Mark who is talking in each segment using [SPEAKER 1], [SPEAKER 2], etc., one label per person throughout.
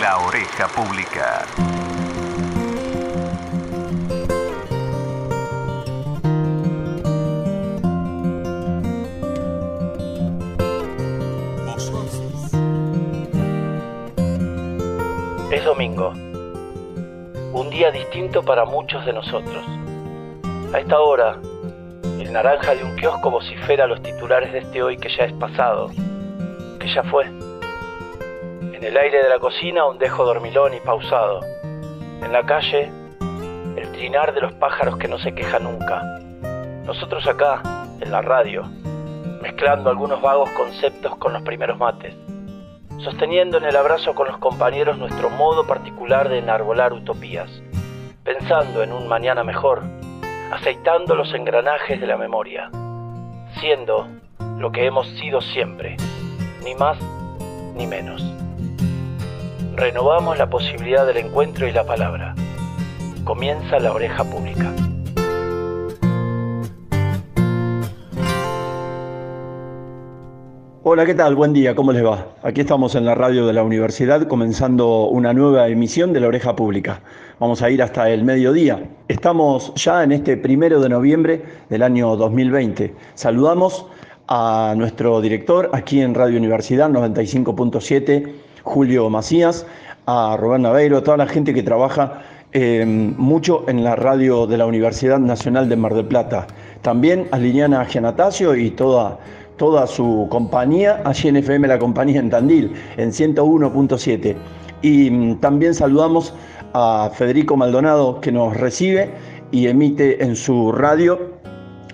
[SPEAKER 1] La Oreja Pública.
[SPEAKER 2] Es domingo, un día distinto para muchos de nosotros. A esta hora, el naranja de un kiosco vocifera los titulares de este hoy que ya es pasado, que ya fue. En el aire de la cocina un dejo dormilón y pausado. En la calle, el trinar de los pájaros que no se queja nunca. Nosotros acá, en la radio, mezclando algunos vagos conceptos con los primeros mates, sosteniendo en el abrazo con los compañeros nuestro modo particular de enarbolar utopías, pensando en un mañana mejor, aceitando los engranajes de la memoria, siendo lo que hemos sido siempre, ni más ni menos renovamos la posibilidad del encuentro y la palabra. Comienza la oreja pública.
[SPEAKER 3] Hola, ¿qué tal? Buen día, ¿cómo les va? Aquí estamos en la radio de la universidad comenzando una nueva emisión de la oreja pública. Vamos a ir hasta el mediodía. Estamos ya en este primero de noviembre del año 2020. Saludamos a nuestro director aquí en Radio Universidad 95.7 Julio Macías, a Rubén Naveiro, a toda la gente que trabaja eh, mucho en la radio de la Universidad Nacional de Mar del Plata. También a Liliana Gianatacio y toda, toda su compañía, allí en FM La Compañía en Tandil, en 101.7. Y mm, también saludamos a Federico Maldonado que nos recibe y emite en su radio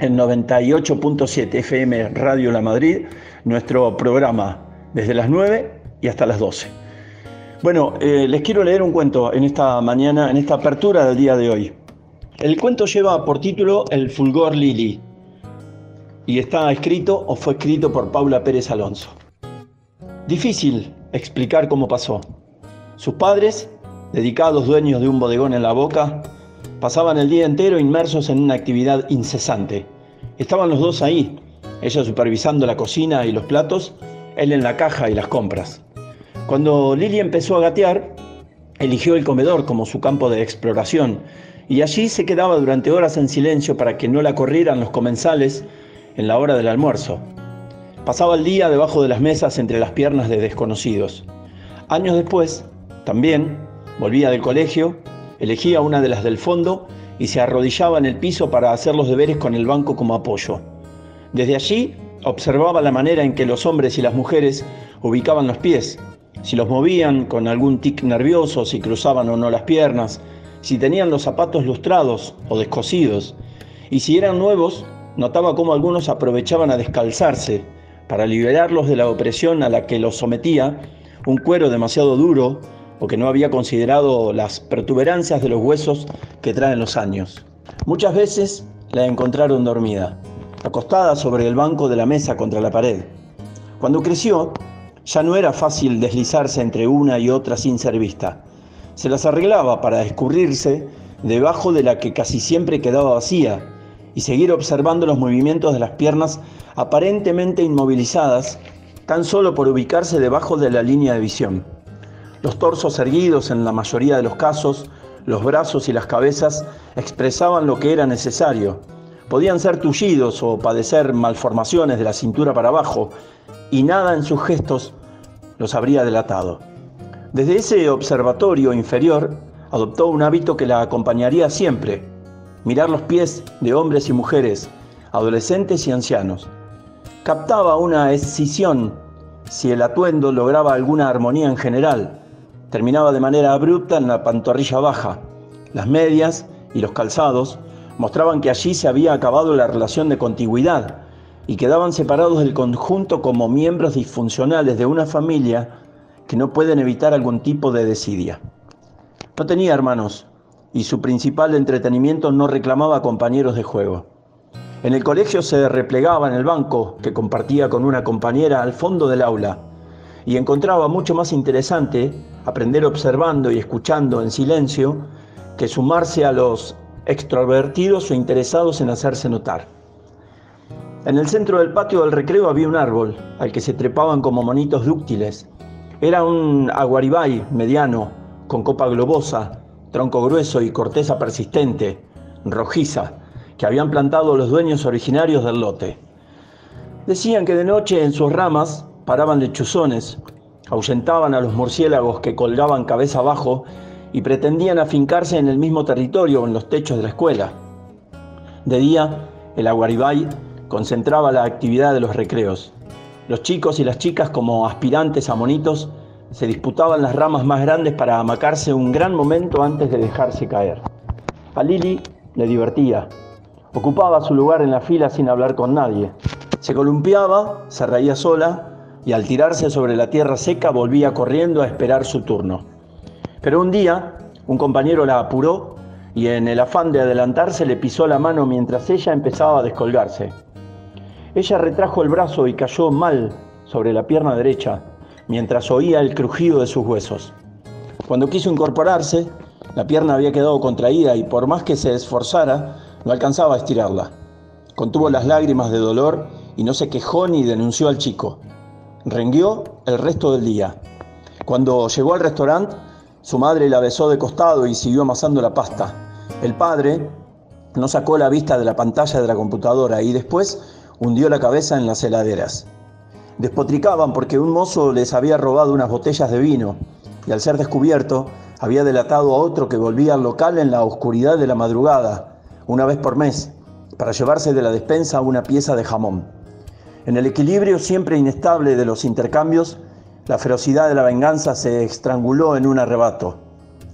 [SPEAKER 3] en 98.7 FM Radio La Madrid nuestro programa desde las 9 y hasta las 12. Bueno, eh, les quiero leer un cuento en esta mañana, en esta apertura del día de hoy. El cuento lleva por título El Fulgor Lili y está escrito o fue escrito por Paula Pérez Alonso. Difícil explicar cómo pasó. Sus padres, dedicados dueños de un bodegón en la boca, pasaban el día entero inmersos en una actividad incesante. Estaban los dos ahí, ella supervisando la cocina y los platos, él en la caja y las compras. Cuando Lili empezó a gatear, eligió el comedor como su campo de exploración y allí se quedaba durante horas en silencio para que no la corrieran los comensales en la hora del almuerzo. Pasaba el día debajo de las mesas entre las piernas de desconocidos. Años después, también, volvía del colegio, elegía una de las del fondo y se arrodillaba en el piso para hacer los deberes con el banco como apoyo. Desde allí observaba la manera en que los hombres y las mujeres ubicaban los pies, si los movían con algún tic nervioso, si cruzaban o no las piernas, si tenían los zapatos lustrados o descosidos, y si eran nuevos, notaba cómo algunos aprovechaban a descalzarse para liberarlos de la opresión a la que los sometía un cuero demasiado duro o que no había considerado las protuberancias de los huesos que traen los años. Muchas veces la encontraron dormida, acostada sobre el banco de la mesa contra la pared. Cuando creció, ya no era fácil deslizarse entre una y otra sin ser vista. Se las arreglaba para escurrirse debajo de la que casi siempre quedaba vacía y seguir observando los movimientos de las piernas aparentemente inmovilizadas tan solo por ubicarse debajo de la línea de visión. Los torsos erguidos en la mayoría de los casos, los brazos y las cabezas expresaban lo que era necesario. Podían ser tullidos o padecer malformaciones de la cintura para abajo, y nada en sus gestos los habría delatado. Desde ese observatorio inferior adoptó un hábito que la acompañaría siempre, mirar los pies de hombres y mujeres, adolescentes y ancianos. Captaba una escisión si el atuendo lograba alguna armonía en general. Terminaba de manera abrupta en la pantorrilla baja. Las medias y los calzados mostraban que allí se había acabado la relación de contigüidad y quedaban separados del conjunto como miembros disfuncionales de una familia que no pueden evitar algún tipo de desidia. No tenía hermanos y su principal entretenimiento no reclamaba compañeros de juego. En el colegio se replegaba en el banco que compartía con una compañera al fondo del aula y encontraba mucho más interesante aprender observando y escuchando en silencio que sumarse a los extrovertidos o interesados en hacerse notar. En el centro del patio del recreo había un árbol al que se trepaban como monitos dúctiles. Era un aguaribay mediano, con copa globosa, tronco grueso y corteza persistente, rojiza, que habían plantado los dueños originarios del lote. Decían que de noche en sus ramas paraban lechuzones, ahuyentaban a los murciélagos que colgaban cabeza abajo y pretendían afincarse en el mismo territorio o en los techos de la escuela. De día, el aguaribay concentraba la actividad de los recreos. Los chicos y las chicas, como aspirantes a monitos, se disputaban las ramas más grandes para amacarse un gran momento antes de dejarse caer. A Lili le divertía. Ocupaba su lugar en la fila sin hablar con nadie. Se columpiaba, se reía sola y al tirarse sobre la tierra seca volvía corriendo a esperar su turno. Pero un día, un compañero la apuró y en el afán de adelantarse le pisó la mano mientras ella empezaba a descolgarse. Ella retrajo el brazo y cayó mal sobre la pierna derecha, mientras oía el crujido de sus huesos. Cuando quiso incorporarse, la pierna había quedado contraída y por más que se esforzara, no alcanzaba a estirarla. Contuvo las lágrimas de dolor y no se quejó ni denunció al chico. Renguió el resto del día. Cuando llegó al restaurante, su madre la besó de costado y siguió amasando la pasta. El padre no sacó la vista de la pantalla de la computadora y después hundió la cabeza en las heladeras. Despotricaban porque un mozo les había robado unas botellas de vino y al ser descubierto había delatado a otro que volvía al local en la oscuridad de la madrugada, una vez por mes, para llevarse de la despensa una pieza de jamón. En el equilibrio siempre inestable de los intercambios, la ferocidad de la venganza se estranguló en un arrebato.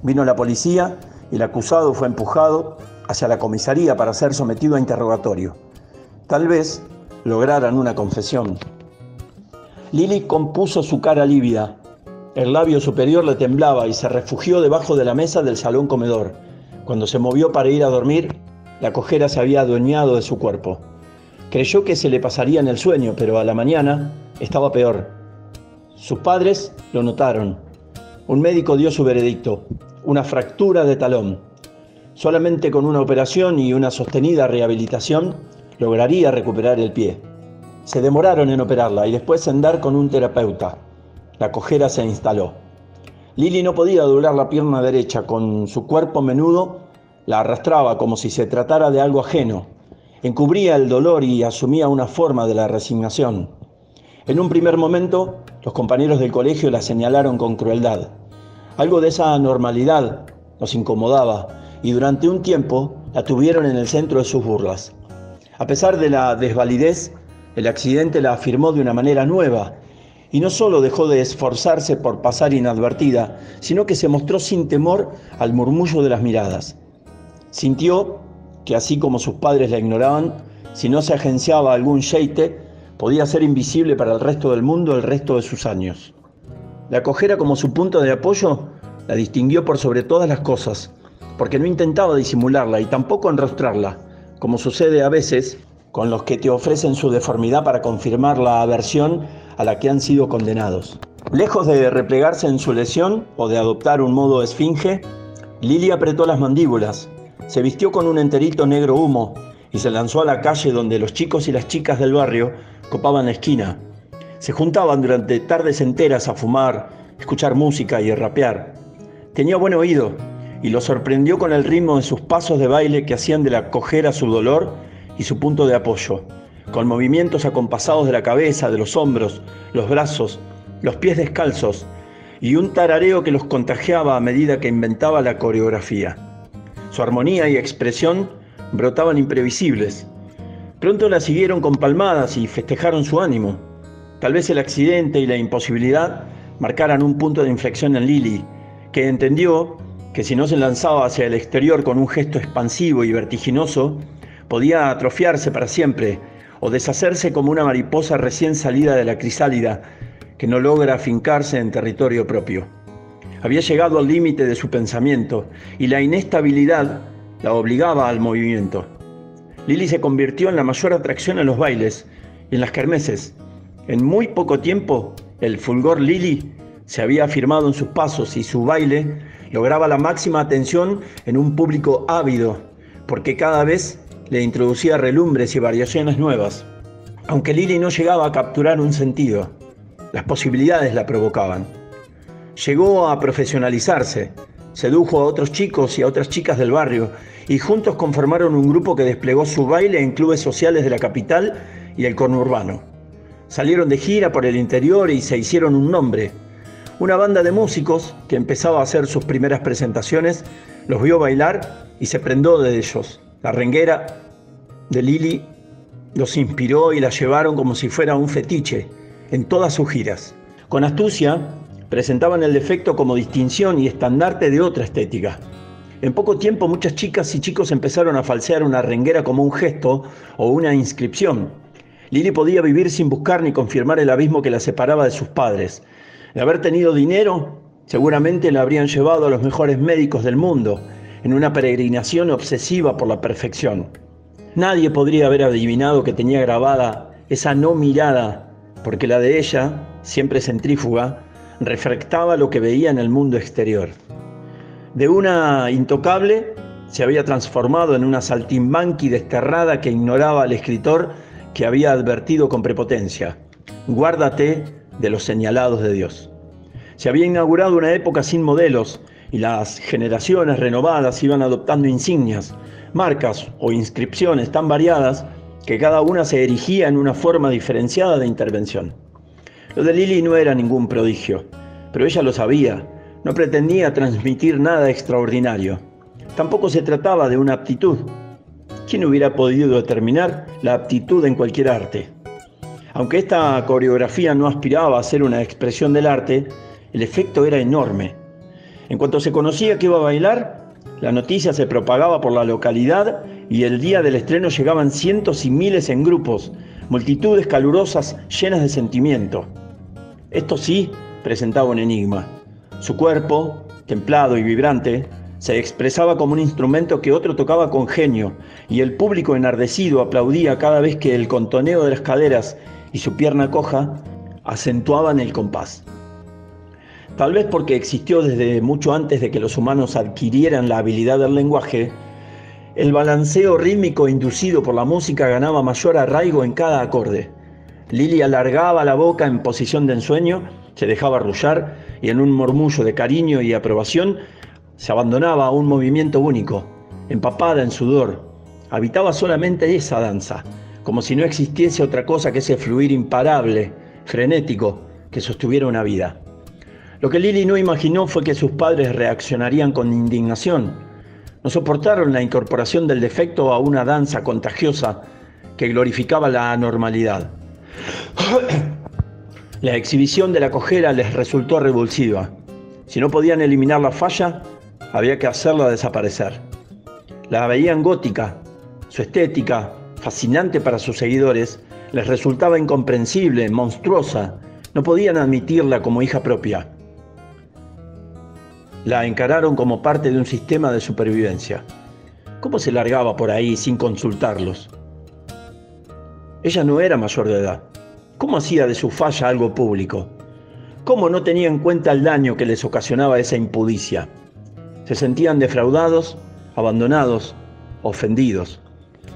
[SPEAKER 3] Vino la policía y el acusado fue empujado hacia la comisaría para ser sometido a interrogatorio. Tal vez lograran una confesión. Lily compuso su cara lívida. El labio superior le temblaba y se refugió debajo de la mesa del salón comedor. Cuando se movió para ir a dormir, la cojera se había adueñado de su cuerpo. Creyó que se le pasaría en el sueño, pero a la mañana estaba peor. Sus padres lo notaron. Un médico dio su veredicto, una fractura de talón. Solamente con una operación y una sostenida rehabilitación lograría recuperar el pie. Se demoraron en operarla y después en dar con un terapeuta. La cojera se instaló. Lili no podía doblar la pierna derecha, con su cuerpo menudo la arrastraba como si se tratara de algo ajeno, encubría el dolor y asumía una forma de la resignación. En un primer momento, los compañeros del colegio la señalaron con crueldad. Algo de esa normalidad nos incomodaba y durante un tiempo la tuvieron en el centro de sus burlas. A pesar de la desvalidez, el accidente la afirmó de una manera nueva y no solo dejó de esforzarse por pasar inadvertida, sino que se mostró sin temor al murmullo de las miradas. Sintió que así como sus padres la ignoraban, si no se agenciaba algún sheite, podía ser invisible para el resto del mundo el resto de sus años. La cojera como su punto de apoyo la distinguió por sobre todas las cosas, porque no intentaba disimularla y tampoco enrostrarla, como sucede a veces con los que te ofrecen su deformidad para confirmar la aversión a la que han sido condenados. Lejos de replegarse en su lesión o de adoptar un modo esfinge, Lili apretó las mandíbulas, se vistió con un enterito negro humo y se lanzó a la calle donde los chicos y las chicas del barrio copaban la esquina. Se juntaban durante tardes enteras a fumar, escuchar música y rapear. Tenía buen oído y lo sorprendió con el ritmo de sus pasos de baile que hacían de la cojera su dolor y su punto de apoyo, con movimientos acompasados de la cabeza, de los hombros, los brazos, los pies descalzos y un tarareo que los contagiaba a medida que inventaba la coreografía. Su armonía y expresión brotaban imprevisibles. Pronto la siguieron con palmadas y festejaron su ánimo. Tal vez el accidente y la imposibilidad marcaran un punto de inflexión en Lily, que entendió que si no se lanzaba hacia el exterior con un gesto expansivo y vertiginoso, podía atrofiarse para siempre o deshacerse como una mariposa recién salida de la crisálida que no logra afincarse en territorio propio. Había llegado al límite de su pensamiento y la inestabilidad la obligaba al movimiento. Lily se convirtió en la mayor atracción en los bailes y en las kermeses. En muy poco tiempo, el fulgor Lily se había afirmado en sus pasos y su baile lograba la máxima atención en un público ávido, porque cada vez le introducía relumbres y variaciones nuevas. Aunque Lily no llegaba a capturar un sentido, las posibilidades la provocaban. llegó a profesionalizarse, sedujo a otros chicos y a otras chicas del barrio y juntos conformaron un grupo que desplegó su baile en clubes sociales de la capital y el conurbano. Salieron de gira por el interior y se hicieron un nombre. Una banda de músicos que empezaba a hacer sus primeras presentaciones los vio bailar y se prendó de ellos. La renguera de Lili los inspiró y la llevaron como si fuera un fetiche en todas sus giras. Con astucia, presentaban el defecto como distinción y estandarte de otra estética. En poco tiempo muchas chicas y chicos empezaron a falsear una renguera como un gesto o una inscripción. Lili podía vivir sin buscar ni confirmar el abismo que la separaba de sus padres. De haber tenido dinero, seguramente la habrían llevado a los mejores médicos del mundo, en una peregrinación obsesiva por la perfección. Nadie podría haber adivinado que tenía grabada esa no mirada, porque la de ella, siempre centrífuga, refractaba lo que veía en el mundo exterior. De una intocable se había transformado en una saltimbanqui desterrada que ignoraba al escritor que había advertido con prepotencia, guárdate de los señalados de Dios. Se había inaugurado una época sin modelos y las generaciones renovadas iban adoptando insignias, marcas o inscripciones tan variadas que cada una se erigía en una forma diferenciada de intervención. Lo de Lili no era ningún prodigio, pero ella lo sabía, no pretendía transmitir nada extraordinario. Tampoco se trataba de una aptitud, ¿Quién hubiera podido determinar la aptitud en cualquier arte? Aunque esta coreografía no aspiraba a ser una expresión del arte, el efecto era enorme. En cuanto se conocía que iba a bailar, la noticia se propagaba por la localidad y el día del estreno llegaban cientos y miles en grupos, multitudes calurosas llenas de sentimiento. Esto sí presentaba un enigma. Su cuerpo, templado y vibrante, se expresaba como un instrumento que otro tocaba con genio, y el público enardecido aplaudía cada vez que el contoneo de las caderas y su pierna coja acentuaban el compás. Tal vez porque existió desde mucho antes de que los humanos adquirieran la habilidad del lenguaje, el balanceo rítmico inducido por la música ganaba mayor arraigo en cada acorde. Lili alargaba la boca en posición de ensueño, se dejaba arrullar y en un murmullo de cariño y aprobación se abandonaba a un movimiento único, empapada en sudor. Habitaba solamente esa danza, como si no existiese otra cosa que ese fluir imparable, frenético, que sostuviera una vida. Lo que Lili no imaginó fue que sus padres reaccionarían con indignación. No soportaron la incorporación del defecto a una danza contagiosa que glorificaba la anormalidad. La exhibición de la cojera les resultó revulsiva. Si no podían eliminar la falla, había que hacerla desaparecer. La veían gótica, su estética, fascinante para sus seguidores, les resultaba incomprensible, monstruosa, no podían admitirla como hija propia. La encararon como parte de un sistema de supervivencia. ¿Cómo se largaba por ahí sin consultarlos? Ella no era mayor de edad. ¿Cómo hacía de su falla algo público? ¿Cómo no tenía en cuenta el daño que les ocasionaba esa impudicia? Se sentían defraudados, abandonados, ofendidos.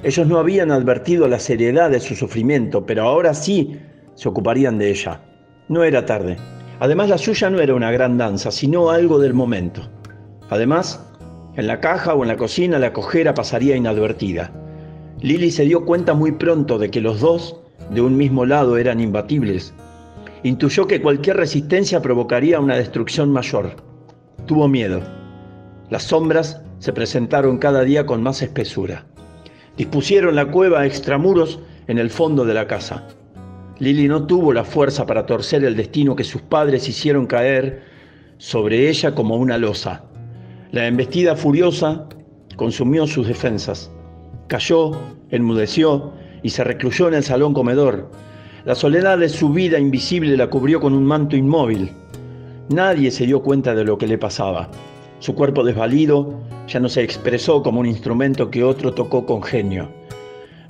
[SPEAKER 3] Ellos no habían advertido la seriedad de su sufrimiento, pero ahora sí se ocuparían de ella. No era tarde. Además, la suya no era una gran danza, sino algo del momento. Además, en la caja o en la cocina la cojera pasaría inadvertida. Lily se dio cuenta muy pronto de que los dos, de un mismo lado, eran imbatibles. Intuyó que cualquier resistencia provocaría una destrucción mayor. Tuvo miedo. Las sombras se presentaron cada día con más espesura. Dispusieron la cueva a extramuros en el fondo de la casa. Lili no tuvo la fuerza para torcer el destino que sus padres hicieron caer sobre ella como una losa. La embestida furiosa consumió sus defensas. Cayó, enmudeció y se recluyó en el salón comedor. La soledad de su vida invisible la cubrió con un manto inmóvil. Nadie se dio cuenta de lo que le pasaba. Su cuerpo desvalido ya no se expresó como un instrumento que otro tocó con genio.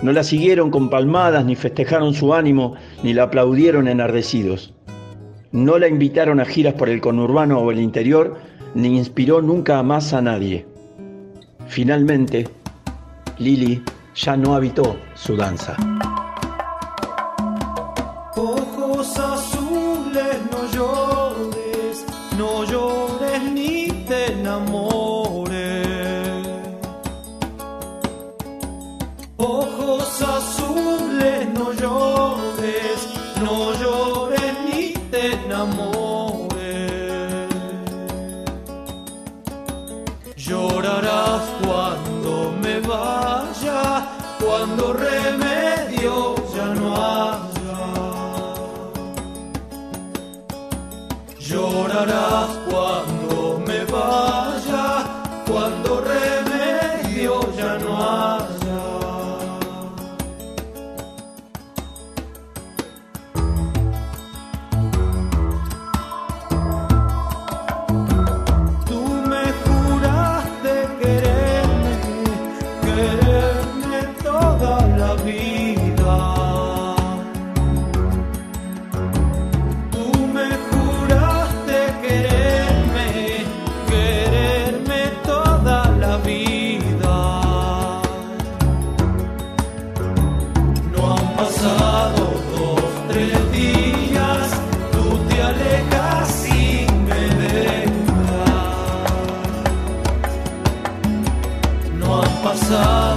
[SPEAKER 3] No la siguieron con palmadas, ni festejaron su ánimo, ni la aplaudieron enardecidos. No la invitaron a giras por el conurbano o el interior, ni inspiró nunca más a nadie. Finalmente, Lili ya no habitó su danza.
[SPEAKER 4] saw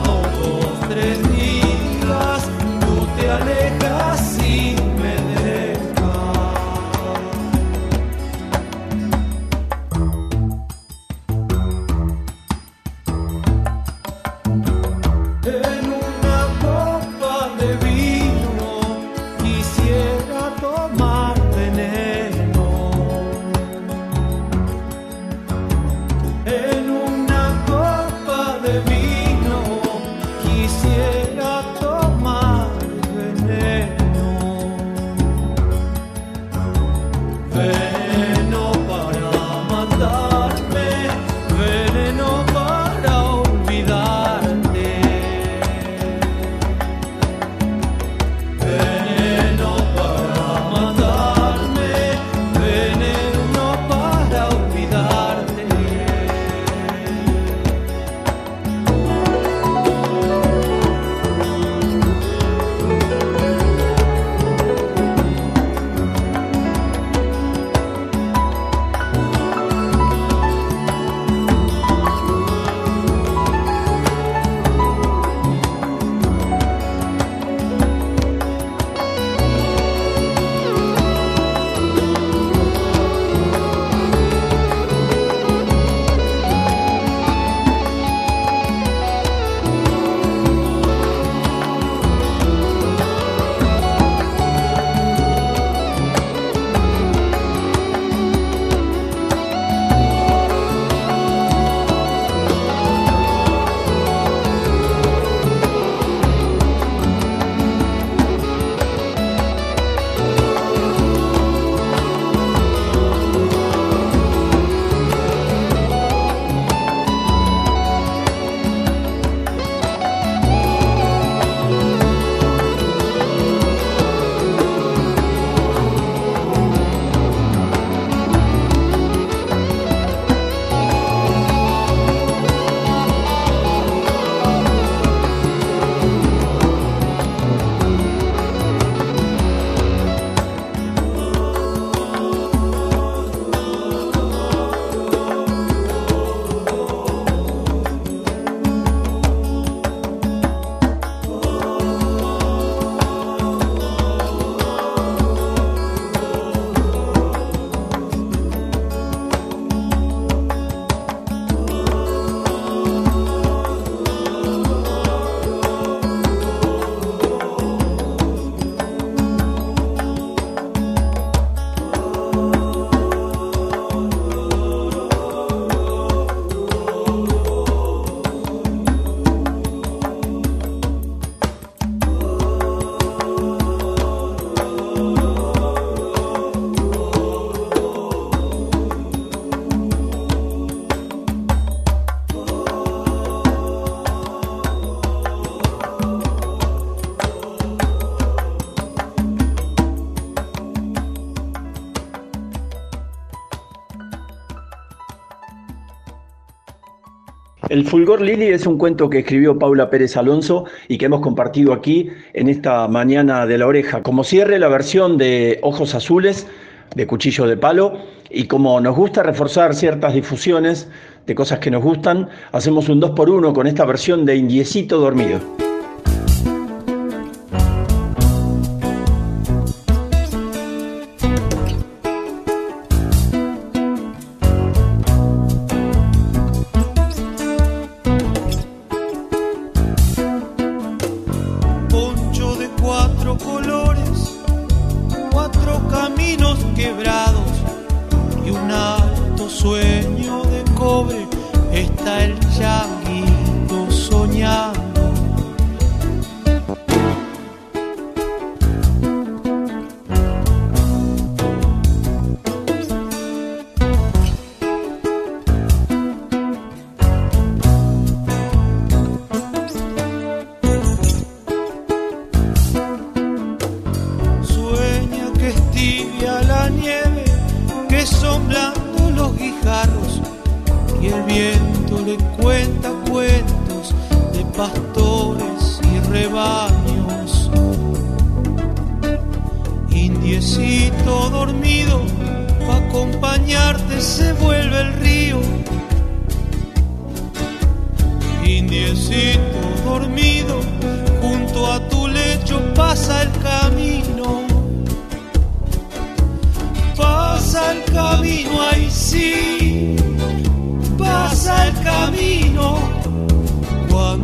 [SPEAKER 3] El Fulgor Lili es un cuento que escribió Paula Pérez Alonso y que hemos compartido aquí en esta mañana de la oreja. Como cierre, la versión de Ojos Azules de Cuchillo de Palo y como nos gusta reforzar ciertas difusiones de cosas que nos gustan, hacemos un 2 por 1 con esta versión de Indiecito Dormido.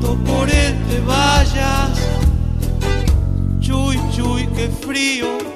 [SPEAKER 4] por él te vayas. Chuy, chuy, qué frío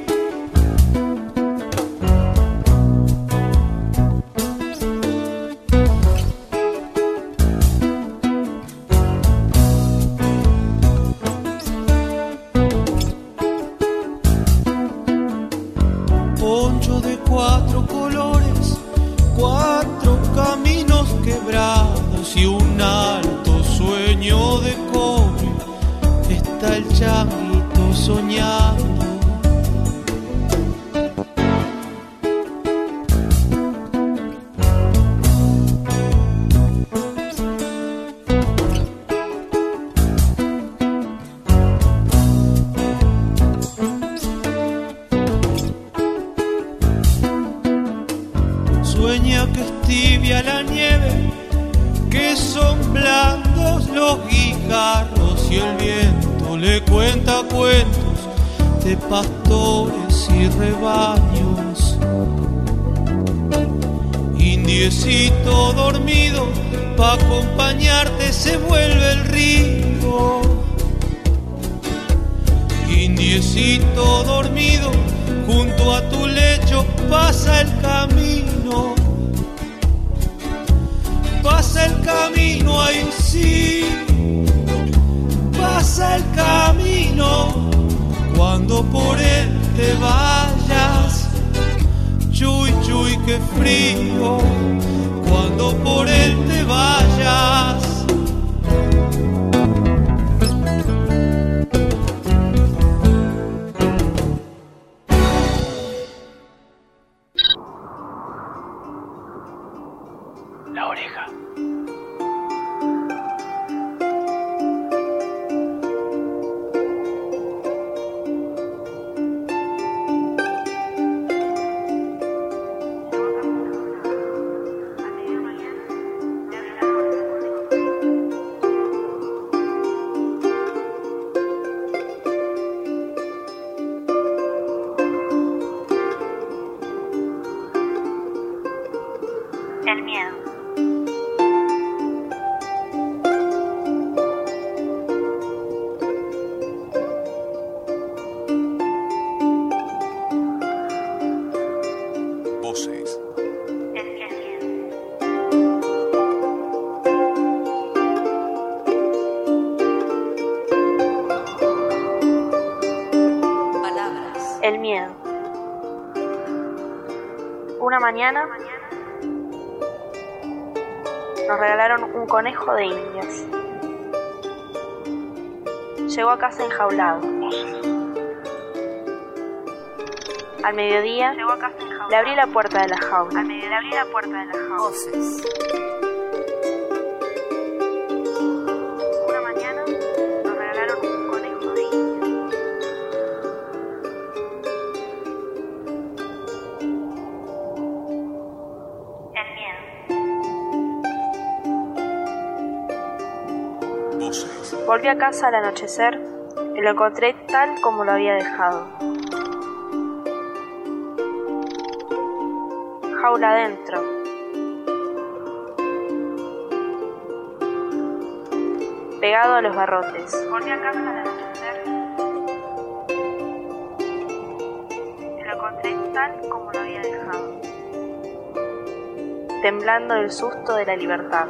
[SPEAKER 4] abrí la puerta de
[SPEAKER 2] la
[SPEAKER 5] jaula. A medida que abrí la puerta de la jaula.
[SPEAKER 6] Voces.
[SPEAKER 5] Una mañana nos regalaron un conejo de indio. El miedo.
[SPEAKER 1] Voces.
[SPEAKER 5] Volví a casa al anochecer y lo encontré tal como lo había dejado. adentro. Pegado a los barrotes. Volví a casa al anochecer. Y lo encontré tal como lo había dejado. Temblando del susto de la libertad.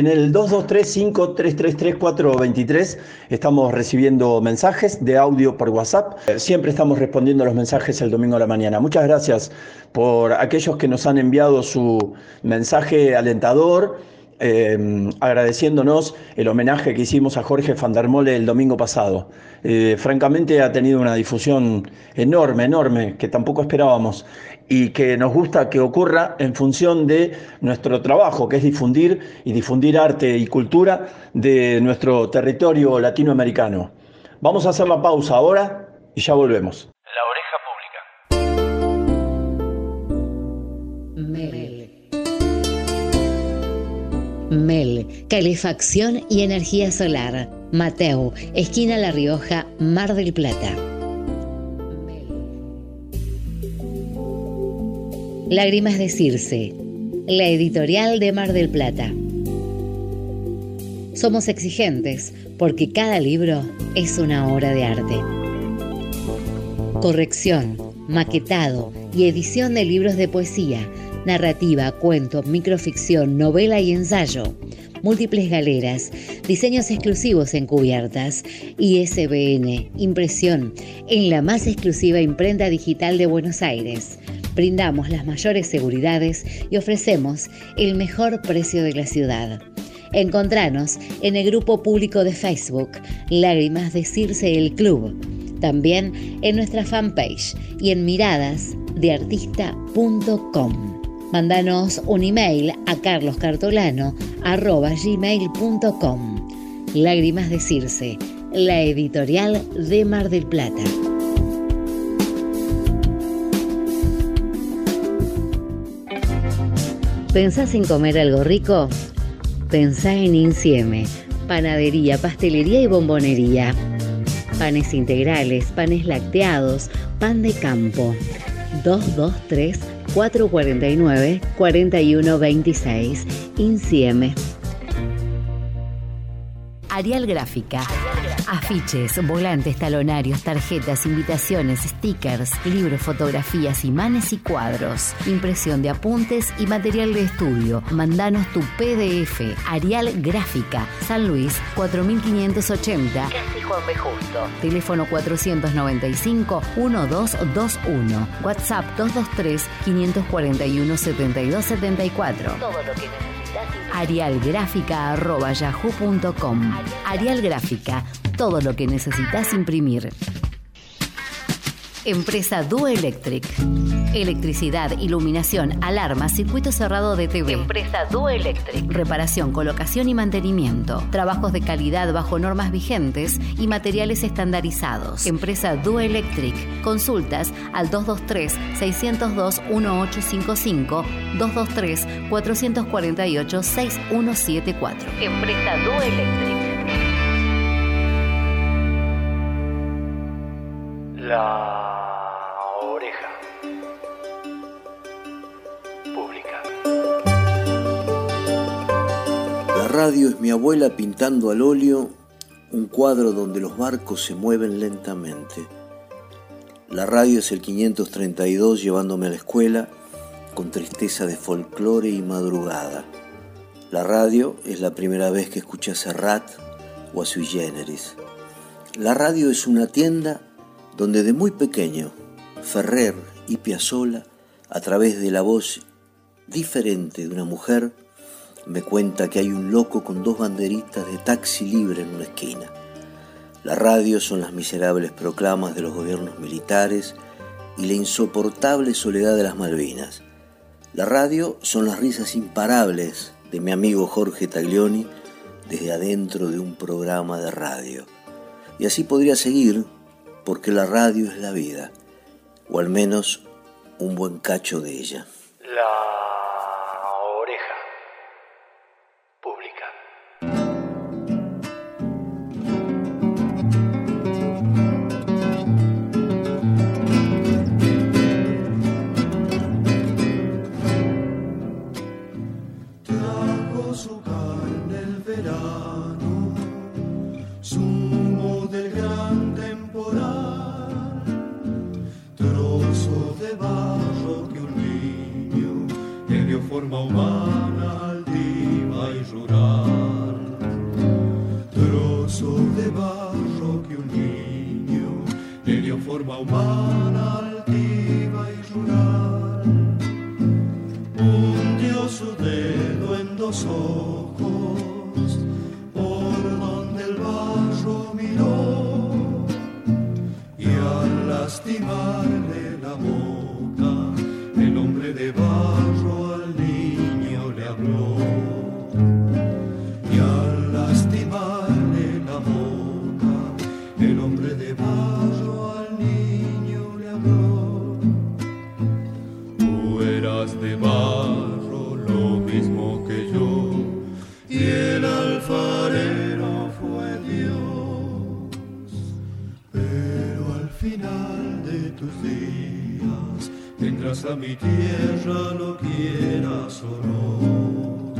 [SPEAKER 5] En
[SPEAKER 3] el 223-533423 estamos recibiendo mensajes de audio por WhatsApp. Eh, Siempre estamos respondiendo los mensajes el domingo a la mañana. Muchas gracias por aquellos que nos han enviado su mensaje alentador, eh, agradeciéndonos el homenaje que hicimos a Jorge Fandermole el domingo pasado. Eh, francamente ha tenido una difusión enorme, enorme, que tampoco esperábamos y que nos gusta que ocurra en función de nuestro trabajo, que es difundir y difundir arte y cultura de nuestro territorio latinoamericano. Vamos a hacer la pausa ahora y ya volvemos.
[SPEAKER 2] La oreja pública.
[SPEAKER 6] Mel. Mel, calefacción y energía solar. Mateo, esquina La Rioja, Mar del Plata. Lágrimas de Circe, la editorial de Mar del Plata. Somos exigentes porque cada libro es una obra de arte. Corrección, maquetado y edición de libros de poesía, narrativa, cuento, microficción, novela y ensayo. Múltiples galeras, diseños exclusivos en cubiertas, ISBN, impresión en la más exclusiva imprenta digital de Buenos Aires. Brindamos las mayores seguridades y ofrecemos el mejor precio de la ciudad. Encontranos en el grupo público de Facebook Lágrimas de Circe el Club. También en nuestra fanpage y en miradasdeartista.com. Mándanos un email a carloscartolano.gmail.com Lágrimas de Circe, la editorial de Mar del Plata. ¿Pensás en comer algo rico? Pensá en Insieme, panadería, pastelería y bombonería. Panes integrales, panes lacteados, pan de campo. 223 449 4126 Insieme. Arial Gráfica. Afiches, volantes, talonarios, tarjetas, invitaciones, stickers, libros, fotografías, imanes y cuadros. Impresión de apuntes y material de estudio. Mandanos tu PDF. Arial Gráfica. San Luis 4580. Casi Juan B. Justo. Teléfono 495-1221. WhatsApp 223 541 7274. Todo lo que necesitas arialgráfica.yahoo.com Arial Gráfica, todo lo que necesitas imprimir. Empresa Duo Electric. Electricidad, iluminación, alarma, circuito cerrado de TV. Empresa Duo Electric. Reparación, colocación y mantenimiento. Trabajos de calidad bajo normas vigentes y materiales estandarizados. Empresa Duo Electric. Consultas al 223-602-1855, 223-448-6174. Empresa Duo Electric.
[SPEAKER 2] La oreja pública.
[SPEAKER 7] La radio es mi abuela pintando al óleo un cuadro donde los barcos se mueven lentamente. La radio es el 532 llevándome a la escuela con tristeza de folclore y madrugada. La radio es la primera vez que escuché a Serrat o a Sui Generis. La radio es una tienda donde de muy pequeño Ferrer y Piazzolla, a través de la voz diferente de una mujer, me cuenta que hay un loco con dos banderitas de taxi libre en una esquina. La radio son las miserables proclamas de los gobiernos militares y la insoportable soledad de las Malvinas. La radio son las risas imparables de mi amigo Jorge Taglioni desde adentro de un programa de radio. Y así podría seguir porque la radio es la vida, o al menos un buen cacho de ella.
[SPEAKER 2] La
[SPEAKER 8] forma humana altiva y rural. Trozo de barro que un niño le dio forma humana altiva y rural hundió su dedo en dos ojos por donde el barro miró y al lastimarle vendrás a mi tierra, lo quieras o no.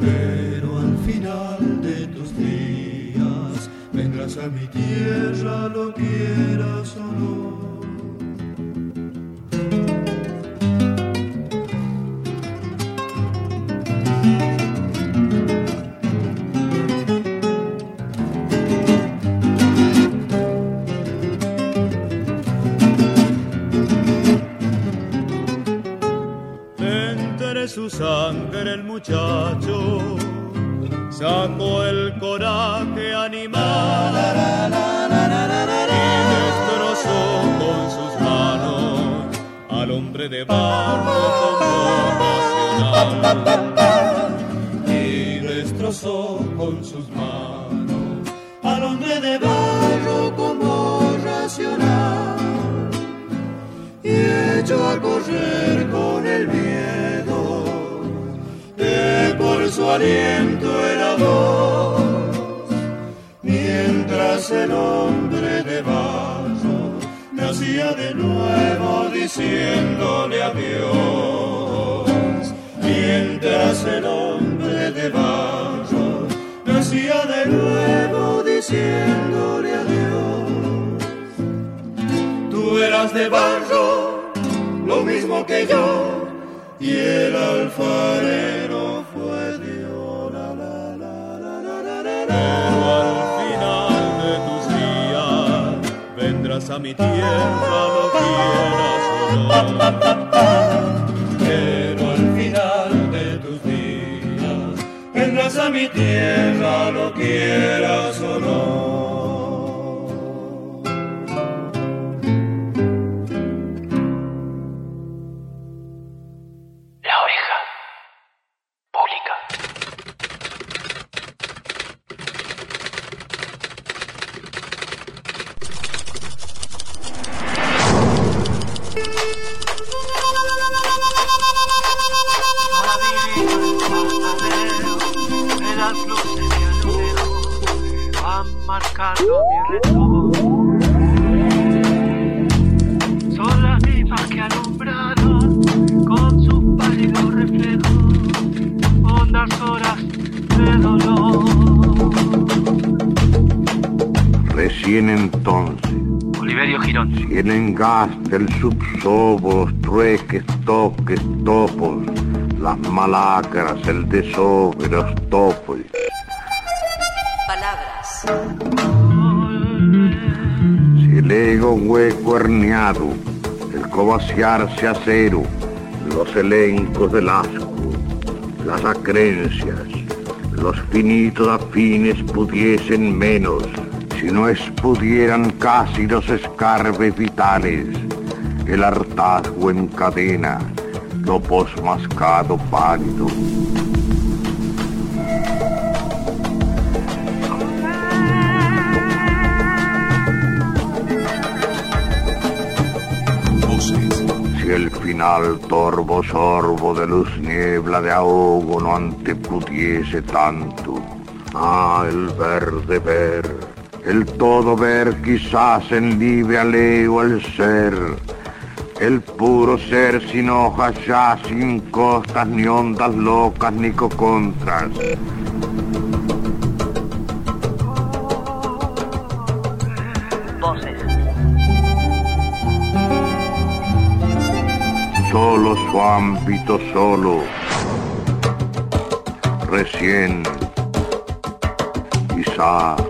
[SPEAKER 8] Pero al final de tus días vendrás a mi tierra, lo quieras o no. Aliento era voz, mientras el hombre de barro nacía de nuevo diciéndole adiós, mientras el hombre de barro nacía de nuevo diciéndole adiós. Tú eras de barro, lo mismo que yo, y el alfarero mi tierra, lo quieras no. Pero al final de tus días vendrás a mi tierra, lo quieras o
[SPEAKER 9] del subsobo, los trueques, toques, topos, las malacras, el desobe, los topos.
[SPEAKER 10] Palabras.
[SPEAKER 9] Si el ego hueco herniado, el covaciarse acero, los elencos del asco, las acrencias, los finitos afines pudiesen menos,
[SPEAKER 11] Si no expudieran casi los escarbes vitales, el hartazgo encadena, lo posmascado pálido. Si el final torvo sorbo de luz niebla de ahogo no antepudiese tanto, ah, el verde ver, el todo ver quizás en libre aleo al ser, puro ser sin hojas ya, sin costas ni ondas locas ni cocontras.
[SPEAKER 5] Voces.
[SPEAKER 11] Solo su ámbito solo. Recién. Quizá.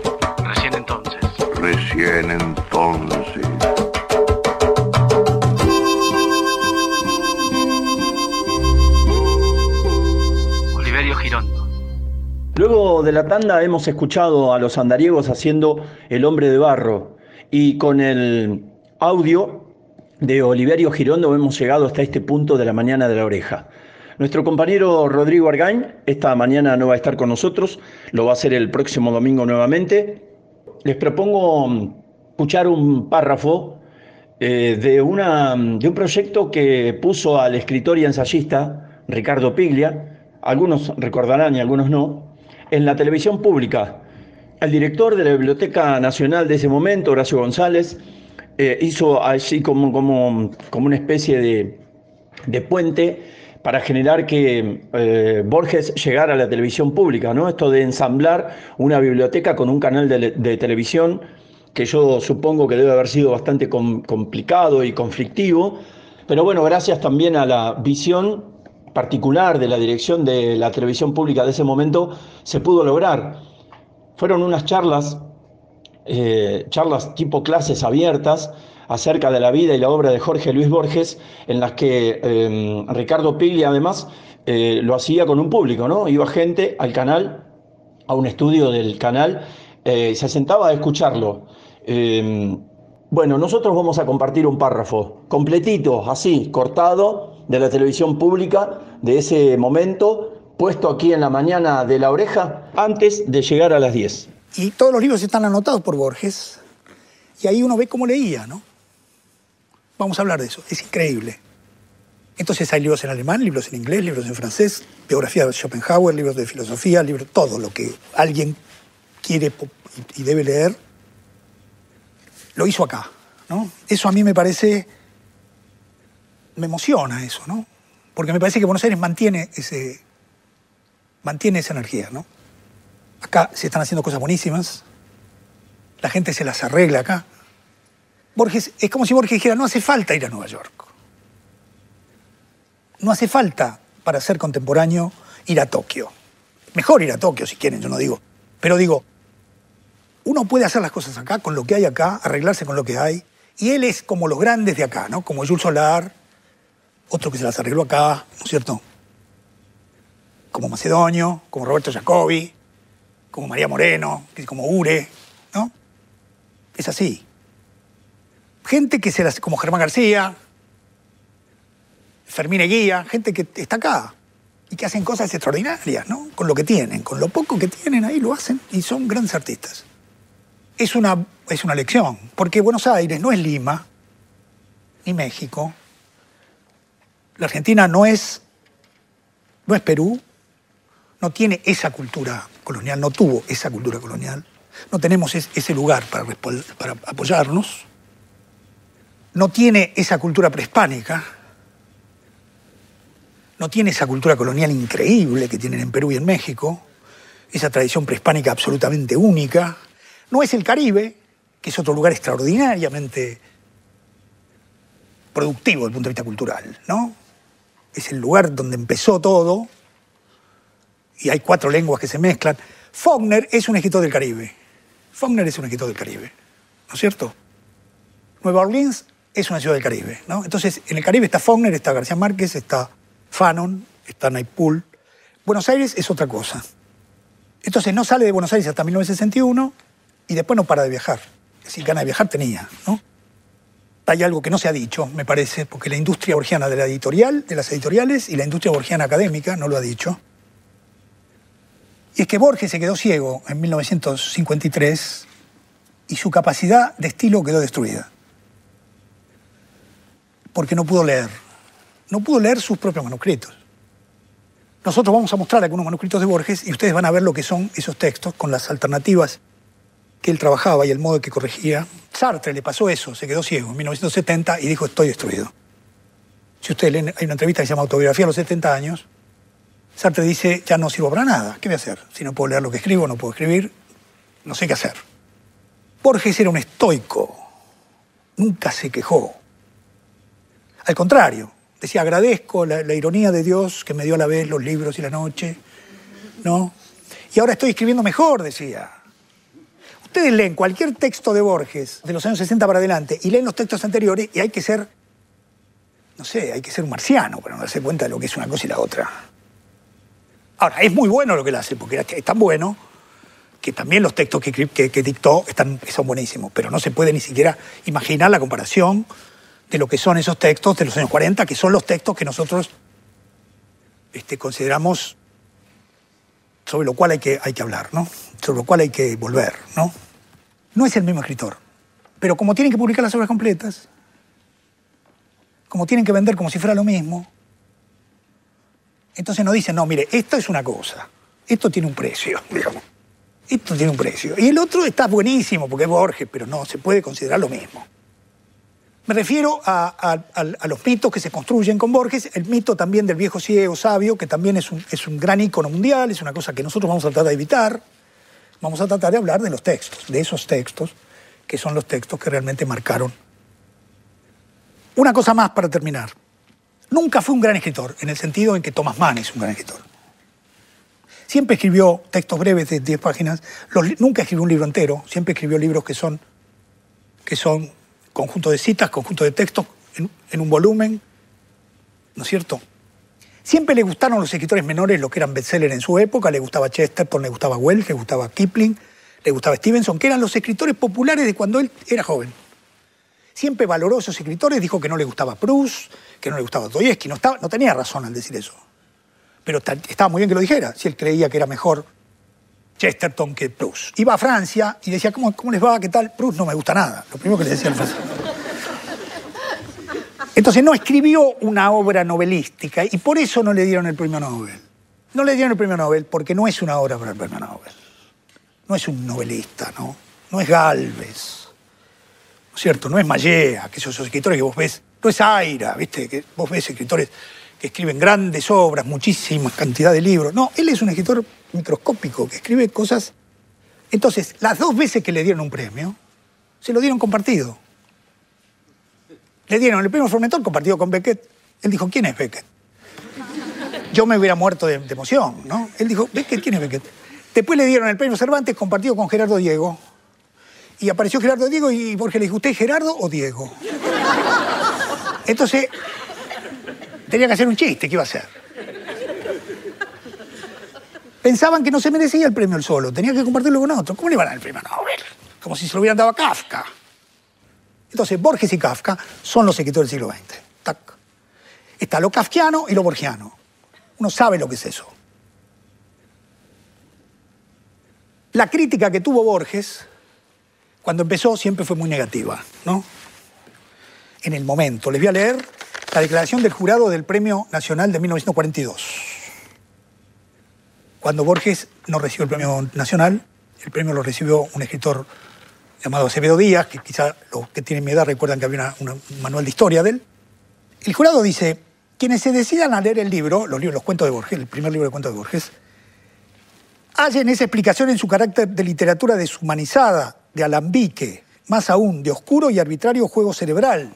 [SPEAKER 3] Tanda hemos escuchado a los andariegos haciendo El hombre de barro y con el audio de Oliverio Girondo hemos llegado hasta este punto de la mañana de la oreja. Nuestro compañero Rodrigo Argañ esta mañana no va a estar con nosotros, lo va a hacer el próximo domingo nuevamente. Les propongo escuchar un párrafo eh, de, una, de un proyecto que puso al escritor y ensayista Ricardo Piglia, algunos recordarán y algunos no, en la televisión pública. El director de la Biblioteca Nacional de ese momento, Horacio González, eh, hizo así como, como, como una especie de, de puente para generar que eh, Borges llegara a la televisión pública, ¿no? Esto de ensamblar una biblioteca con un canal de, de televisión que yo supongo que debe haber sido bastante com complicado y conflictivo, pero bueno, gracias también a la visión particular de la dirección de la televisión pública de ese momento, se pudo lograr. Fueron unas charlas, eh, charlas tipo clases abiertas, acerca de la vida y la obra de Jorge Luis Borges, en las que eh, Ricardo Piglia además eh, lo hacía con un público, ¿no? Iba gente al canal, a un estudio del canal, eh, se sentaba a escucharlo. Eh, bueno, nosotros vamos a compartir un párrafo completito, así, cortado, de la televisión pública, de ese momento, puesto aquí en la mañana de la oreja, antes de llegar a las 10.
[SPEAKER 12] Y todos los libros están anotados por Borges, y ahí uno ve cómo leía, ¿no? Vamos a hablar de eso, es increíble. Entonces hay libros en alemán, libros en inglés, libros en francés, biografía de Schopenhauer, libros de filosofía, libros, todo lo que alguien quiere y debe leer, lo hizo acá, ¿no? Eso a mí me parece, me emociona eso, ¿no? Porque me parece que Buenos Aires mantiene, ese, mantiene esa energía, ¿no? Acá se están haciendo cosas buenísimas, la gente se las arregla acá. Borges, es como si Borges dijera, no hace falta ir a Nueva York. No hace falta, para ser contemporáneo, ir a Tokio. Mejor ir a Tokio si quieren, yo no digo. Pero digo, uno puede hacer las cosas acá, con lo que hay acá, arreglarse con lo que hay. Y él es como los grandes de acá, ¿no? Como Jules Solar, otro que se las arregló acá, ¿no es cierto? Como Macedonio, como Roberto Jacobi, como María Moreno, como Ure, ¿no? Es así. Gente que se las. como Germán García, Fermín Eguía, gente que está acá y que hacen cosas extraordinarias, ¿no? Con lo que tienen, con lo poco que tienen ahí lo hacen y son grandes artistas. Es una, es una lección, porque Buenos Aires no es Lima, ni México. La Argentina no es, no es Perú, no tiene esa cultura colonial, no tuvo esa cultura colonial. No tenemos es, ese lugar para, para apoyarnos. No tiene esa cultura prehispánica no tiene esa cultura colonial increíble que tienen en Perú y en México, esa tradición prehispánica absolutamente única. No es el Caribe, que es otro lugar extraordinariamente productivo desde el punto de vista cultural, ¿no? Es el lugar donde empezó todo y hay cuatro lenguas que se mezclan. Faulkner es un escritor del Caribe. Faulkner es un escritor del Caribe, ¿no es cierto? Nueva Orleans es una ciudad del Caribe, ¿no? Entonces, en el Caribe está Faulkner, está García Márquez, está Fanon, está Naipool. Buenos Aires es otra cosa. Entonces no sale de Buenos Aires hasta 1961 y después no para de viajar. Es decir, ganas de viajar tenía, ¿no? Hay algo que no se ha dicho, me parece, porque la industria borgiana de la editorial, de las editoriales, y la industria borgiana académica no lo ha dicho. Y es que Borges se quedó ciego en 1953 y su capacidad de estilo quedó destruida. Porque no pudo leer. No pudo leer sus propios manuscritos. Nosotros vamos a mostrar algunos manuscritos de Borges y ustedes van a ver lo que son esos textos con las alternativas que él trabajaba y el modo que corregía. Sartre le pasó eso, se quedó ciego en 1970 y dijo estoy destruido. Si ustedes leen, hay una entrevista que se llama Autobiografía a los 70 años, Sartre dice ya no sirvo para nada, ¿qué voy a hacer? Si no puedo leer lo que escribo, no puedo escribir, no sé qué hacer. Borges era un estoico, nunca se quejó. Al contrario, decía agradezco la, la ironía de Dios que me dio a la vez los libros y la noche, ¿no? Y ahora estoy escribiendo mejor, decía. Ustedes leen cualquier texto de Borges de los años 60 para adelante y leen los textos anteriores y hay que ser, no sé, hay que ser un marciano para no darse cuenta de lo que es una cosa y la otra. Ahora, es muy bueno lo que él hace, porque es tan bueno que también los textos que, que- que dictó están, son buenísimos, pero no se puede ni siquiera imaginar la comparación de lo que son esos textos de los años 40, que son los textos que nosotros este, consideramos sobre lo cual hay que, hay que hablar, ¿no? Sobre lo cual hay que volver, ¿no? No es el mismo escritor. Pero como tienen que publicar las obras completas, como tienen que vender como si fuera lo mismo, entonces nos dicen, no, mire, esto es una cosa, esto tiene un precio, digamos. Esto tiene un precio. Y el otro está buenísimo porque es Borges, pero no, se puede considerar lo mismo. Me refiero a, a- a- los mitos que se construyen con Borges, el mito también del viejo ciego sabio, que también es un, es un gran ícono mundial, es una cosa que nosotros vamos a tratar de evitar. Vamos a tratar de hablar de los textos, de esos textos, que son los textos que realmente marcaron. Una cosa más para terminar. Nunca fue un gran escritor, en el sentido en que Thomas Mann es un gran escritor. Siempre escribió textos breves de 10 páginas, nunca escribió un libro entero, siempre escribió libros que son, que son conjunto de citas, conjunto de textos en un volumen, ¿no es cierto? Siempre le gustaron los escritores menores, los que eran bestseller en su época, le gustaba Chesterton, le gustaba Wells, le gustaba Kipling, le gustaba Stevenson, que eran los escritores populares de cuando él era joven. Siempre valoró a esos escritores, dijo que no le gustaba Proust, que no le gustaba Dostoyevsky, no, no tenía razón al decir eso. Pero ta- estaba muy bien que lo dijera, si él creía que era mejor Chesterton que Proust. Iba a Francia y decía, ¿cómo, cómo les va? ¿Qué tal? Proust no me gusta nada. Lo primero que le decía al francés. Entonces no escribió una obra novelística y por eso no le dieron el premio Nobel. No le dieron el premio Nobel porque no es una obra para el premio Nobel. No es un novelista, ¿no? No es Galvez. ¿No es cierto? No es Mallea, que esos escritores que vos ves. No es Aira, ¿viste? Que vos ves escritores que escriben grandes obras, muchísimas cantidad de libros. No, él es un escritor microscópico que escribe cosas. Entonces, las dos veces que le dieron un premio, se lo dieron compartido. Le dieron el premio Formentor compartido con Beckett. Él dijo, ¿quién es Beckett? Yo me hubiera muerto de, emoción, ¿no? Él dijo, Beckett, ¿quién es Beckett? Después le dieron el premio Cervantes compartido con Gerardo Diego. Y apareció Gerardo Diego y Borges le dijo, ¿usted es Gerardo o Diego? Entonces, tenía que hacer un chiste, ¿qué iba a hacer? Pensaban que no se merecía el premio él solo, tenía que compartirlo con otro. ¿Cómo le iban a dar el premio Nobel? Como si se lo hubieran dado a Kafka. Entonces, Borges y Kafka son los escritores del siglo XX. Tac. Está lo kafkiano y lo borgiano. Uno sabe lo que es eso. La crítica que tuvo Borges cuando empezó siempre fue muy negativa, ¿no? En el momento. Les voy a leer la declaración del jurado del Premio Nacional de 1942. Cuando Borges no recibió el Premio Nacional, el premio lo recibió un escritor llamado Acevedo Díaz, que quizá los que tienen mi edad recuerdan que había un manual de historia de él. El jurado dice, quienes se decidan a leer el libro, los, libros, los cuentos de Borges, el primer libro de cuentos de Borges, hallen esa explicación en su carácter de literatura deshumanizada, de alambique, más aún, de oscuro y arbitrario juego cerebral,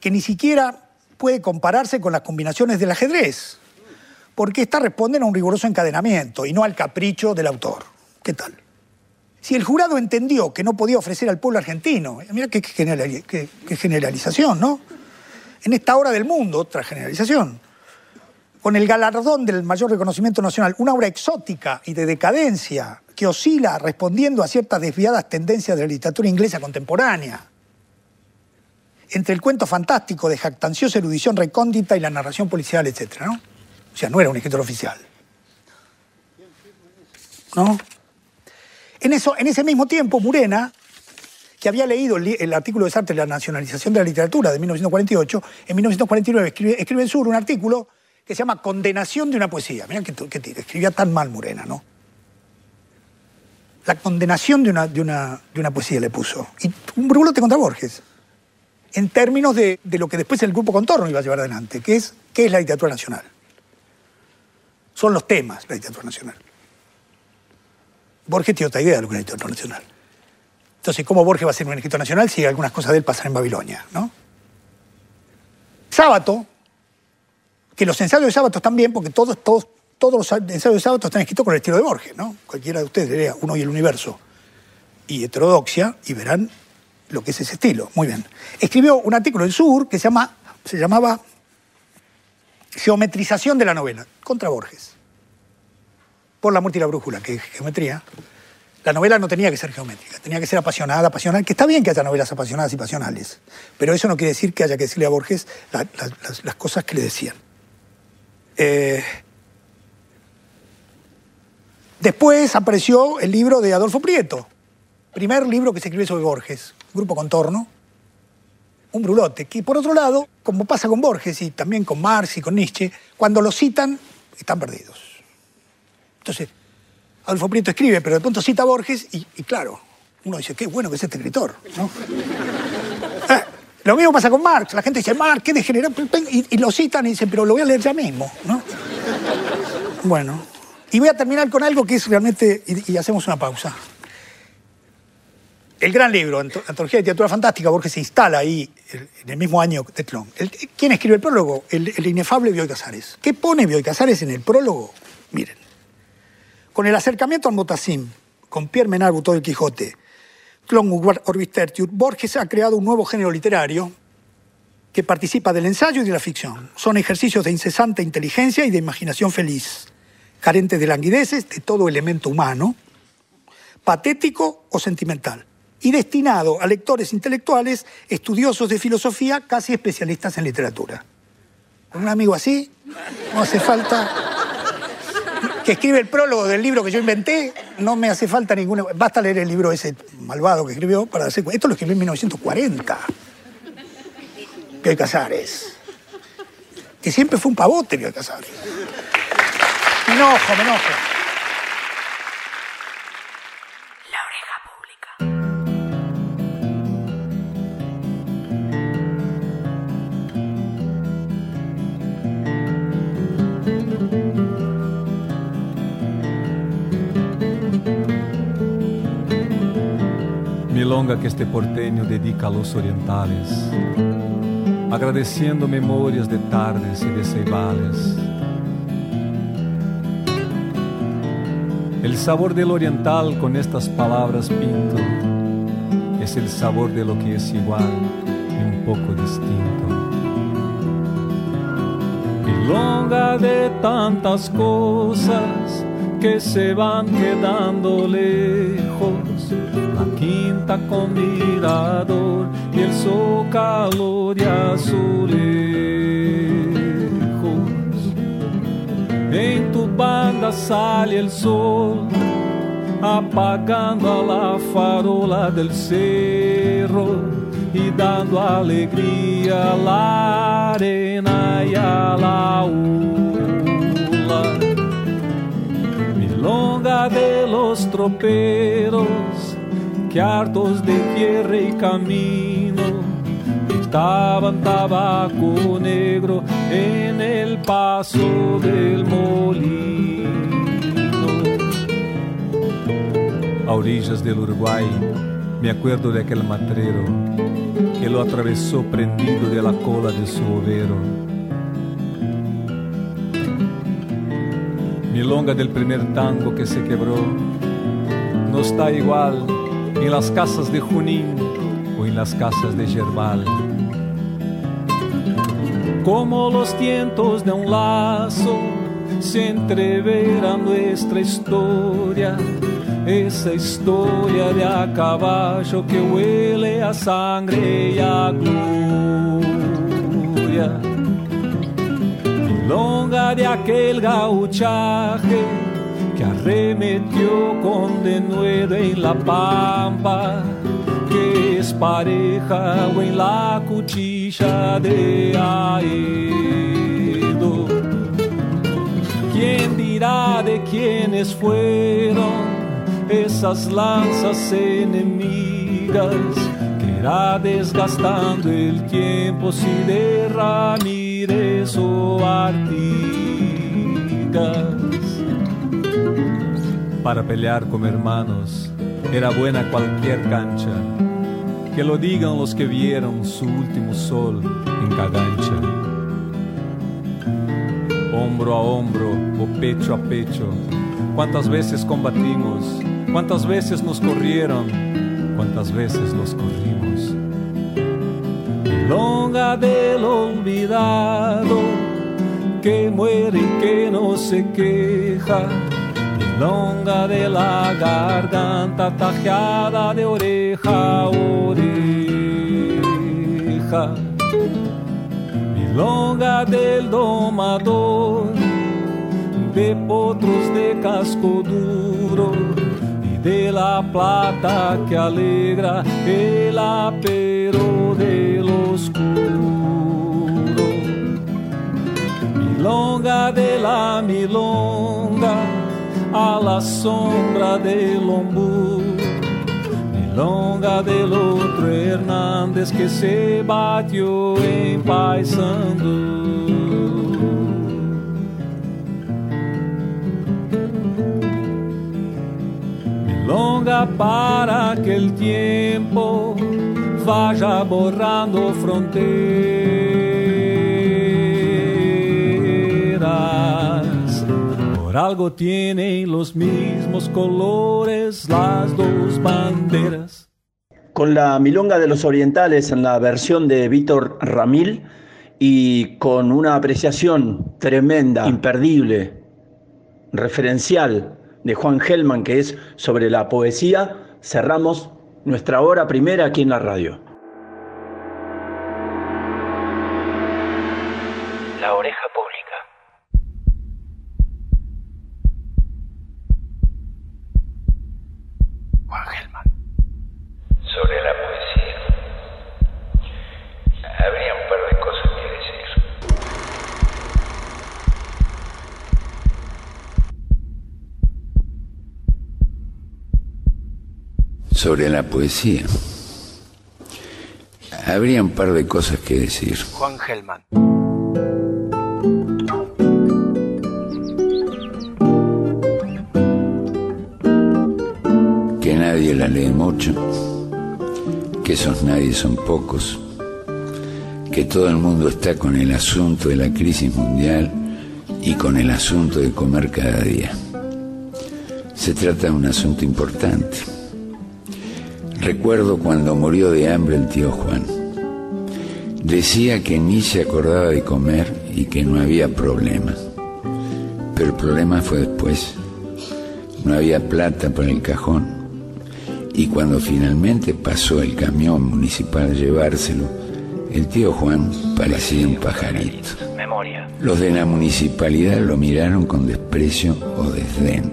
[SPEAKER 12] que ni siquiera puede compararse con las combinaciones del ajedrez, porque éstas responden a un riguroso encadenamiento y no al capricho del autor. ¿Qué tal? Si el jurado entendió que no podía ofrecer al pueblo argentino, mira qué, qué generali- qué- qué generalización, ¿no? En esta hora del mundo, otra generalización, con el galardón del mayor reconocimiento nacional, una obra exótica y de decadencia, que oscila respondiendo a ciertas desviadas tendencias de la literatura inglesa contemporánea. Entre el cuento fantástico de jactanciosa erudición recóndita y la narración policial, etc. ¿no? O sea, no era un escritor oficial. ¿No? En, eso, en ese mismo tiempo, Murena, que había leído el, artículo de Sartre, La nacionalización de la literatura, de 1948, en 1949 escribe, escribe en Sur un artículo que se llama Condenación de una poesía. Mirá qué tira, escribía tan mal Murena, ¿no? La condenación de una, de una, de una poesía le puso. Y un brulote contra Borges. En términos de, de lo que después el grupo Contorno iba a llevar adelante, que es qué es la literatura nacional. Son los temas la literatura nacional. Borges tiene otra idea de lo que es la literatura nacional. Entonces, ¿cómo Borges va a ser un escritor nacional si algunas cosas de él pasan en Babilonia? ¿no? Sábato, que los ensayos de Sábato están bien, porque todos, todos, todos los ensayos de Sábato están escritos con el estilo de Borges, ¿no? Cualquiera de ustedes lea Uno y el Universo y Heterodoxia y verán lo que es ese estilo. Muy bien. Escribió un artículo en Sur que se, llama, se llamaba Geometrización de la novela, contra Borges. Por la muerte y la brújula, que es geometría. La novela no tenía que ser geométrica, tenía que ser apasionada, apasional, que está bien que haya novelas apasionadas y pasionales, pero eso no quiere decir que haya que decirle a Borges la- la- las, las cosas que le decían. Eh, después apareció el libro de Adolfo Prieto, primer libro que se escribe sobre Borges, Grupo Contorno, un brulote, que por otro lado, como pasa con Borges y también con Marx y con Nietzsche, cuando lo citan, están perdidos. Entonces, Adolfo Prieto escribe, pero de pronto cita a Borges y, claro, uno dice, qué bueno que es este escritor. Ah, lo mismo pasa con Marx, la gente dice, Marx, qué degenerado, y, lo citan y dicen, pero lo voy a leer ya mismo, ¿no? Bueno, y voy a terminar con algo que es realmente, y, hacemos una pausa. El gran libro, Anto- Antología de Literatura Fantástica, Borges se instala ahí en el mismo año de Tlón. ¿Quién escribe el prólogo? El, el inefable Bioy Casares. ¿Qué pone Bioy Casares en el prólogo? Miren. Con el acercamiento al Motassim, con Pierre Menard Butó del Quijote, Clon Orbis Tertius, Borges ha creado un nuevo género literario que participa del ensayo y de la ficción. Son ejercicios de incesante inteligencia y de imaginación feliz, carentes de languideces, de todo elemento humano, patético o sentimental, y destinado a lectores intelectuales, estudiosos de filosofía, casi especialistas en literatura. Con un amigo así, no hace falta que escribe el prólogo del libro que yo inventé, no me hace falta ninguna. Basta leer el libro ese malvado que escribió para cuenta. Esto lo escribió en 1940. Bioy Casares. Que siempre fue un pavote, Bioy Casares. Me enojo, me enojo.
[SPEAKER 13] Milonga que este porteño dedica a los orientales, agradeciendo memorias de tardes y de ceibales. El sabor del oriental con estas palabras pinto es el sabor de lo que es igual y un poco distinto. Milonga de tantas cosas que se van quedando lejos, la quinta con mirador y el zócalo de azulejos. En tu banda sale el sol, apagando a la farola del cerro y dando alegría a la arena y a la ula. Milonga de los troperos que hartos de tierra y camino estaban tabaco negro en el paso del molino. A orillas del Uruguay me acuerdo de aquel matrero que lo atravesó prendido de la cola de su overo. Milonga del primer tango que se quebró no está igual en las casas de Junín o en las casas de Yerbal. Como los tientos de un lazo se entrevera nuestra historia esa historia de a caballo que huele a sangre y a gloria. Longa de aquel gauchaje que arremetió con denuedo en la pampa, que es pareja o en la cuchilla de Aedo. ¿Quién dirá de quiénes fueron esas lanzas enemigas que irá desgastando el tiempo si de Ramírez o Artigas? Para pelear como hermanos era buena cualquier cancha. Que lo digan los que vieron su último sol en Cagancha. Hombro a hombro o pecho a pecho, cuántas veces combatimos, cuántas veces nos corrieron, cuántas veces nos corrimos. Milonga del olvidado, que muere y que no se queja. Milonga de la garganta tajeada de oreja a oreja. Milonga del domador, de potros de casco duro y de la plata que alegra el apero del oscuro. Milonga de la milonga a la sombra del ombú. Milonga del otro Hernández que se batió en Paisandú. Milonga para que el tiempo vaya borrando fronteras. Algo tienen los mismos colores las dos banderas.
[SPEAKER 3] Con la Milonga de los Orientales en la versión de Víctor Ramil y con una apreciación tremenda, imperdible, referencial de Juan Gelman, que es sobre la poesía, cerramos nuestra hora primera aquí en la radio.
[SPEAKER 2] La oreja pública. Juan Gelman.
[SPEAKER 14] Sobre la poesía. Habría un par de cosas que decir. Sobre la poesía. Habría un par de cosas que decir.
[SPEAKER 2] Juan Gelman.
[SPEAKER 14] que nadie la lee mucho, que esos nadie son pocos, que todo el mundo está con el asunto de la crisis mundial y con el asunto de comer cada día. Se trata de un asunto importante. Recuerdo cuando murió de hambre el tío Juan. Decía que ni se acordaba de comer y que no había problema. Pero el problema fue después. No había plata para el cajón y cuando finalmente pasó el camión municipal a llevárselo, el tío Juan parecía un pajarito. Los de la municipalidad lo miraron con desprecio o desdén.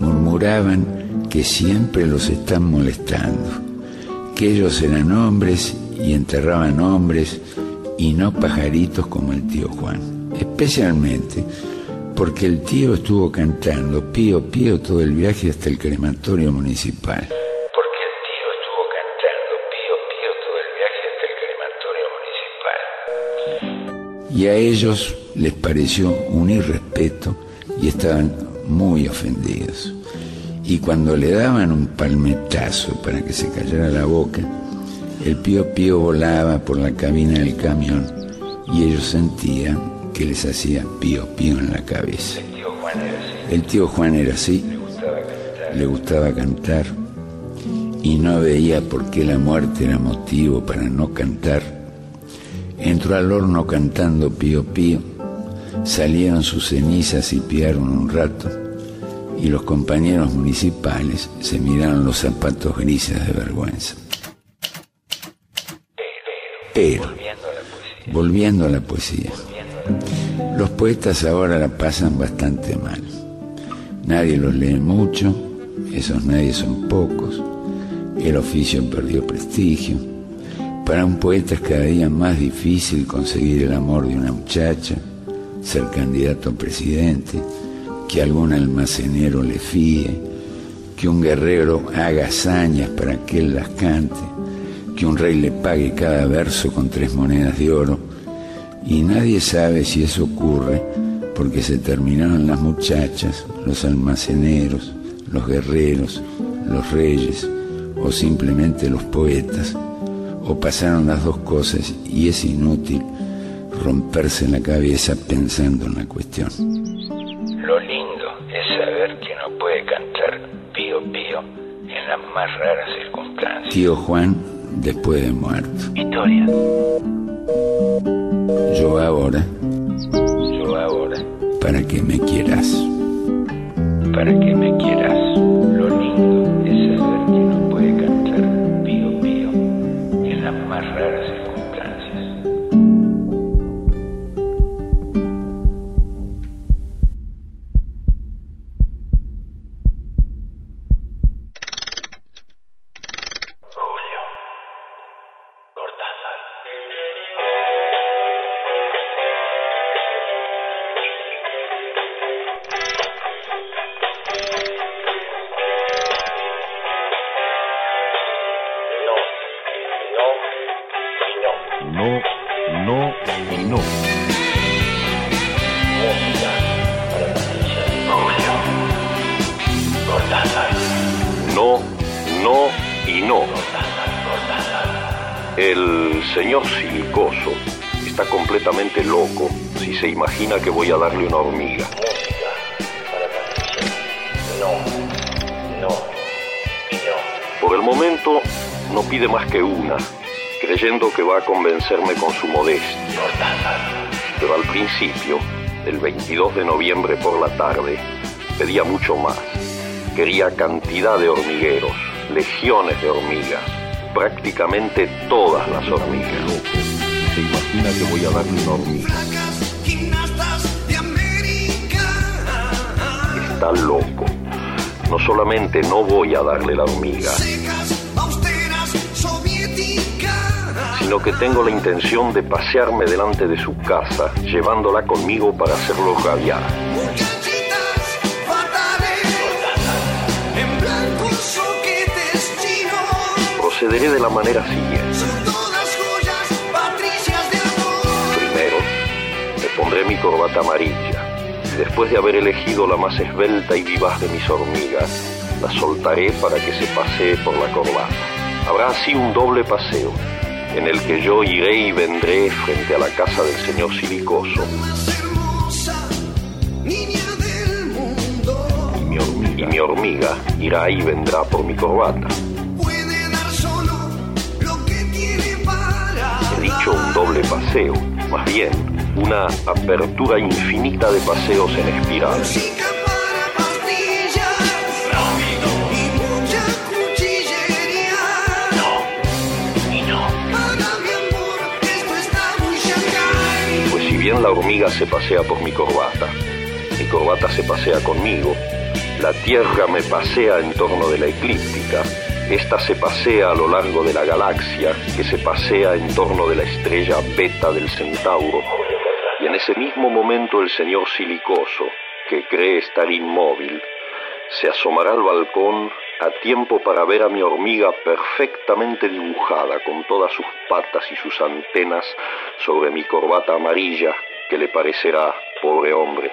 [SPEAKER 14] Murmuraban que siempre los están molestando, que ellos eran hombres y enterraban hombres y no pajaritos como el tío Juan. Especialmente porque el tío estuvo cantando pío pío todo el viaje hasta el crematorio municipal. Porque el tío estuvo cantando pío pío todo el viaje hasta el crematorio municipal. Y a ellos les pareció un irrespeto y estaban muy ofendidos. Y cuando le daban un palmetazo para que se callara la boca, el pío pío volaba por la cabina del camión y ellos sentían que les hacía pío pío en la cabeza. El tío Juan era así, le gustaba cantar y no veía por qué la muerte era motivo para no cantar. Entró al horno cantando pío pío, salieron sus cenizas y piaron un rato y los compañeros municipales se miraron los zapatos grises de vergüenza. Pero, volviendo a la poesía, los poetas ahora la pasan bastante mal. Nadie los lee mucho, esos nadie son pocos, el oficio perdió prestigio. Para un poeta es cada día más difícil conseguir el amor de una muchacha, ser candidato a presidente, que algún almacenero le fíe, que un guerrero haga hazañas para que él las cante, que un rey le pague cada verso con tres monedas de oro, y nadie sabe si eso ocurre porque se terminaron las muchachas, los almaceneros, los guerreros, los reyes, o simplemente los poetas, o pasaron las dos cosas y es inútil romperse la cabeza pensando en la cuestión.
[SPEAKER 15] Las más raras circunstancias.
[SPEAKER 14] Tío Juan después de muerto.
[SPEAKER 15] Historia.
[SPEAKER 14] Yo ahora,
[SPEAKER 15] Yo ahora,
[SPEAKER 14] para que me quieras.
[SPEAKER 15] para que me quieras,
[SPEAKER 11] se imagina que voy a darle una hormiga.
[SPEAKER 15] Música para patillas. No, no no.
[SPEAKER 11] Por el momento no pide más que una, creyendo que va a convencerme con su modestia. Pero al principio, el 22 de noviembre por la tarde, pedía mucho más. Quería cantidad de hormigueros, legiones de hormigas, prácticamente todas las hormigas. Se imagina que voy a darle una hormiga. Está loco. No solamente no voy a darle la hormiga, sino que tengo la intención de pasearme delante de su casa, llevándola conmigo para hacerlo rabiar. Procederé de la manera siguiente. Primero, me pondré mi corbata amarilla. Después de haber elegido la más esbelta y vivaz de mis hormigas, la soltaré para que se pasee por la corbata. Habrá así un doble paseo, en el que yo iré y vendré frente a la casa del señor Silicoso. Y mi hormiga irá y vendrá por mi corbata. He dicho un doble paseo, más bien una apertura infinita de paseos en espiral.
[SPEAKER 15] Y no.
[SPEAKER 11] Pues si bien la hormiga se pasea por mi corbata, mi corbata se pasea conmigo, la Tierra me pasea en torno de la eclíptica, esta se pasea a lo largo de la galaxia, que se pasea en torno de la estrella beta del Centauro, en ese mismo momento el señor Silicoso, que cree estar inmóvil, se asomará al balcón a tiempo para ver a mi hormiga perfectamente dibujada con todas sus patas y sus antenas sobre mi corbata amarilla que le parecerá, pobre hombre,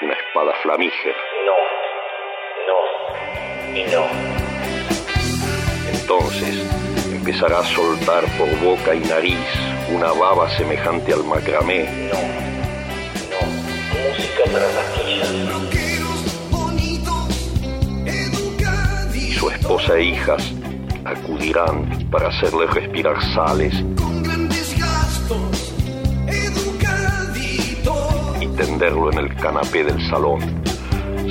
[SPEAKER 11] una espada flamígera.
[SPEAKER 15] No, no y no.
[SPEAKER 11] Entonces empezará a soltar por boca y nariz una baba semejante al macramé
[SPEAKER 15] No, no. Música
[SPEAKER 11] su esposa e hijas acudirán para hacerle respirar sales y tenderlo en el canapé del salón,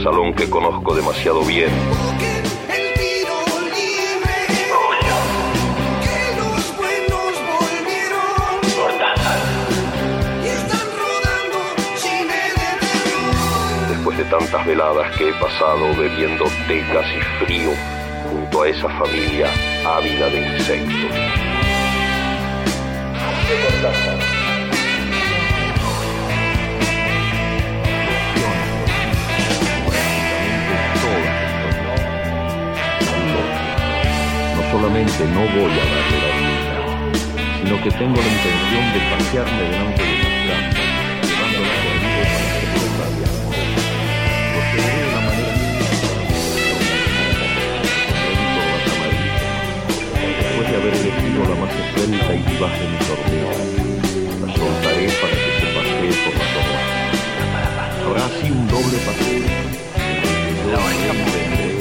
[SPEAKER 16] salón que conozco demasiado bien. Tantas veladas que he pasado bebiendo té casi frío junto a esa familia ávida de insectos.
[SPEAKER 17] No solamente no voy a darle la vuelta, sino que tengo la intención de pasearme delante de de haber elegido la más esbelta y vivaz de mis hormigas, la soltaré para que se pasee por la torre. Habrá así un doble paseo. La oreja vendré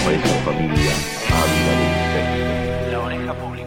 [SPEAKER 17] a esa familia ávida de insectos.
[SPEAKER 2] La oreja pública.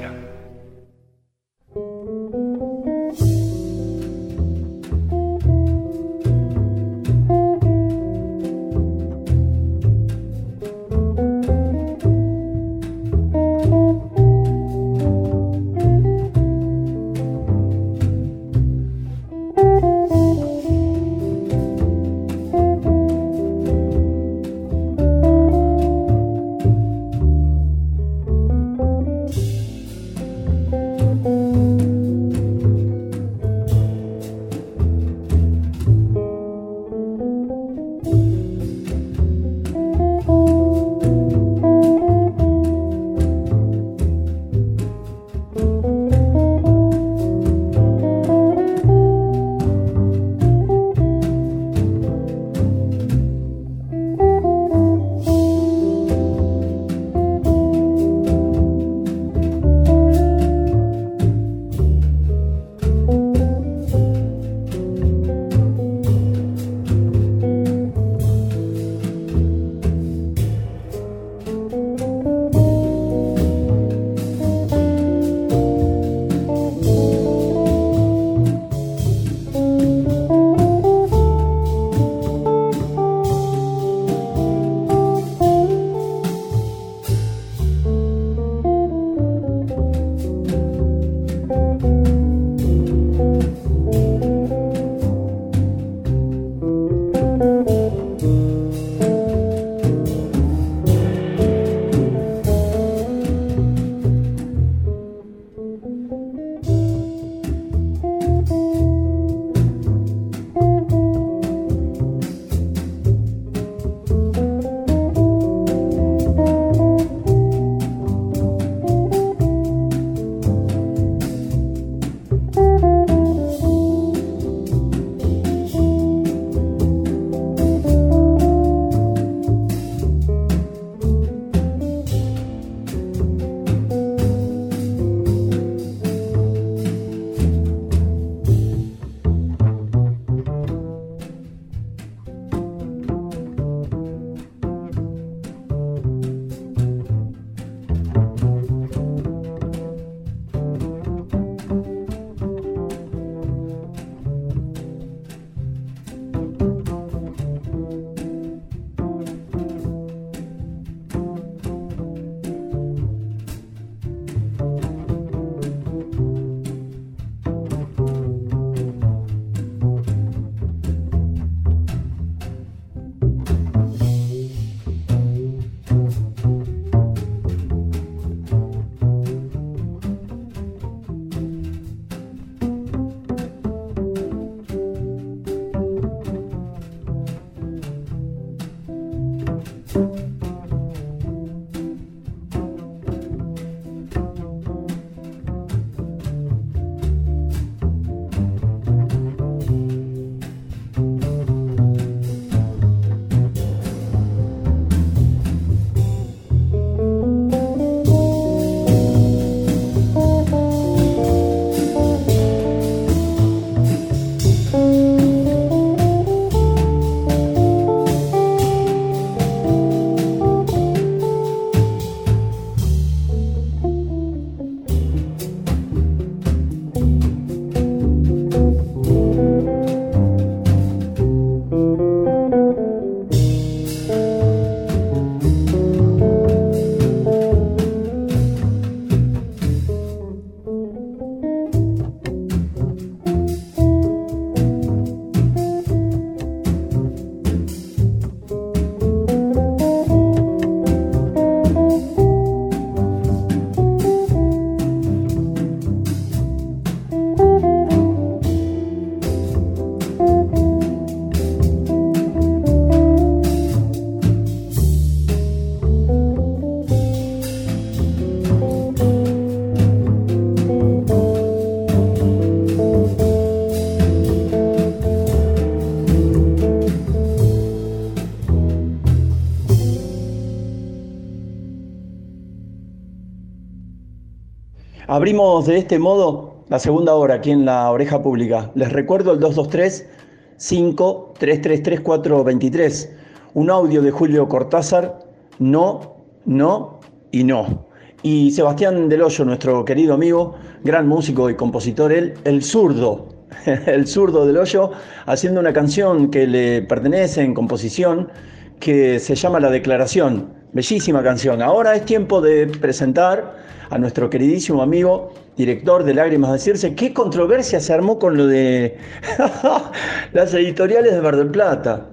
[SPEAKER 3] De este modo la segunda hora aquí en la oreja pública. Les recuerdo el 223 5333 423. Un audio de Julio Cortázar, no, no y no. Y Sebastián Del Hoyo, nuestro querido amigo, gran músico y compositor, el zurdo, el zurdo del hoyo, haciendo una canción que le pertenece en composición, que se llama La Declaración. Bellísima canción. Ahora es tiempo de presentar a nuestro queridísimo amigo, director de Lágrimas de Circe. ¿Qué controversia se armó con lo de las editoriales de Mar del Plata?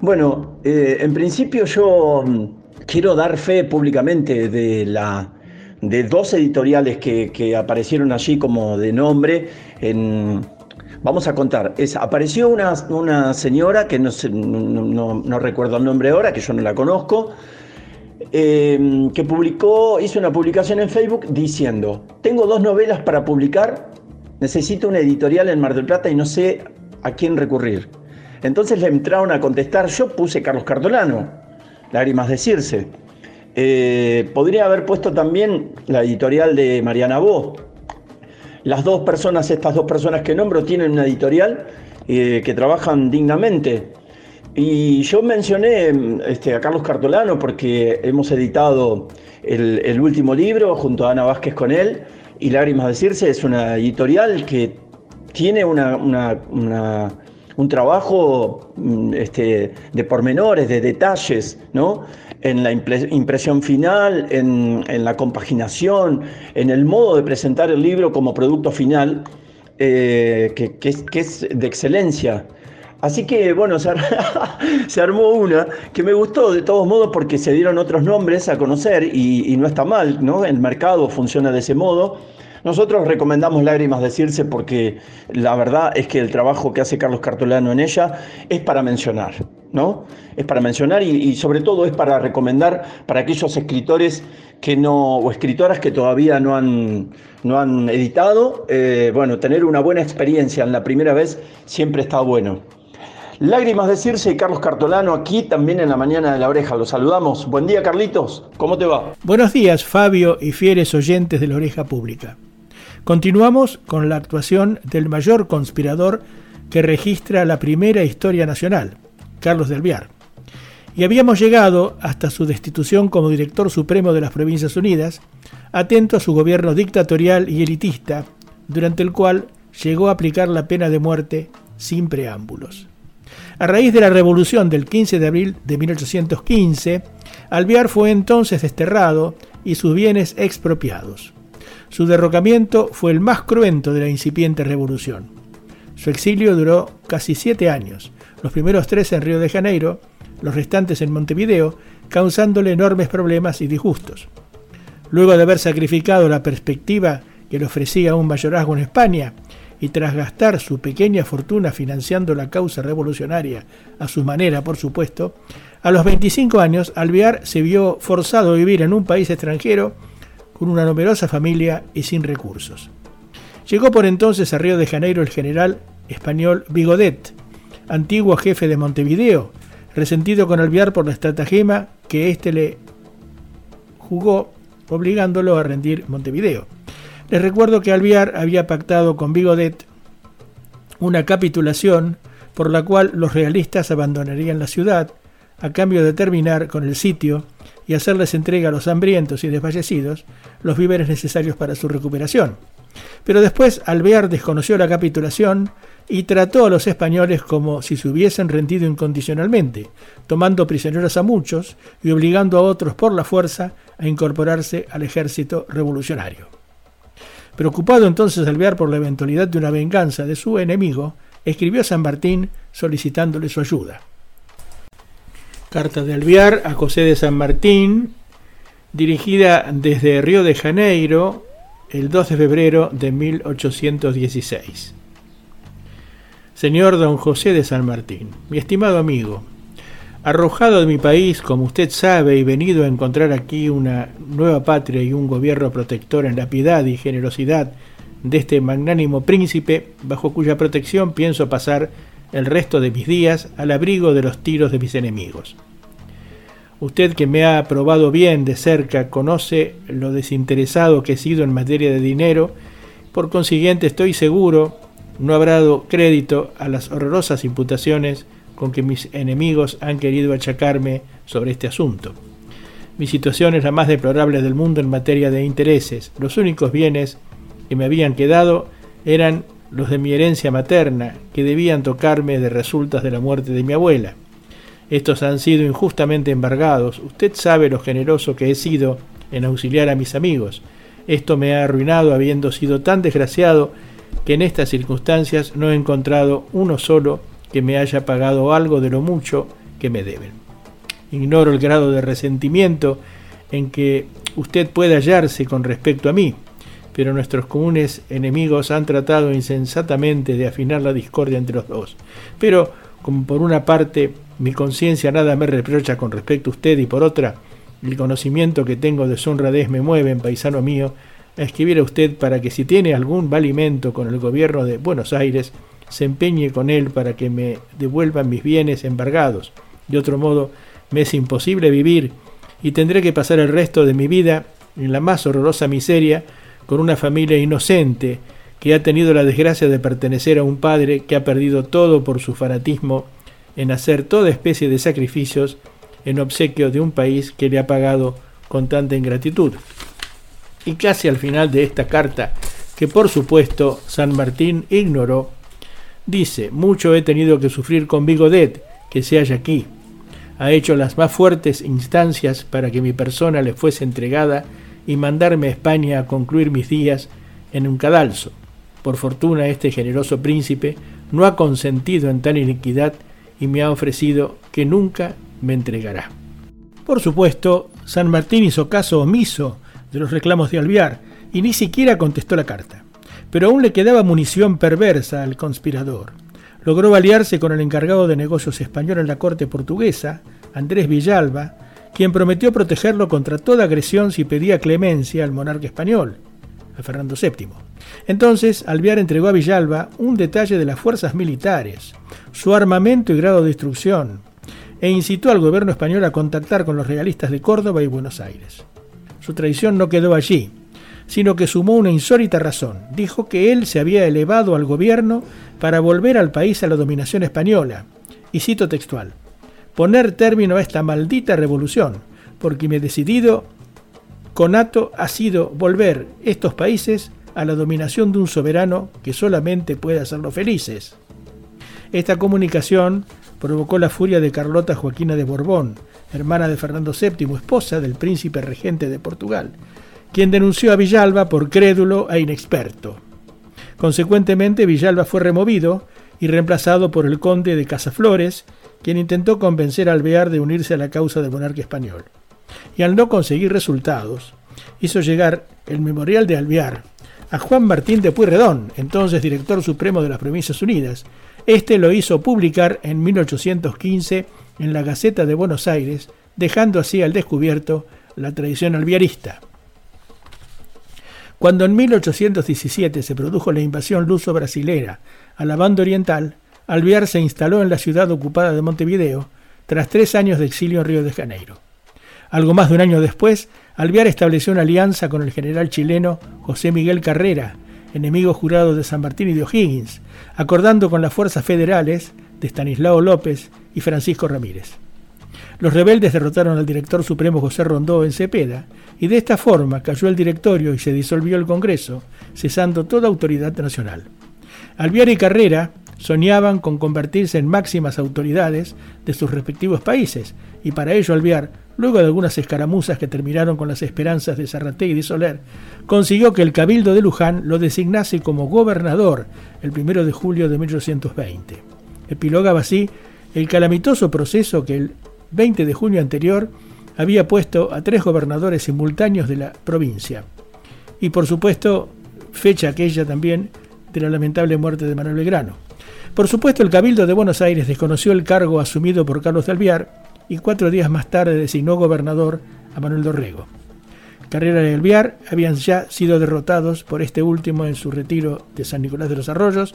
[SPEAKER 3] Bueno, eh, en principio yo mm, quiero dar fe públicamente de la de dos editoriales que, que aparecieron allí como de nombre Vamos a contar. Es, apareció una, una señora que no, no, no, recuerdo el nombre ahora, que yo no la conozco, eh, que publicó, hizo una publicación en Facebook diciendo, tengo dos novelas para publicar, necesito una editorial en Mar del Plata y no sé a quién recurrir. Entonces le entraron a contestar, yo puse Carlos Cardolano, Lágrimas de Circe. Eh, podría haber puesto también la editorial de Mariana Bo, las dos personas, estas dos personas que nombro, tienen una editorial eh, que trabajan dignamente. Y yo mencioné este, a Carlos Cartolano porque hemos editado el, último libro junto a Ana Vázquez con él y Lágrimas de Circe es una editorial que tiene una, un trabajo mm, este, de pormenores, de detalles, ¿no? en la impresión final, en, la compaginación, en el modo de presentar el libro como producto final, eh, que, es, de excelencia. Así que bueno, se, armó una que me gustó de todos modos porque se dieron otros nombres a conocer y, no está mal, ¿no? El mercado funciona de ese modo. Nosotros recomendamos Lágrimas de Circe porque la verdad es que el trabajo que hace Carlos Cartolano en ella es para mencionar, ¿no? Es para mencionar y, sobre todo es para recomendar para aquellos escritores que no, o escritoras que todavía no han, no han editado, eh, bueno, tener una buena experiencia en la primera vez siempre está bueno. Lágrimas de Circe y Carlos Cartolano aquí también en la mañana de la oreja. Los saludamos. Buen día, Carlitos. ¿Cómo te va?
[SPEAKER 18] Buenos días, Fabio y fieles oyentes de la oreja pública. Continuamos con la actuación del mayor conspirador que registra la primera historia nacional, Carlos del Viar. Y habíamos llegado hasta su destitución como director supremo de las Provincias Unidas, atento a su gobierno dictatorial y elitista, durante el cual llegó a aplicar la pena de muerte sin preámbulos. A raíz de la revolución del 15 de abril de 1815, Alvear fue entonces desterrado y sus bienes expropiados. Su derrocamiento fue el más cruento de la incipiente revolución. Su exilio duró casi siete años, los primeros tres en Río de Janeiro, los restantes en Montevideo, causándole enormes problemas y disgustos. Luego de haber sacrificado la perspectiva que le ofrecía un mayorazgo en España y tras gastar su pequeña fortuna financiando la causa revolucionaria, a su manera por supuesto, a los 25 años Alvear se vio forzado a vivir en un país extranjero con una numerosa familia y sin recursos. Llegó por entonces a Río de Janeiro el general español Bigodet, antiguo jefe de Montevideo, resentido con Alviar por la estratagema que éste le jugó, obligándolo a rendir Montevideo. Les recuerdo que Alviar había pactado con Bigodet una capitulación por la cual los realistas abandonarían la ciudad a cambio de terminar con el sitio y hacerles entrega a los hambrientos y desfallecidos los víveres necesarios para su recuperación. Pero después Alvear desconoció la capitulación y trató a los españoles como si se hubiesen rendido incondicionalmente, tomando prisioneros a muchos y obligando a otros por la fuerza a incorporarse al ejército revolucionario. Preocupado entonces Alvear por la eventualidad de una venganza de su enemigo, escribió a San Martín solicitándole su ayuda. Carta de Alviar a José de San Martín, dirigida desde Río de Janeiro el 2 de febrero de 1816. Señor don José de San Martín, mi estimado amigo, arrojado de mi país, como usted sabe, y venido a encontrar aquí una nueva patria y un gobierno protector en la piedad y generosidad de este magnánimo príncipe, bajo cuya protección pienso pasar el resto de mis días al abrigo de los tiros de mis enemigos. Usted que me ha probado bien de cerca, conoce lo desinteresado que he sido en materia de dinero, por consiguiente estoy seguro no habrá dado crédito a las horrorosas imputaciones con que mis enemigos han querido achacarme sobre este asunto. Mi situación es la más deplorable del mundo en materia de intereses. Los únicos bienes que me habían quedado eran los de mi herencia materna, que debían tocarme de resultas de la muerte de mi abuela. Estos han sido injustamente embargados. Usted sabe lo generoso que he sido en auxiliar a mis amigos. Esto me ha arruinado habiendo sido tan desgraciado que en estas circunstancias no he encontrado uno solo que me haya pagado algo de lo mucho que me deben. Ignoro el grado de resentimiento en que usted puede hallarse con respecto a mí, pero nuestros comunes enemigos han tratado insensatamente de afinar la discordia entre los dos. Pero, como por una parte mi conciencia nada me reprocha con respecto a usted y por otra, el conocimiento que tengo de su honradez me mueve, en paisano mío, a escribir a usted para que si tiene algún valimento con el gobierno de Buenos Aires, se empeñe con él para que me devuelvan mis bienes embargados. De otro modo, me es imposible vivir y tendré que pasar el resto de mi vida en la más horrorosa miseria con una familia inocente que ha tenido la desgracia de pertenecer a un padre que ha perdido todo por su fanatismo en hacer toda especie de sacrificios en obsequio de un país que le ha pagado con tanta ingratitud. Y casi al final de esta carta, que por supuesto San Martín ignoró, dice, mucho he tenido que sufrir con Bigodet, que se halla aquí. Ha hecho las más fuertes instancias para que mi persona le fuese entregada y mandarme a España a concluir mis días en un cadalso. Por fortuna este generoso príncipe no ha consentido en tal iniquidad y me ha ofrecido que nunca me entregará. Por supuesto, San Martín hizo caso omiso de los reclamos de Alviar y ni siquiera contestó la carta. Pero aún le quedaba munición perversa al conspirador. Logró aliarse con el encargado de negocios español en la corte portuguesa, Andrés Villalba, quien prometió protegerlo contra toda agresión si pedía clemencia al monarca español, a Fernando VII. Entonces, Alvear entregó a Villalba un detalle de las fuerzas militares, su armamento y grado de instrucción, e incitó al gobierno español a contactar con los realistas de Córdoba y Buenos Aires. Su traición no quedó allí, sino que sumó una insólita razón. Dijo que él se había elevado al gobierno para volver al país a la dominación española. Y cito textual, poner término a esta maldita revolución, porque mi decidido conato ha sido volver estos países a la dominación de un soberano que solamente puede hacerlos felices. Esta comunicación provocó la furia de Carlota Joaquina de Borbón, hermana de Fernando VII, esposa del príncipe regente de Portugal, quien denunció a Villalba por crédulo e inexperto. Consecuentemente, Villalba fue removido y reemplazado por el conde de Casaflores, quien intentó convencer a Alvear de unirse a la causa del monarca español. Y al no conseguir resultados, hizo llegar el memorial de Alvear a Juan Martín de Pueyrredón, entonces director supremo de las Provincias Unidas. Este lo hizo publicar en 1815 en la Gaceta de Buenos Aires, dejando así al descubierto la tradición alviarista. Cuando en 1817 se produjo la invasión luso-brasilera a la banda oriental, Alvear se instaló en la ciudad ocupada de Montevideo tras tres años de exilio en Río de Janeiro. Algo más de un año después, Alvear estableció una alianza con el general chileno José Miguel Carrera, enemigo jurado de San Martín y de O'Higgins, acordando con las fuerzas federales de Stanislao López y Francisco Ramírez. Los rebeldes derrotaron al director supremo José Rondó en Cepeda y de esta forma cayó el directorio y se disolvió el Congreso, cesando toda autoridad nacional. Alvear y Carrera soñaban con convertirse en máximas autoridades de sus respectivos países, y para ello Alvear, luego de algunas escaramuzas que terminaron con las esperanzas de Zarraté y de Soler, consiguió que el Cabildo de Luján lo designase como gobernador el 1 de julio de 1820. Epilogaba así el calamitoso proceso que el 20 de junio anterior había puesto a tres gobernadores simultáneos de la provincia. Y por supuesto, fecha aquella también de la lamentable muerte de Manuel Belgrano. Por supuesto, el Cabildo de Buenos Aires desconoció el cargo asumido por Carlos de Alviar y cuatro días más tarde designó gobernador a Manuel Dorrego. Carrera y Alviar habían ya sido derrotados por este último en su retiro de San Nicolás de los Arroyos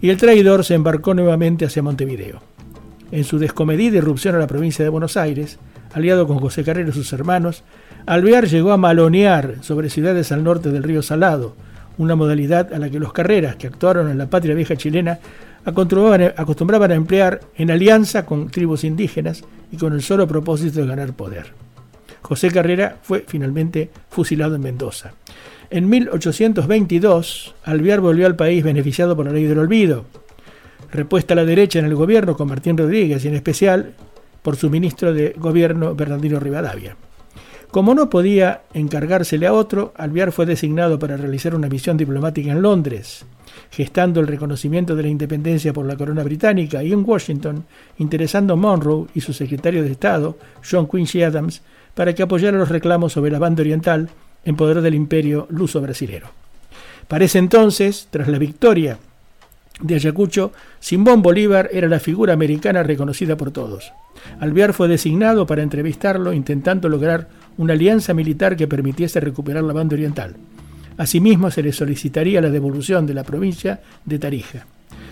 [SPEAKER 18] y el traidor se embarcó nuevamente hacia Montevideo. En su descomedida irrupción a la provincia de Buenos Aires, aliado con José Carrero y sus hermanos, Alvear llegó a malonear sobre ciudades al norte del río Salado, una modalidad a la que los carreras que actuaron en la patria vieja chilena acostumbraban a emplear en alianza con tribus indígenas y con el solo propósito de ganar poder. José Carrera fue finalmente fusilado en Mendoza. En 1822, Alvear volvió al país beneficiado por la ley del olvido, repuesta a la derecha en el gobierno con Martín Rodríguez y en especial por su ministro de gobierno Bernardino Rivadavia. Como no podía encargársele a otro, Alvear fue designado para realizar una misión diplomática en Londres, gestando el reconocimiento de la independencia por la corona británica y en Washington, interesando a Monroe y su secretario de Estado, John Quincy Adams, para que apoyara los reclamos sobre la banda oriental en poder del imperio luso-brasilero. Para ese entonces, tras la victoria de Ayacucho, Simón Bolívar era la figura americana reconocida por todos. Alvear fue designado para entrevistarlo intentando lograr una alianza militar que permitiese recuperar la banda oriental. Asimismo, se le solicitaría la devolución de la provincia de Tarija.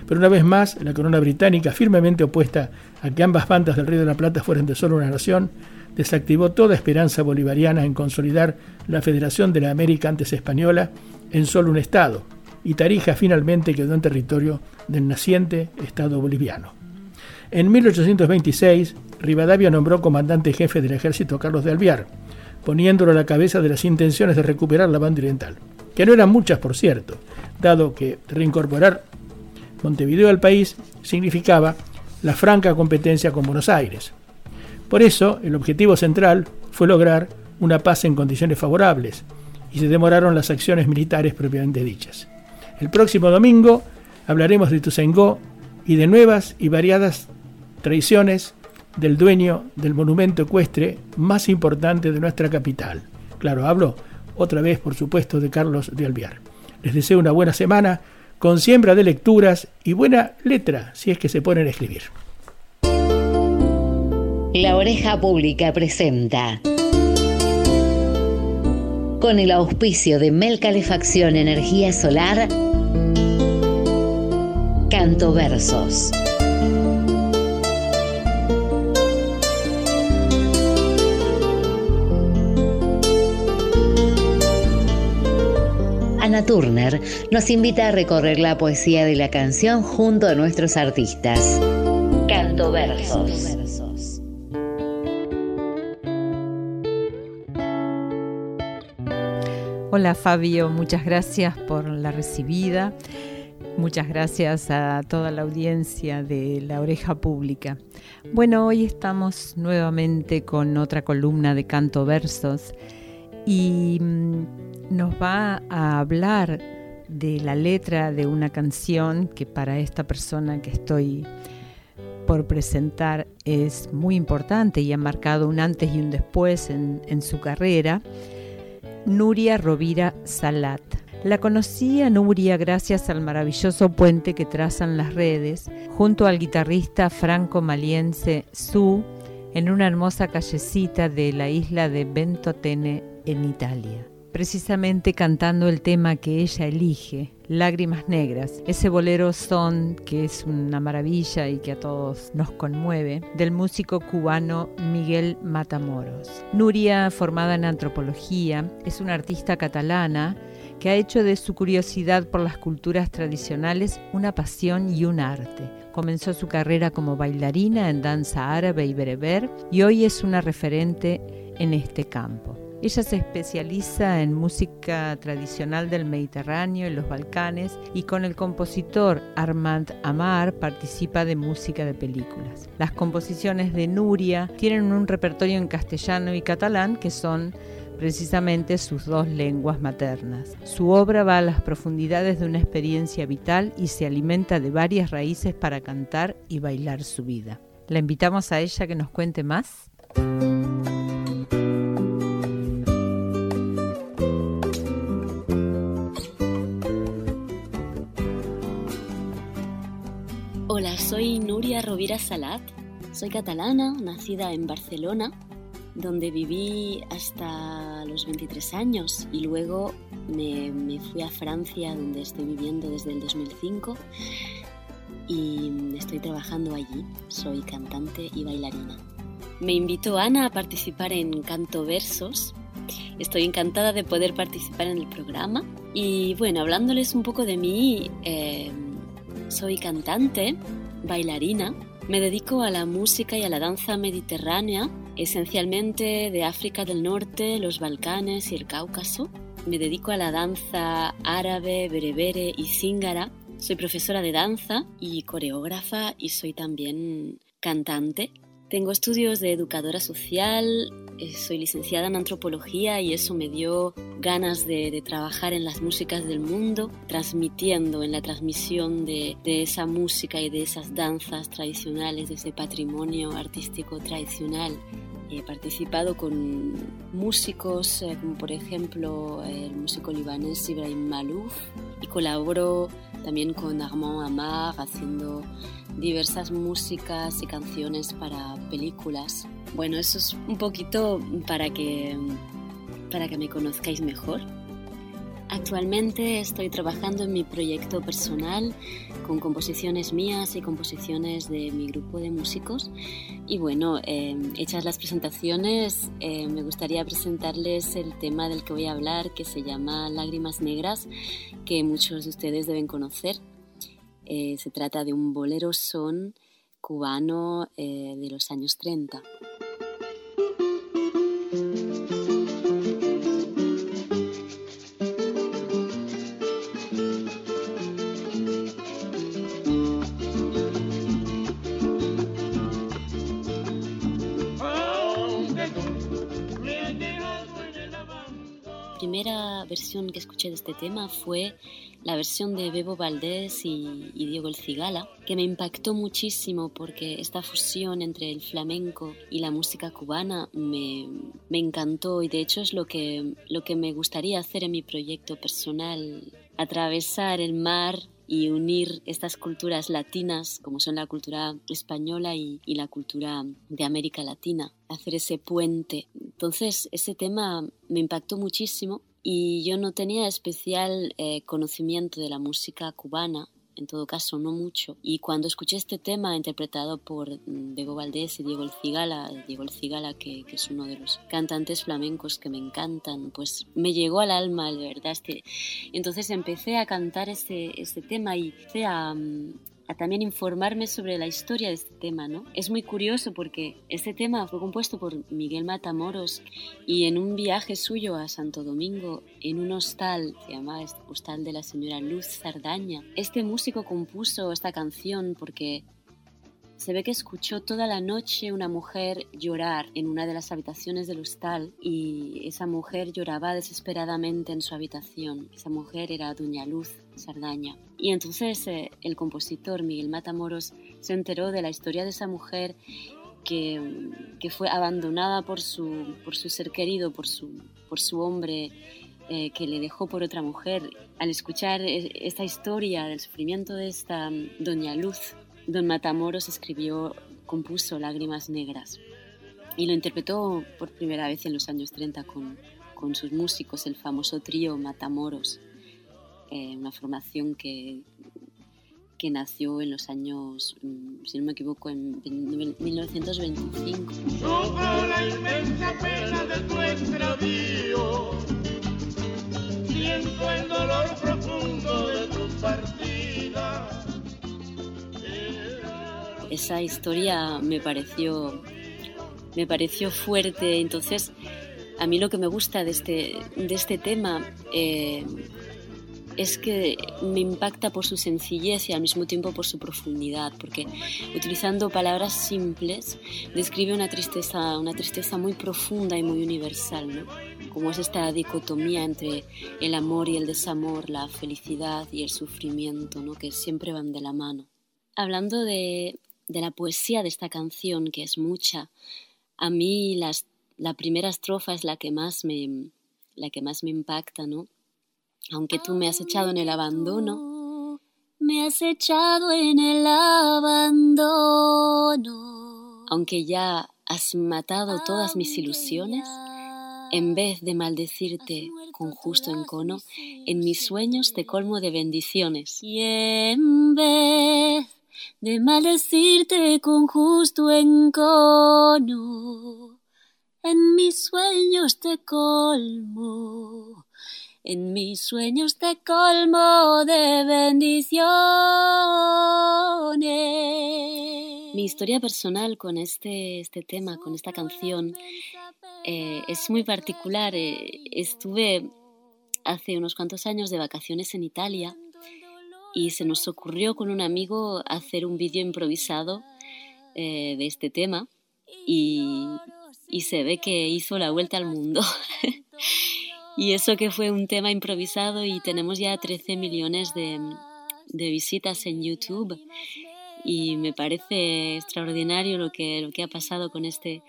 [SPEAKER 18] Pero una vez más, la corona británica, firmemente opuesta a que ambas bandas del Río de la Plata fueran de solo una nación, desactivó toda esperanza bolivariana en consolidar la Federación de la América antes española en solo un Estado, y Tarija finalmente quedó en territorio del naciente Estado boliviano. En 1826, Rivadavia nombró comandante jefe del ejército Carlos de Alviar, poniéndolo a la cabeza de las intenciones de recuperar la banda oriental, que no eran muchas, por cierto, dado que reincorporar Montevideo al país significaba la franca competencia con Buenos Aires. Por eso, el objetivo central fue lograr una paz en condiciones favorables, y se demoraron las acciones militares propiamente dichas. El próximo domingo hablaremos de Tusengó y de nuevas y variadas traiciones del dueño del monumento ecuestre más importante de nuestra capital. Claro, hablo otra vez, por supuesto, de Carlos de Alviar. Les deseo una buena semana, con siembra de lecturas y buena letra, si es que se ponen a escribir.
[SPEAKER 6] La Oreja Pública presenta. Con el auspicio de Mel Calefacción Energía Solar, Canto Versos. Ana Turner nos invita a recorrer la poesía de la canción junto a nuestros artistas. Canto Versos.
[SPEAKER 19] Hola Fabio, muchas gracias por la recibida. Muchas gracias a toda la audiencia de La Oreja Pública. Bueno, hoy estamos nuevamente con otra columna de canto versos y mm, nos va a hablar de la letra de una canción que para esta persona que estoy por presentar es muy importante y ha marcado un antes y un después en, en su carrera Nuria Rovira Salat. La conocí a Nuria gracias al maravilloso puente que trazan las redes, junto al guitarrista franco-maliense Su, en una hermosa callecita de la isla de Ventotene, en Italia precisamente cantando el tema que ella elige, Lágrimas Negras, ese bolero son que es una maravilla y que a todos nos conmueve, del músico cubano Miguel Matamoros. Nuria, formada en antropología, es una artista catalana que ha hecho de su curiosidad por las culturas tradicionales una pasión y un arte. Comenzó su carrera como bailarina en danza árabe y bereber y hoy es una referente en este campo. Ella se especializa en música tradicional del Mediterráneo y los Balcanes y con el compositor Armand Amar participa de música de películas. Las composiciones de Nuria tienen un repertorio en castellano y catalán que son precisamente sus dos lenguas maternas. Su obra va a las profundidades de una experiencia vital y se alimenta de varias raíces para cantar y bailar su vida. La invitamos a ella que nos cuente más.
[SPEAKER 20] Hola, soy Nuria Rovira Salat, soy catalana, nacida en Barcelona, donde viví hasta los 23 años y luego me, fui a Francia, donde estoy viviendo desde el 2005 y estoy trabajando allí, soy cantante y bailarina. Me invitó Ana a participar en Canto Versos. Estoy encantada de poder participar en el programa. Y bueno, hablándoles un poco de mí, eh, soy cantante, bailarina, me dedico a la música y a la danza mediterránea, esencialmente de África del Norte, los Balcanes y el Cáucaso. Me dedico a la danza árabe, berebere y zíngara. Soy profesora de danza y coreógrafa y soy también cantante. Tengo estudios de educadora social, soy licenciada en antropología y eso me dio ganas de, trabajar en las músicas del mundo, transmitiendo en la transmisión de, esa música y de esas danzas tradicionales, de ese patrimonio artístico tradicional. He participado con músicos eh, como por ejemplo el músico libanés Ibrahim Malouf y colaboro también con Armand Amar haciendo diversas músicas y canciones para películas. Bueno, eso es un poquito para que, para que me conozcáis mejor. Actualmente estoy trabajando en mi proyecto personal con composiciones mías y composiciones de mi grupo de músicos. Y bueno, eh, hechas las presentaciones, eh, me gustaría presentarles el tema del que voy a hablar, que se llama Lágrimas Negras, que muchos de ustedes deben conocer. Eh, se trata de un bolero son cubano de los años 30. primera versión que escuché de este tema fue la versión de Bebo Valdés y, Diego El Cigala, que me impactó muchísimo porque esta fusión entre el flamenco y la música cubana me, me encantó y de hecho es lo que, lo que me gustaría hacer en mi proyecto personal, atravesar el mar y unir estas culturas latinas, como son la cultura española y, y, la cultura de América Latina, hacer ese puente. Entonces, ese tema me impactó muchísimo y yo no tenía especial eh, conocimiento de la música cubana en todo caso no mucho. Y cuando escuché este tema interpretado por mm, Bego Valdés y Diego El Cigala, Diego El Cigala que, que, es uno de los cantantes flamencos que me encantan, pues me llegó al alma, de verdad. Este... Entonces empecé a cantar este, este tema y empecé a, mm, a también informarme sobre la historia de este tema, ¿no? Es muy curioso porque este tema fue compuesto por Miguel Matamoros y en un viaje suyo a Santo Domingo, en un hostal, se llama este Hostal de la Señora Luz Sardaña, este músico compuso esta canción porque se ve que escuchó toda la noche una mujer llorar en una de las habitaciones del hostal y esa mujer lloraba desesperadamente en su habitación. Esa mujer era Doña Luz Sardaña. Y entonces eh, el compositor Miguel Matamoros se enteró de la historia de esa mujer que, que fue abandonada por su, por su ser querido, por su, por su hombre eh, que le dejó por otra mujer. Al escuchar eh, esta historia del sufrimiento de esta mm, Doña Luz, Don Matamoros escribió, compuso Lágrimas Negras y lo interpretó por primera vez en los años 30 con, con sus músicos, el famoso trío Matamoros, eh, una formación que, que nació en los años, mm, si no me equivoco, en 1925.
[SPEAKER 21] Sufro la inmensa pena de tu extravío, siento el dolor profundo de tu partida
[SPEAKER 20] esa historia me pareció, me pareció fuerte. Entonces, a mí lo que me gusta de este, de este tema eh, es que me impacta por su sencillez y al mismo tiempo por su profundidad, porque utilizando palabras simples describe una tristeza, una tristeza muy profunda y muy universal, ¿no? como es esta dicotomía entre el amor y el desamor, la felicidad y el sufrimiento, ¿no? que siempre van de la mano. Hablando de, de la poesía de esta canción, que es mucha, a mí las, la primera estrofa es la que más me, la que más me impacta, ¿no? Aunque tú me has echado en el abandono, me has echado en el abandono. Aunque ya has matado todas mis ilusiones, en vez de maldecirte con justo encono, en mis sueños te colmo de bendiciones. Y en vez de maldecirte con justo encono. En mis sueños te colmo, en mis sueños te colmo de bendiciones. Mi historia personal con este, este tema, con esta canción, eh, es muy particular. Eh, estuve hace unos cuantos años de vacaciones en Italia y se nos ocurrió con un amigo hacer un vídeo improvisado eh, de este tema y, y se ve que hizo la vuelta al mundo. y eso que fue un tema improvisado y tenemos ya 13 millones de, de visitas en YouTube y me parece extraordinario lo que, lo que ha pasado con este,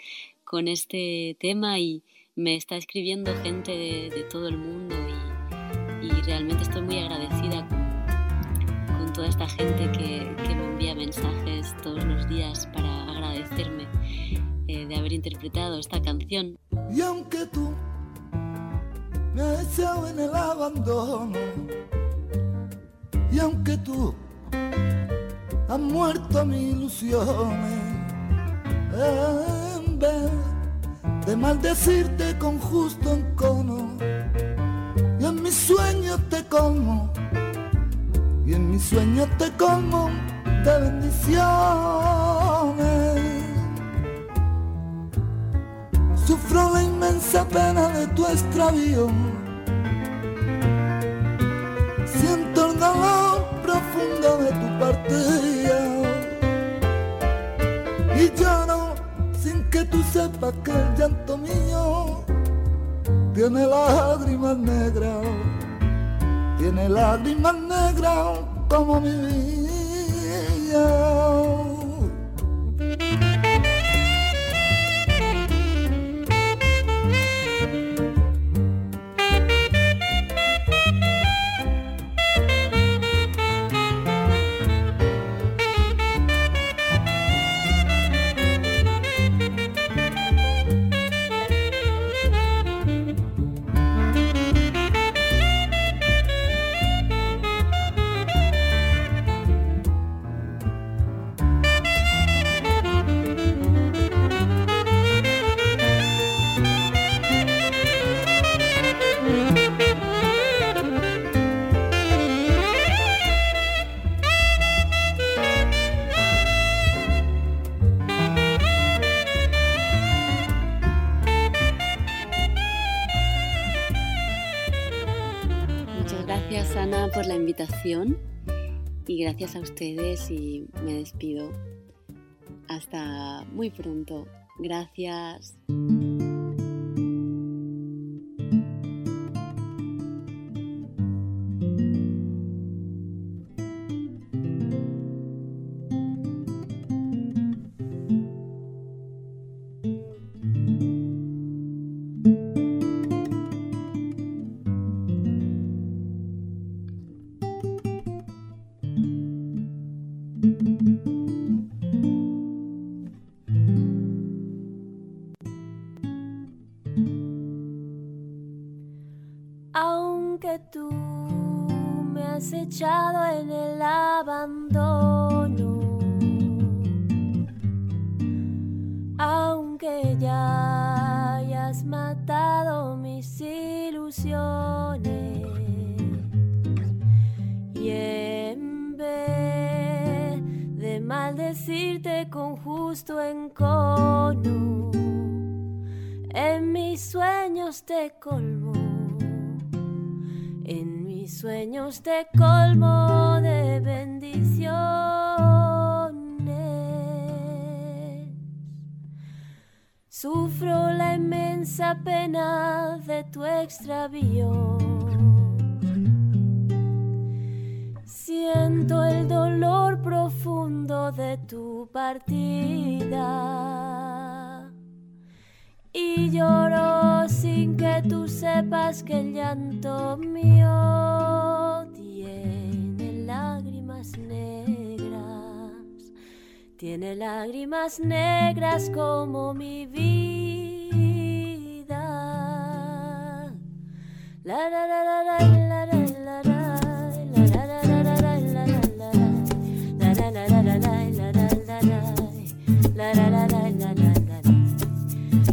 [SPEAKER 20] con este tema y me está escribiendo gente de, de todo el mundo y, y, realmente estoy muy agradecida gente que, que, me envía mensajes todos los días para agradecerme eh, de haber interpretado esta canción.
[SPEAKER 22] Y aunque tú me has echado en el abandono, y aunque tú has muerto mis ilusiones, en vez de maldecirte con justo encono, y en mis sueños te como, y en mis sueños te como de bendiciones. Sufro la inmensa pena de tu extravío. Siento el dolor profundo de tu partida. Y lloro sin que tú sepas que el llanto mío tiene lágrimas negras. Tiene lágrimas negras como mi vida.
[SPEAKER 20] Gracias a ustedes y me despido. Hasta muy pronto. Gracias.
[SPEAKER 23] Colmo. En mis sueños te colmo de bendiciones. Sufro la inmensa pena de tu extravío. Siento el dolor profundo de tu partida. Y lloro sin que tú sepas que el llanto mío tiene lágrimas negras, tiene lágrimas negras como mi vida. La la la la la la la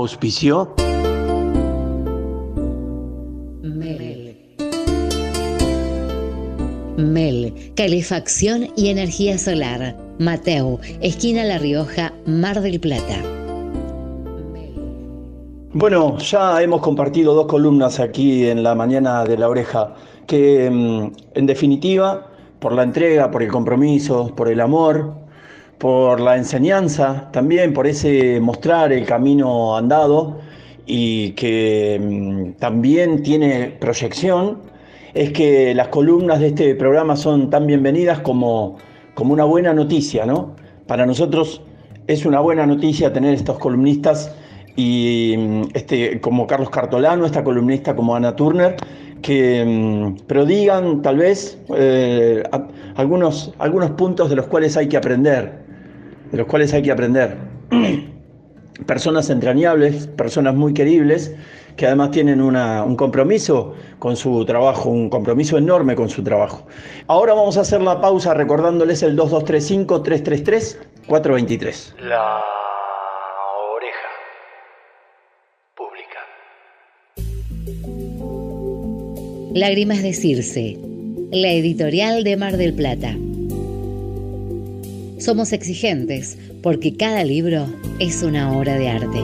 [SPEAKER 3] Auspició
[SPEAKER 6] Mel. Mel, calefacción y energía solar. Mateo, esquina La Rioja, Mar del Plata.
[SPEAKER 3] Bueno, ya hemos compartido dos columnas aquí en la mañana de la oreja, que mm, en definitiva, por la entrega, por el compromiso, por el amor, por la enseñanza, también por ese mostrar el camino andado y que mm, también tiene proyección, es que las columnas de este programa son tan bienvenidas como, como una buena noticia, ¿no? Para nosotros es una buena noticia tener estos columnistas y mm, este, como Carlos Cartolano, esta columnista como Ana Turner, que mm, prodigan tal vez eh, algunos, algunos puntos de los cuales hay que aprender, de los cuales hay que aprender. Personas entrañables, personas muy queribles, que además tienen una- un compromiso con su trabajo, un compromiso enorme con su trabajo. Ahora vamos a hacer la pausa recordándoles el 2235-333-423.
[SPEAKER 2] La oreja pública.
[SPEAKER 6] Lágrimas de Circe, la editorial de Mar del Plata. Somos exigentes porque cada libro es una obra de arte.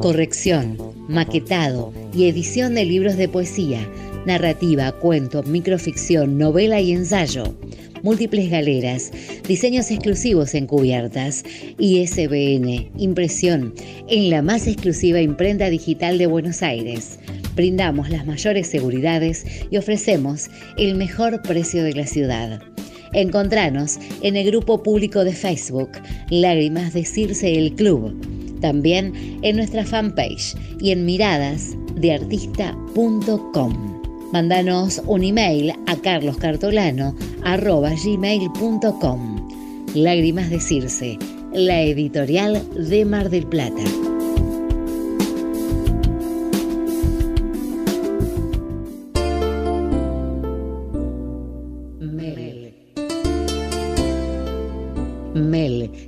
[SPEAKER 6] Corrección, maquetado y edición de libros de poesía, narrativa, cuento, microficción, novela y ensayo. Múltiples galeras, diseños exclusivos en cubiertas, ISBN, impresión en la más exclusiva imprenta digital de Buenos Aires. Brindamos las mayores seguridades y ofrecemos el mejor precio de la ciudad. Encontranos en el grupo público de Facebook Lágrimas de Circe el Club. También en nuestra fanpage y en miradasdeartista.com. Mándanos un email a carloscartolano.gmail.com Lágrimas de Circe, la editorial de Mar del Plata.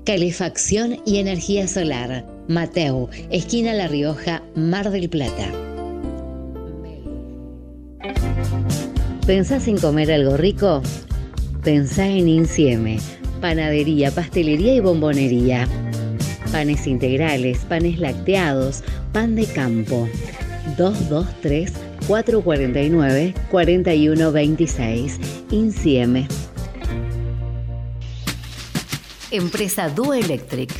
[SPEAKER 6] Calefacción y energía solar. Mateo, esquina La Rioja, Mar del Plata. ¿Pensás en comer algo rico? Pensá en Insieme, panadería, pastelería y bombonería. Panes integrales, panes lacteados, pan de campo. 223 449 4126. Insieme. Empresa Duo Electric.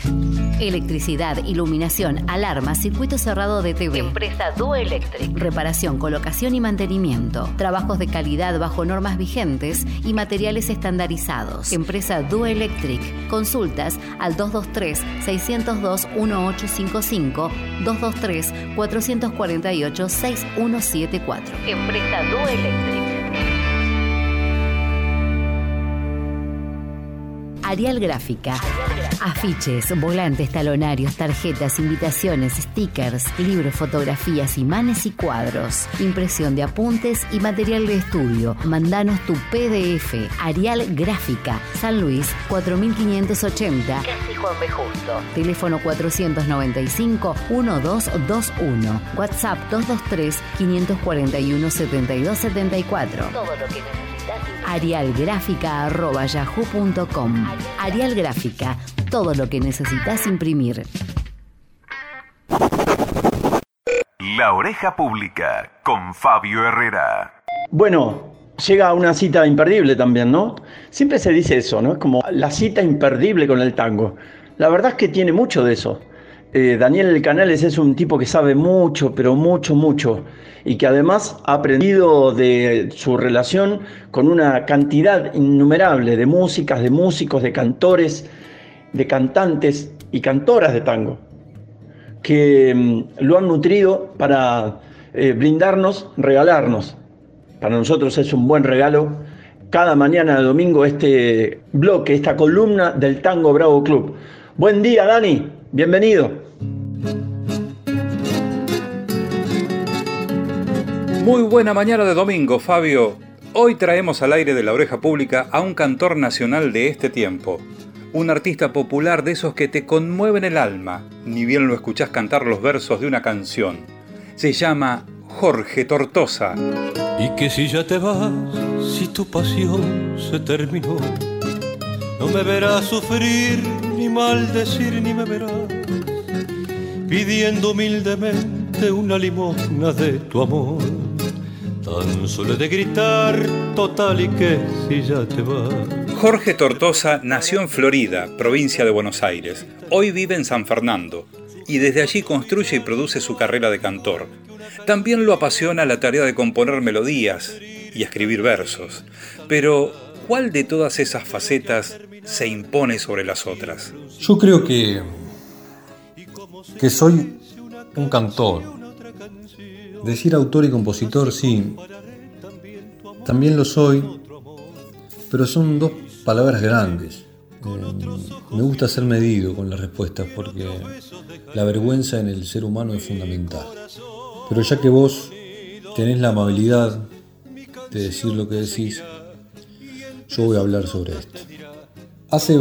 [SPEAKER 6] Electricidad, iluminación, alarma, circuito cerrado de TV. Empresa Duo Electric. Reparación, colocación y mantenimiento. Trabajos de calidad bajo normas vigentes y materiales estandarizados. Empresa Duo Electric. Consultas al 223-602-1855, 223-448-6174. Empresa Duo Electric. Arial Gráfica. Afiches, volantes, talonarios, tarjetas, invitaciones, stickers, libros, fotografías, imanes y cuadros. Impresión de apuntes y material de estudio. Mandanos tu PDF. Arial Gráfica. San Luis 4580. Casi Juan B. Justo. Teléfono 495-1221. WhatsApp 223-541-7274. Todo lo que necesitas. Arialgráfica.yahoo.com Arial Gráfica. Todo lo que necesitas imprimir.
[SPEAKER 24] La Oreja Pública con Fabio Herrera.
[SPEAKER 3] Bueno, llega una cita imperdible también, ¿no? Siempre se dice eso, ¿no? Es como la cita imperdible con el tango. La verdad es que tiene mucho de eso. Eh, Daniel Canales es un tipo que sabe mucho, pero mucho, mucho, y que además ha aprendido de su relación con una cantidad innumerable de músicas, de músicos, de cantores, de cantantes y cantoras de tango, que mm, lo han nutrido para eh, brindarnos, regalarnos. Para nosotros es un buen regalo cada mañana de domingo este bloque, esta columna del Tango Bravo Club. Buen día, Dani. Bienvenido.
[SPEAKER 25] Muy buena mañana de domingo, Fabio. Hoy traemos al aire de la oreja pública a un cantor nacional de este tiempo. Un artista popular de esos que te conmueven el alma, ni bien lo escuchás cantar los versos de una canción. Se llama Jorge Tortosa.
[SPEAKER 4] Y que si ya te vas, si tu pasión se terminó, no me verás sufrir, ni maldecir, ni me verás pidiendo humildemente una limosna de tu amor. Tan solo de gritar total y que si ya te vas.
[SPEAKER 25] Jorge Tortosa nació en Florida, provincia de Buenos Aires. Hoy vive en San Fernando y desde allí construye y produce su carrera de cantor. También lo apasiona la tarea de componer melodías y escribir versos. Pero, ¿cuál de todas esas facetas se impone sobre las otras?
[SPEAKER 26] Yo creo que que soy un cantor. Decir autor y compositor, sí, también lo soy, pero son dos palabras grandes. Eh, me gusta ser medido con las respuestas porque la vergüenza en el ser humano es fundamental. Pero ya que vos tenés la amabilidad de decir lo que decís, yo voy a hablar sobre esto. Hace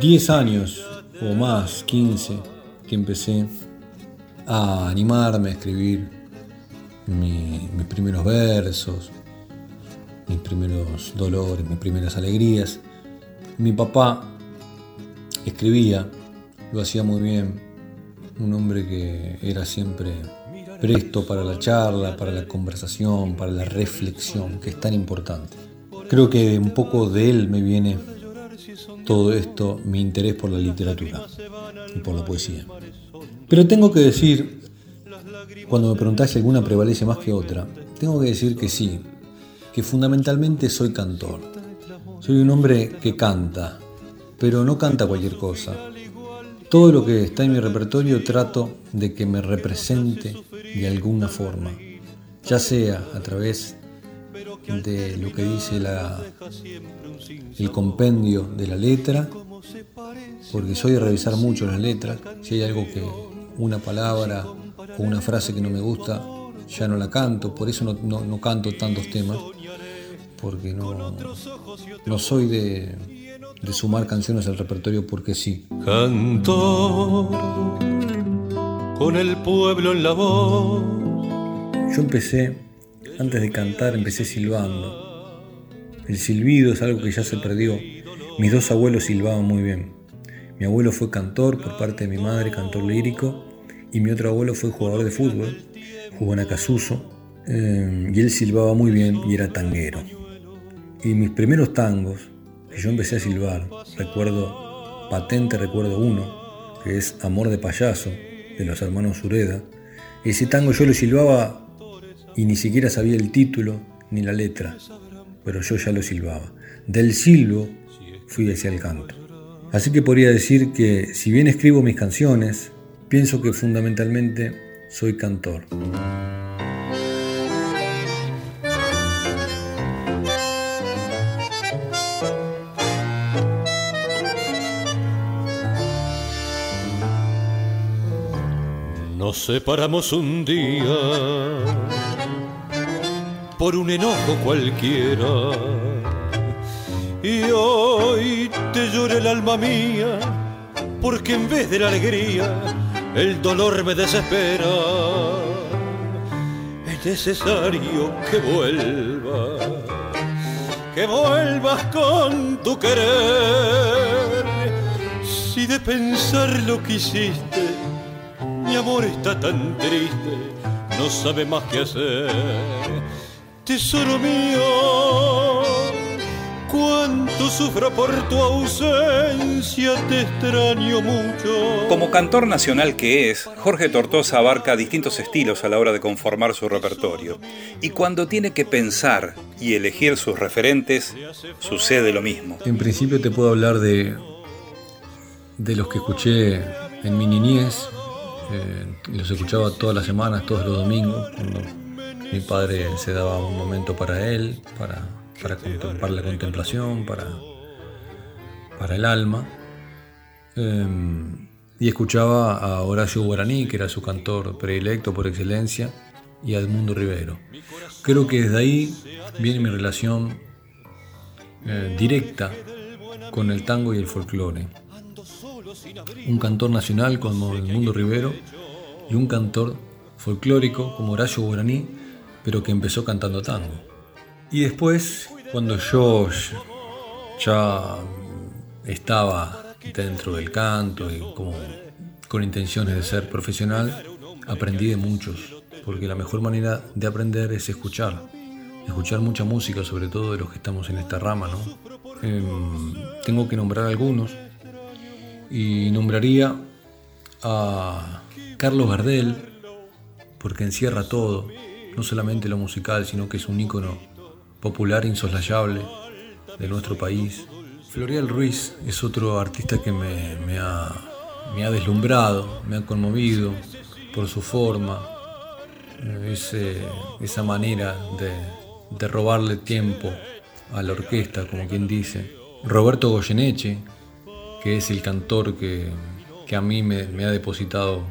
[SPEAKER 26] 10 años o más, 15, que empecé a animarme a escribir mis primeros versos, mis primeros dolores, mis primeras alegrías. Mi papá escribía, lo hacía muy bien, un hombre que era siempre presto para la charla, para la conversación, para la reflexión, que es tan importante. Creo que un poco de él me viene todo esto, mi interés por la literatura y por la poesía. Pero tengo que decir, cuando me preguntás si alguna prevalece más que otra, tengo que decir que sí, que fundamentalmente soy cantor. Soy un hombre que canta, pero no canta cualquier cosa. Todo lo que está en mi repertorio trato de que me represente de alguna forma, ya sea a través de lo que dice el compendio de la letra, porque soy de revisar mucho las letras, si hay algo que, una palabra o una frase que no me gusta, ya no la canto, por eso no, canto tantos temas, porque no, no soy de, de sumar canciones al repertorio porque sí.
[SPEAKER 4] Cantor con el pueblo en la voz.
[SPEAKER 26] Yo empecé antes de cantar empecé silbando. El silbido es algo que ya se perdió. Mis dos abuelos silbaban muy bien. Mi abuelo fue cantor por parte de mi madre, cantor lírico, y mi otro abuelo fue jugador de fútbol, jugó en Acasuso, eh, y él silbaba muy bien y era tanguero. Y mis primeros tangos, que yo empecé a silbar, recuerdo patente recuerdo uno, que es Amor de Payaso, de los hermanos Ureda. Ese tango yo lo silbaba y ni siquiera sabía el título ni la letra, pero yo ya lo silbaba. Del silbo fui hacia el canto. Así que podría decir que si bien escribo mis canciones, pienso que fundamentalmente soy cantor.
[SPEAKER 27] Nos separamos un día por un enojo cualquiera. Y hoy te llora el alma mía, porque en vez de la alegría, el dolor me desespera. Es necesario que vuelvas, que vuelvas con tu querer. Si de pensar lo que hiciste, mi amor está tan triste, no sabe más qué hacer. Tesoro mío, cuánto sufro por tu ausencia, te extraño mucho.
[SPEAKER 25] Como cantor nacional que es, Jorge Tortosa abarca distintos estilos a la hora de conformar su repertorio. Y cuando tiene que pensar y elegir sus referentes, sucede lo mismo.
[SPEAKER 26] En principio te puedo hablar de, de los que escuché en mi niñez. eh, los escuchaba todas las semanas, todos los domingos, cuando mi padre se daba un momento para él, para, para contemplar la contemplación, para, para el alma. Eh, y escuchaba a Horacio Guaraní, que era su cantor predilecto por excelencia, y a Edmundo Rivero. Creo que desde ahí viene mi relación eh, directa con el tango y el folclore. Un cantor nacional como Edmundo Rivero y un cantor folclórico como Horacio Guaraní, pero que empezó cantando tango. Y después, cuando yo ya estaba dentro del canto y como con intenciones de ser profesional, aprendí de muchos, porque la mejor manera de aprender es escuchar, escuchar mucha música, sobre todo de los que estamos en esta rama, ¿no? Em, tengo que nombrar algunos y nombraría a Carlos Gardel, porque encierra todo, no solamente lo musical, sino que es un ícono popular insoslayable de nuestro país. Florial Ruiz es otro artista que me, ha, me ha deslumbrado, me ha conmovido por su forma, eh, ese- esa manera de, de robarle tiempo a la orquesta, como quien dice. Roberto Goyeneche, que es el cantor que, que a mí me, me ha depositado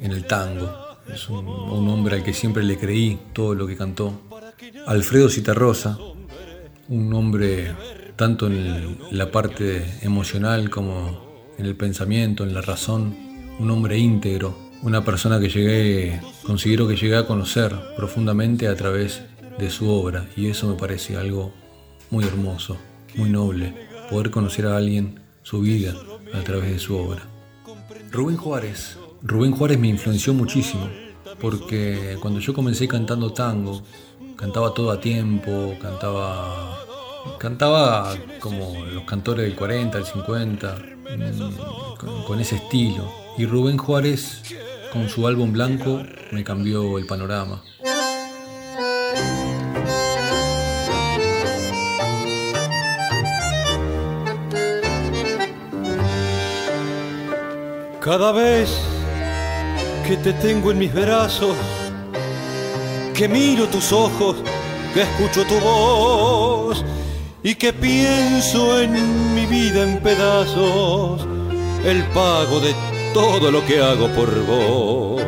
[SPEAKER 26] en el tango. Es un, un hombre al que siempre le creí todo lo que cantó. Alfredo Citarrosa, un hombre tanto en la parte emocional como en el pensamiento, en la razón, un hombre íntegro, una persona que llegué, considero que llegué a conocer profundamente a través de su obra y eso me parece algo muy hermoso, muy noble, poder conocer a alguien su vida a través de su obra. Rubén Juárez. Rubén Juárez me influenció muchísimo porque cuando yo comencé cantando tango, cantaba todo a tiempo, cantaba cantaba como los cantores del 40, del 50, mm, con, con ese estilo. Y Rubén Juárez, con su álbum blanco, me cambió el panorama.
[SPEAKER 27] Cada vez que te tengo en mis brazos, que miro tus ojos, que escucho tu voz y que pienso en mi vida en pedazos, el pago de todo lo que hago por vos.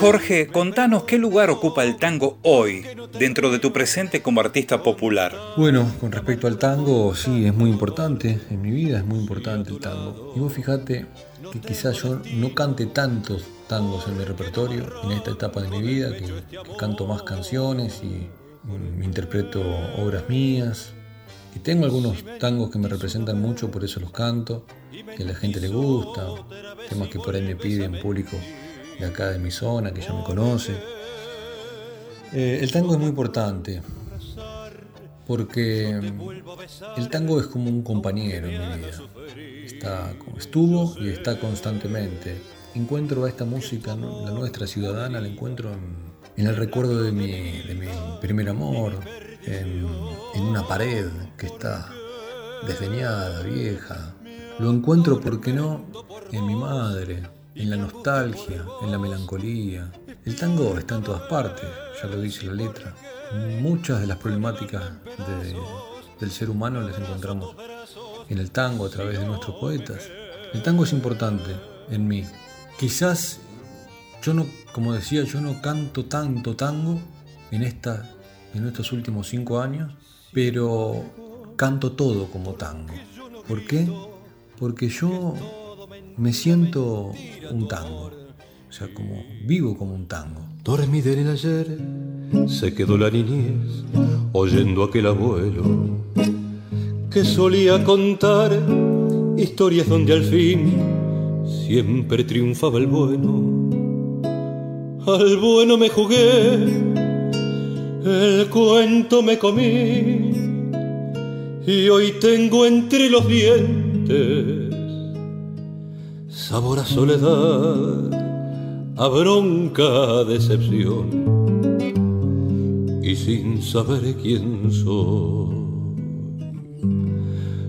[SPEAKER 25] Jorge, contanos qué lugar ocupa el tango hoy dentro de tu presente como artista popular.
[SPEAKER 26] Bueno, con respecto al tango, sí, es muy importante, en mi vida es muy importante el tango. Y vos fijate que quizás yo no cante tantos tangos en mi repertorio en esta etapa de mi vida, que, canto más canciones y mm, interpreto obras mías. Y tengo algunos tangos que me representan mucho, por eso los canto, que a la gente le gusta, temas que por ahí me piden público de acá de mi zona, que ya me conoce. Eh, el tango es muy importante, porque el tango es como un compañero en mi vida. Está estuvo y está constantemente. Encuentro a esta música, la nuestra ciudadana, la encuentro en, el recuerdo de mi, de mi primer amor, en, en una pared que está desdeñada, vieja. Lo encuentro, ¿por qué no?, en mi madre, en la nostalgia, en la melancolía. El tango está en todas partes, ya lo dice la letra. Muchas de las problemáticas del ser humano las encontramos en el tango a través de nuestros poetas. El tango es importante en mí. Quizás yo no, como decía, yo no canto tanto tango en, esta, en estos últimos cinco años, pero canto todo como tango. ¿Por qué? Porque yo me siento un tango. O sea, como vivo como un tango.
[SPEAKER 27] Dormí en ayer, se quedó la niñez, oyendo aquel abuelo que solía contar historias donde al fin siempre triunfaba el bueno. Al bueno me jugué, el cuento me comí y hoy tengo entre los dientes sabor a soledad, a bronca, decepción y sin saber quién soy.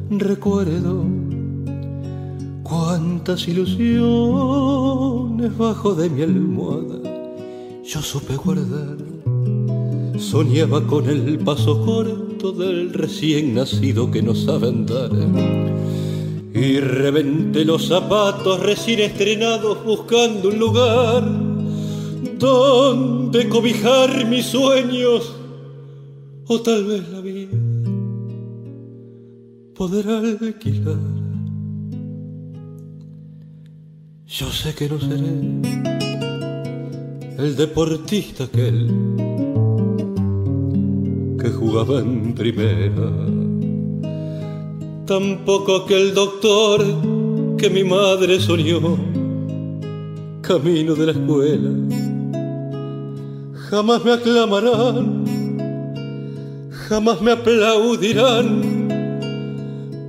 [SPEAKER 27] Recuerdo cuántas ilusiones bajo de mi almohada yo supe guardar. Soñaba con el paso corto del recién nacido que no sabe andar. Y reventé los zapatos recién estrenados buscando un lugar donde cobijar mis sueños o tal vez la vida poder alquilar. Yo sé que no seré el deportista aquel que jugaba en primera, tampoco aquel doctor que mi madre soñó, camino de la escuela. Jamás me aclamarán, jamás me aplaudirán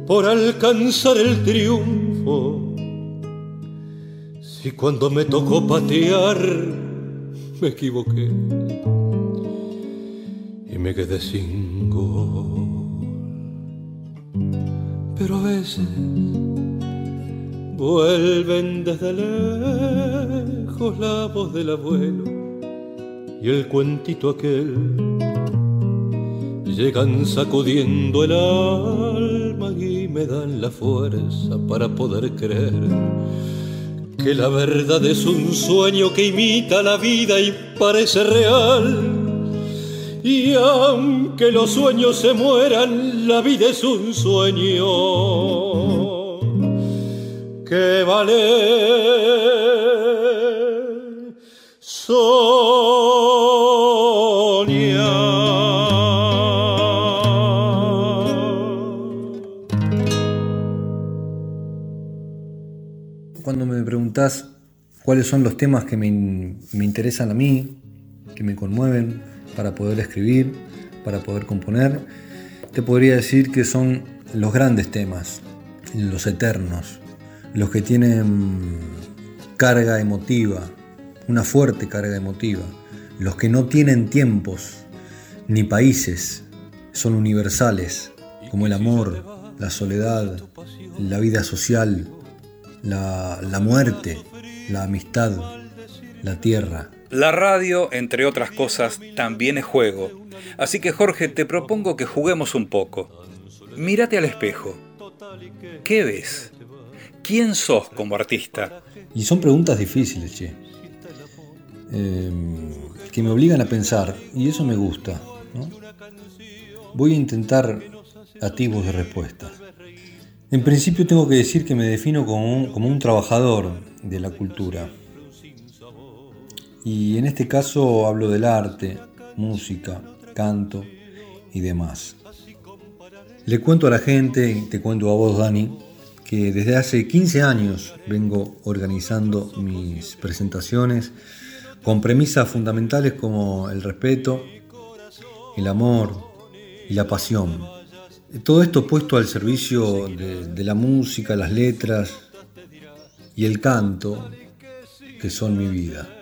[SPEAKER 27] por alcanzar el triunfo. Si cuando me tocó patear me equivoqué y me quedé sin gol. Pero a veces vuelven desde lejos la voz del abuelo y el cuentito aquel llegan sacudiendo el alma y me dan la fuerza para poder creer que la verdad es un sueño que imita la vida y parece real. Y aunque los sueños se mueran, la vida es un sueño. Que vale
[SPEAKER 26] Cuando me preguntas cuáles son los temas que me, me interesan a mí, que me conmueven para poder escribir, para poder componer, te podría decir que son los grandes temas, los eternos, los que tienen carga emotiva, una fuerte carga emotiva, los que no tienen tiempos ni países, son universales, como el amor, la soledad, la vida social, la, muerte, la amistad, la tierra.
[SPEAKER 25] La radio, entre otras cosas, también es juego. Así que Jorge, te propongo que juguemos un poco. Mírate al espejo. ¿Qué ves? ¿Quién sos como artista?
[SPEAKER 26] Y son preguntas difíciles, che. Em, que me obligan a pensar, y eso me gusta. Voy a intentar ativos de respuestas. En principio tengo que decir que me defino como un, como un trabajador de la cultura. Y en este caso hablo del arte, música, canto y demás. Le cuento a la gente, y te cuento a vos, Dani, que desde hace 15 años vengo organizando mis presentaciones con premisas fundamentales como el respeto, el amor y la pasión. Todo esto puesto al servicio de, de la música, las letras y el canto, que son mi vida.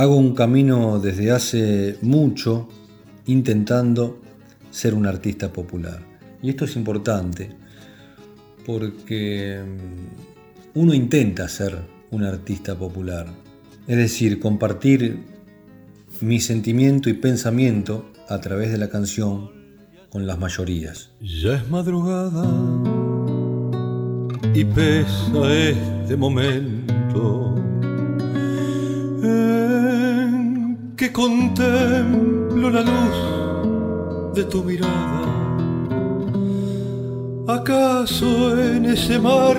[SPEAKER 26] Hago un camino desde hace mucho intentando ser un artista popular. Y esto es importante porque mm, uno intenta ser un artista popular. Es decir, compartir mi sentimiento y pensamiento a través de la canción con las mayorías.
[SPEAKER 27] Ya es madrugada y pesa este momento que contemplo la luz de tu mirada. ¿Acaso en ese mar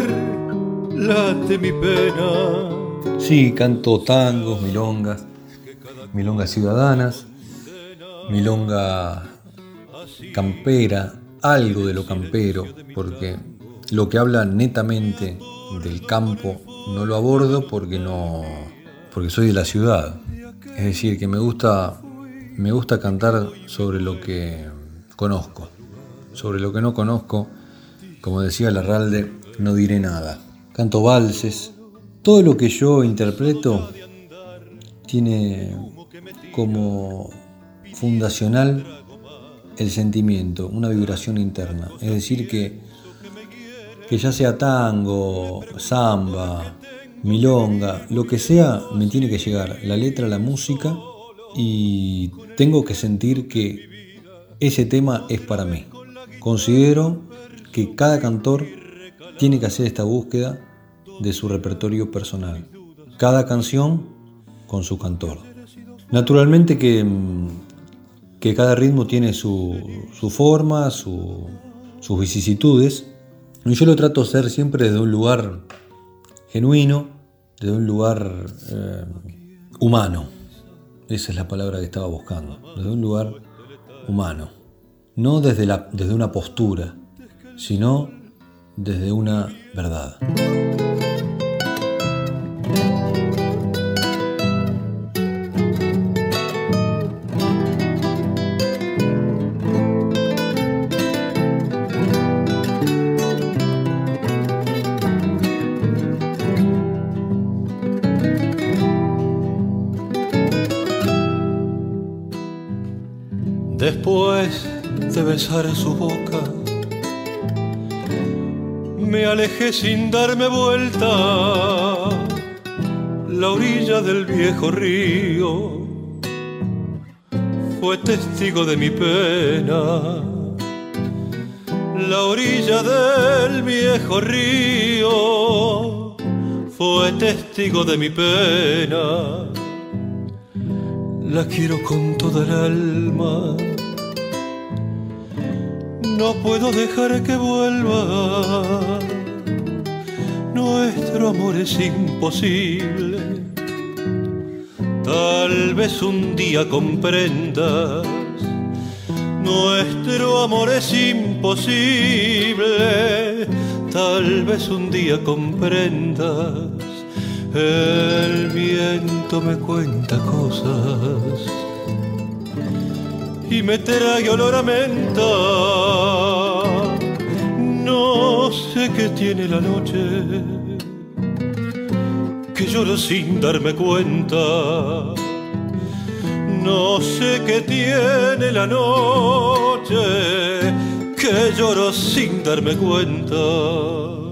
[SPEAKER 27] late mi pena?
[SPEAKER 26] Sí, canto tangos, milongas, milongas ciudadanas, milonga campera, algo de lo campero, porque lo que habla netamente del campo no lo abordo porque no porque soy de la ciudad. Es decir, que me gusta me gusta cantar sobre lo que conozco. Sobre lo que no conozco, como decía Larralde, no diré nada. Canto valses. Todo lo que yo interpreto tiene como fundacional el sentimiento, una vibración interna. Es decir, que, que ya sea tango, samba, milonga, lo que sea, me tiene que llegar la letra, la música y tengo que sentir que ese tema es para mí. Considero que cada cantor tiene que hacer esta búsqueda de su repertorio personal. Cada canción con su cantor. Naturalmente que, que cada ritmo tiene su, su forma, su, sus vicisitudes, y yo lo trato de hacer siempre desde un lugar genuino, desde un lugar eh, humano. Esa es la palabra que estaba buscando, desde un lugar humano. No desde, desde una postura, sino desde una verdad.
[SPEAKER 27] Su boca, me alejé sin darme vuelta. La orilla del viejo río fue testigo de mi pena. La orilla del viejo río fue testigo de mi pena. La quiero con toda el alma no puedo dejar que vuelva. Nuestro amor es imposible. Tal vez un día comprendas. Nuestro amor es imposible. Tal vez un día comprendas. El viento me cuenta cosas y me trae olor a menta. No sé qué tiene la noche, que lloro sin darme cuenta. No sé qué tiene la noche, que lloro sin darme cuenta.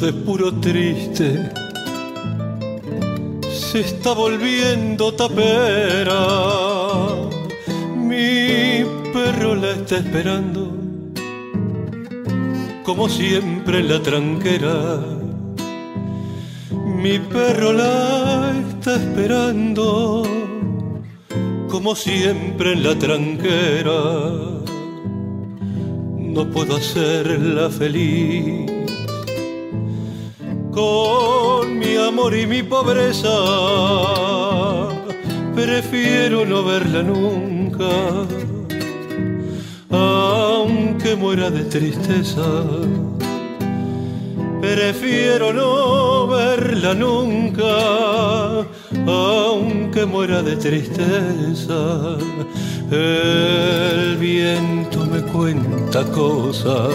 [SPEAKER 27] De puro triste se está volviendo tapera. Mi perro la está esperando, como siempre en la tranquera. Mi perro la está esperando, como siempre en la tranquera. No puedo hacerla feliz con mi amor y mi pobreza. Prefiero no verla nunca, aunque muera de tristeza. Prefiero no verla nunca, aunque muera de tristeza. El viento me cuenta cosas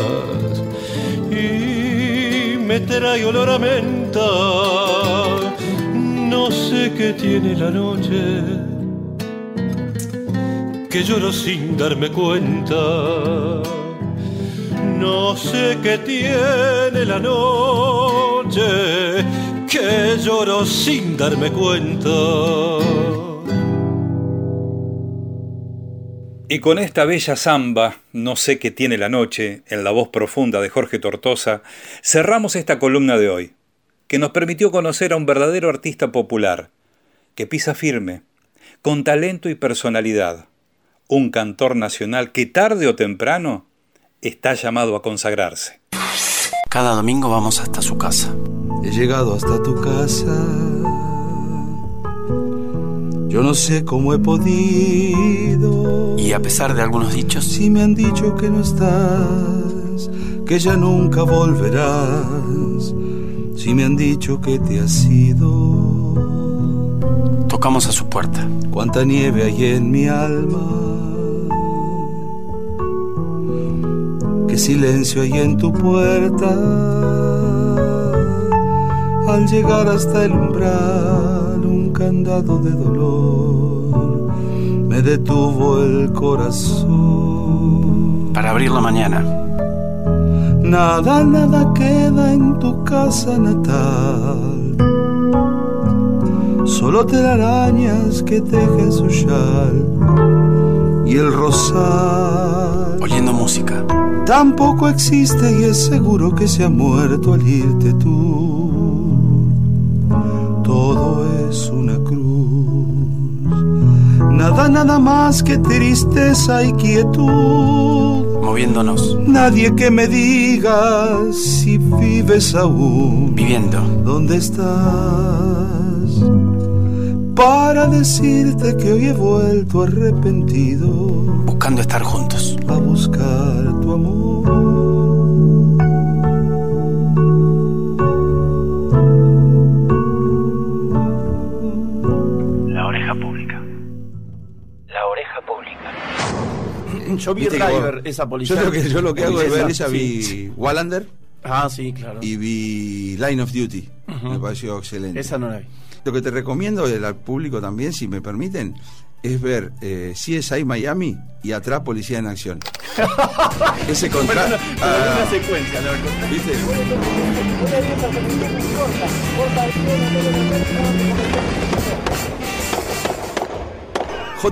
[SPEAKER 27] me trae olor a menta. No sé qué tiene la noche, que lloro sin darme cuenta. No sé qué tiene la noche, que lloro sin darme cuenta.
[SPEAKER 25] Y con esta bella samba, no sé qué tiene la noche, en la voz profunda de Jorge Tortosa, cerramos esta columna de hoy, que nos permitió conocer a un verdadero artista popular, que pisa firme, con talento y personalidad, un cantor nacional que tarde o temprano está llamado a consagrarse.
[SPEAKER 28] Cada domingo vamos hasta su casa.
[SPEAKER 29] He llegado hasta tu casa. Yo no sé cómo he podido.
[SPEAKER 28] Y a pesar de algunos dichos.
[SPEAKER 29] Si me han dicho que no estás, que ya nunca volverás. Si me han dicho que te has ido.
[SPEAKER 28] Tocamos a su puerta.
[SPEAKER 29] Cuánta nieve hay en mi alma. Qué silencio hay en tu puerta. Al llegar hasta el umbral, candado de dolor me detuvo el corazón.
[SPEAKER 28] Para abrirlo mañana.
[SPEAKER 29] Nada, nada queda en tu casa natal. Solo telarañas que tejen su chal y el rosal.
[SPEAKER 28] Oyendo música.
[SPEAKER 29] Tampoco existe y es seguro que se ha muerto al irte tú. Nada, nada más que tristeza y quietud.
[SPEAKER 28] Moviéndonos.
[SPEAKER 29] Nadie que me diga si vives aún.
[SPEAKER 28] Viviendo.
[SPEAKER 29] ¿Dónde estás? Para decirte que hoy he vuelto arrepentido.
[SPEAKER 28] Buscando estar juntos.
[SPEAKER 29] A buscar tu amor.
[SPEAKER 30] Yo vi
[SPEAKER 29] Viste vos-
[SPEAKER 30] esa policía.
[SPEAKER 29] Yo lo que, yo lo que hago es ver esa,
[SPEAKER 30] Sí.
[SPEAKER 29] vi Wallander
[SPEAKER 30] Ah, sí, claro.
[SPEAKER 29] y vi Line of Duty.
[SPEAKER 30] Ujú.
[SPEAKER 29] Me pareció excelente.
[SPEAKER 30] Esa no la vi.
[SPEAKER 29] Lo que te recomiendo del al público también, si me permiten, es ver eh, CSI Miami y atrás Policía en Acción. Ese
[SPEAKER 30] Bueno,
[SPEAKER 29] contraste.
[SPEAKER 30] no, pero una secuencia, la verdad.
[SPEAKER 29] ¿Viste?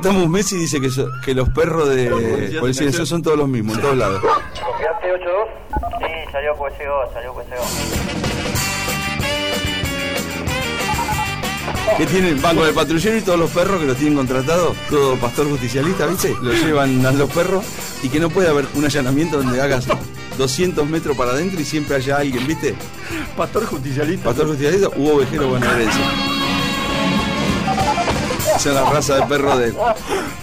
[SPEAKER 29] J. Messi dice que, so- que los perros de Policía Acción son todos los mismos, en todos lados.
[SPEAKER 31] ¿Confiaste 8-2? Sí, salió pues llegó, salió pues llegó.
[SPEAKER 29] que tienen van con el patrullero y todos los perros que los tienen contratados, todo pastor justicialista, ¿viste? Los llevan a los perros y que no puede haber un allanamiento donde hagas 200 metros para adentro y siempre haya alguien, ¿viste?
[SPEAKER 30] Pastor justicialista.
[SPEAKER 29] Pastor justicialista u ovejero bonaerense. Esa es la raza de perro de.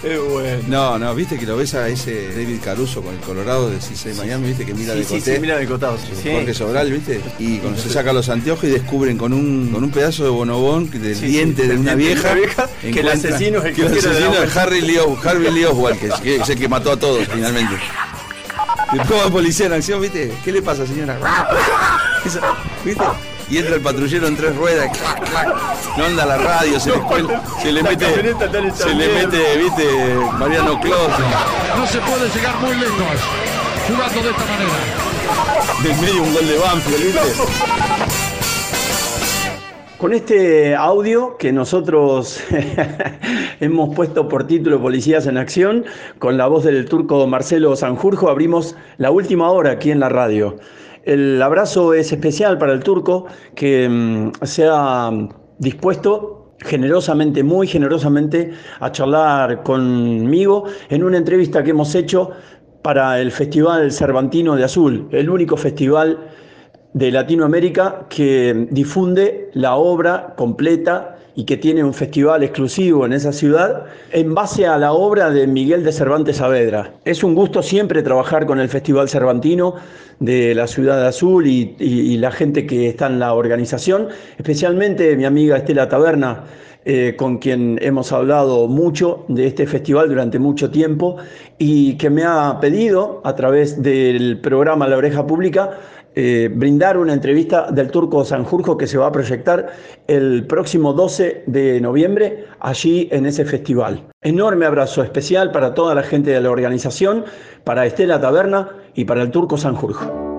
[SPEAKER 30] Es bueno.
[SPEAKER 29] No, no, viste que lo ves a ese David Caruso con el Colorado de CC Miami, viste que mira
[SPEAKER 30] Sí,
[SPEAKER 29] de
[SPEAKER 30] sí,
[SPEAKER 29] coté.
[SPEAKER 30] sí, mira de costado, sí.
[SPEAKER 29] Jorge Sobral, viste. Y cuando se saca los anteojos y descubren con un, con un pedazo de bonobón que del diente de una vieja.
[SPEAKER 30] vieja, que el asesino es el
[SPEAKER 29] que el
[SPEAKER 30] que quiere
[SPEAKER 29] asesino es Harry Lee, Harvey Lee Oswald, que, que es el que mató a todos finalmente. Va policía en acción, ¿viste? ¿Qué le pasa, señora? ¿Viste? Y entra el patrullero en tres ruedas, clac, clac. No anda la radio, se le, cuel- se le mete, se le mete, ¿viste? Mariano Clos.
[SPEAKER 32] No se puede llegar muy lejos jugando de esta manera.
[SPEAKER 29] Del medio un gol de Banfield, ¿viste?
[SPEAKER 3] Con este audio que nosotros hemos puesto por título Policías en Acción, con la voz del turco Marcelo Sanjurjo, abrimos la última hora aquí en la radio. El abrazo es especial para el turco que mm, se ha dispuesto generosamente, muy generosamente, a charlar conmigo en una entrevista que hemos hecho para el Festival Cervantino de Azul, el único festival de Latinoamérica que difunde la obra completa y que tiene un festival exclusivo en esa ciudad en base a la obra de Miguel de Cervantes Saavedra. Es un gusto siempre trabajar con el Festival Cervantino de la Ciudad Azul y, la gente que está en la organización, especialmente mi amiga Estela Taberna, eh, con quien hemos hablado mucho de este festival durante mucho tiempo y que me ha pedido a través del programa La Oreja Pública eh, brindar una entrevista del turco Sanjurjo que se va a proyectar el próximo 12 de noviembre allí en ese festival. Enorme abrazo especial para toda la gente de la organización, para Estela Taberna y para el turco Sanjurjo.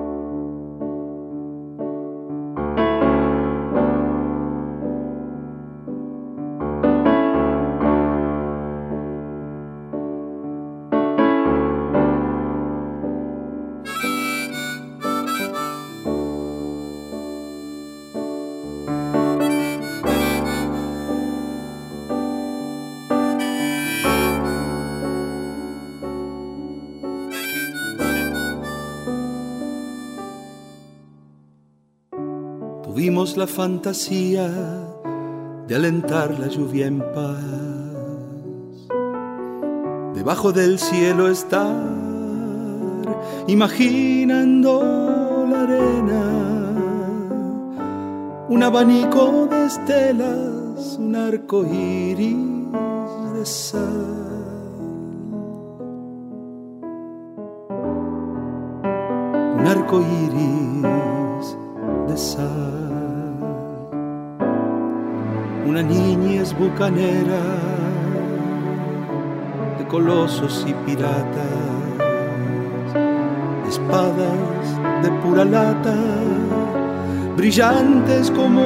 [SPEAKER 8] La fantasía de alentar la lluvia en paz. Debajo del cielo estar, imaginando la arena. Un abanico de estelas, un arco iris de sal. Un arco iris de sal. Una niñez bucanera de colosos y piratas, espadas de pura lata, brillantes como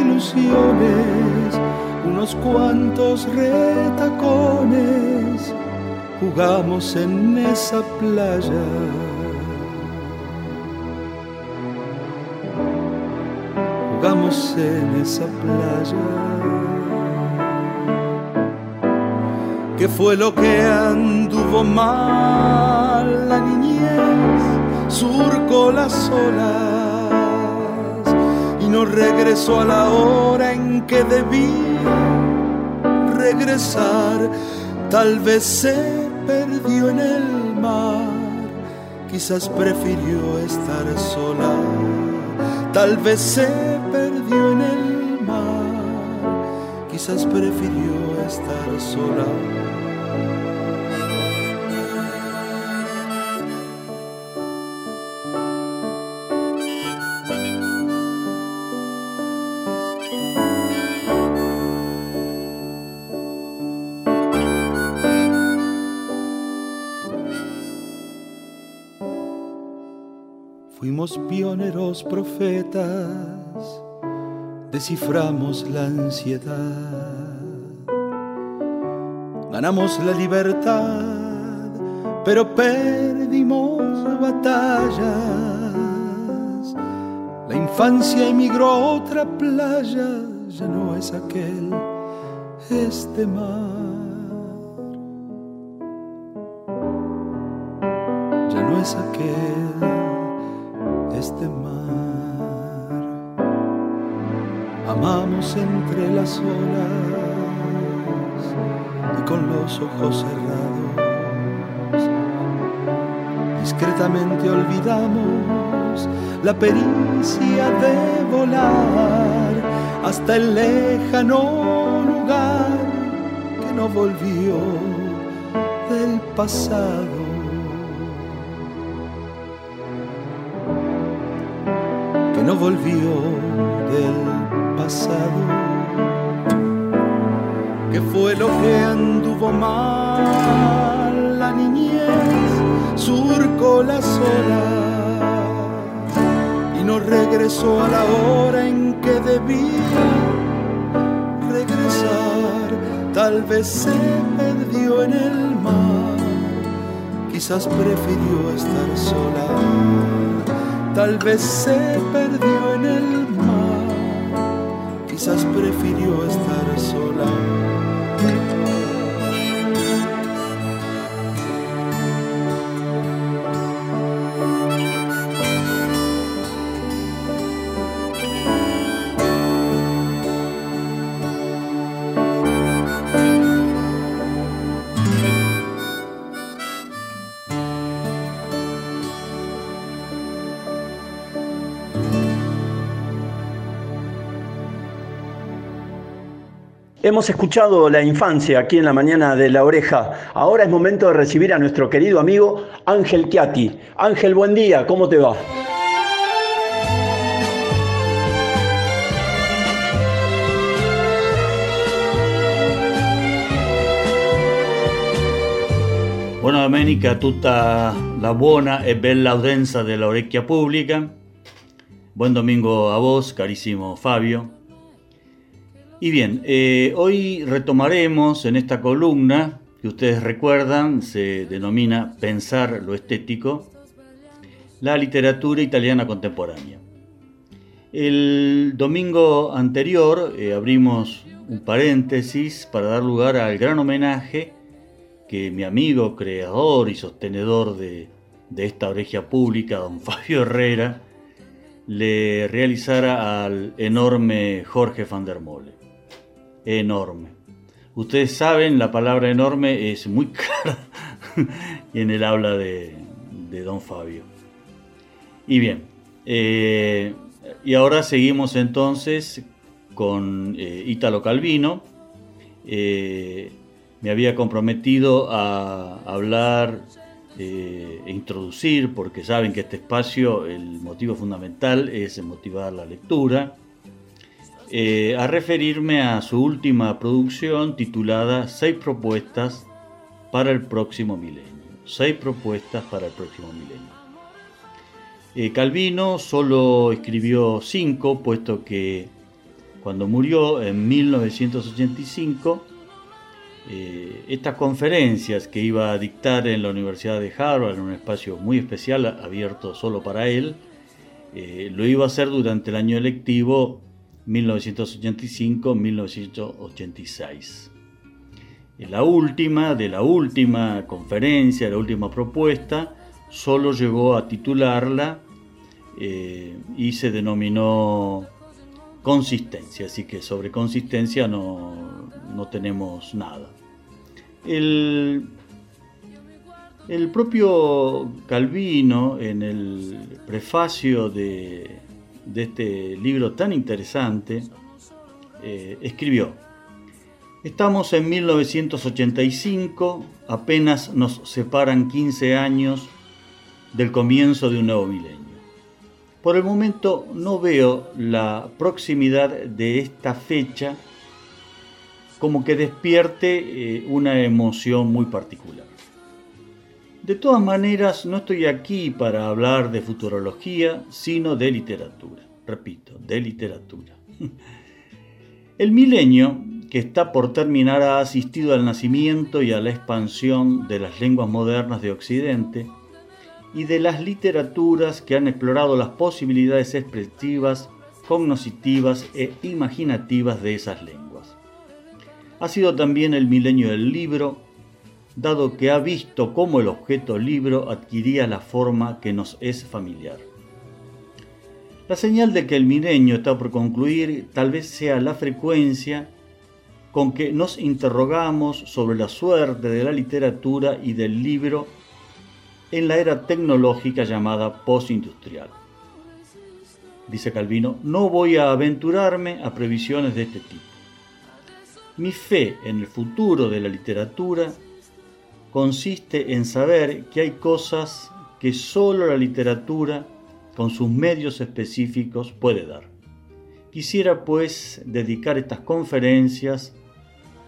[SPEAKER 8] ilusiones, unos cuantos retacones, jugamos en esa playa. En esa playa. ¿Qué fue lo que anduvo mal la niñez? Surcó las olas y no regresó a la hora en que debía regresar. Tal vez se perdió en el mar, quizás prefirió estar sola. Tal vez se perdió en el mar, quizás prefirió estar sola. Fuimos pioneros profetas, desciframos la ansiedad, ganamos la libertad, pero perdimos batallas. La infancia emigró a otra playa, ya no es aquel, este mar. Ya no es aquel Amamos entre las olas y con los ojos cerrados. Discretamente olvidamos la pericia de volar hasta el lejano lugar que no volvió del pasado. que no volvió del ¿Qué fue lo que anduvo mal la niñez? Surcó las horas y no regresó a la hora en que debía regresar. Tal vez se perdió en el mar, quizás prefirió estar sola tal vez se perdió en el mar, quizás prefirió estar sola.
[SPEAKER 3] Hemos escuchado la infancia aquí en la mañana de la oreja. Ahora es momento de recibir a nuestro querido amigo Ángel Chiati. Ángel, buen día, ¿cómo te va?
[SPEAKER 33] Buona domenica tutta la buona e bella udenza della orecchia pubblica. Buen domingo a vos, carísimo Fabio. Y bien, eh, hoy retomaremos en esta columna, que ustedes recuerdan, se denomina Pensar lo estético, la literatura italiana contemporánea. El domingo anterior eh, abrimos un paréntesis para dar lugar al gran homenaje que mi amigo, creador y sostenedor de, esta oreja pública, don Fabio Herrera, le realizara al enorme Jorge van der Mole. Enorme. Ustedes saben, la palabra enorme es muy cara en el habla de, de don Fabio. Y bien, eh, y ahora seguimos entonces con eh, Ítalo Calvino. Eh, me había comprometido a hablar e introducir, porque saben que este espacio, el motivo fundamental es motivar la lectura, eh, a referirme a su última producción titulada Seis propuestas para el próximo milenio. Seis propuestas para el próximo milenio. Eh, Calvino solo escribió cinco, puesto que cuando murió en 1985, eh, estas conferencias que iba a dictar en la Universidad de Harvard, en un espacio muy especial abierto solo para él, eh, lo iba a hacer durante el año electivo 1985-1986. La última, de la última conferencia, la última propuesta, solo llegó a titularla eh, y se denominó consistencia, así que sobre consistencia no, no tenemos nada. El, el, propio Calvino, en el prefacio de, de este libro tan interesante, eh, escribió, Estamos en 1985, apenas nos separan 15 años del comienzo de un nuevo milenio. Por el momento no veo la proximidad de esta fecha como que despierte eh, una emoción muy particular. De todas maneras, no estoy aquí para hablar de futurología, sino de literatura. Repito, de literatura. El milenio que está por terminar ha asistido al nacimiento y a la expansión de las lenguas modernas de Occidente y de las literaturas que han explorado las posibilidades expresivas, cognoscitivas e imaginativas de esas lenguas. Ha sido también el milenio del libro, dado que ha visto cómo el objeto libro adquiría la forma que nos es familiar. La señal de que el milenio está por concluir tal vez sea la frecuencia con que nos interrogamos sobre la suerte de la literatura y del libro en la era tecnológica llamada postindustrial. Dice Calvino, no voy a aventurarme a previsiones de este tipo. Mi fe en el futuro de la literatura consiste en saber que hay cosas que solo la literatura, con sus medios específicos, puede dar. Quisiera pues dedicar estas conferencias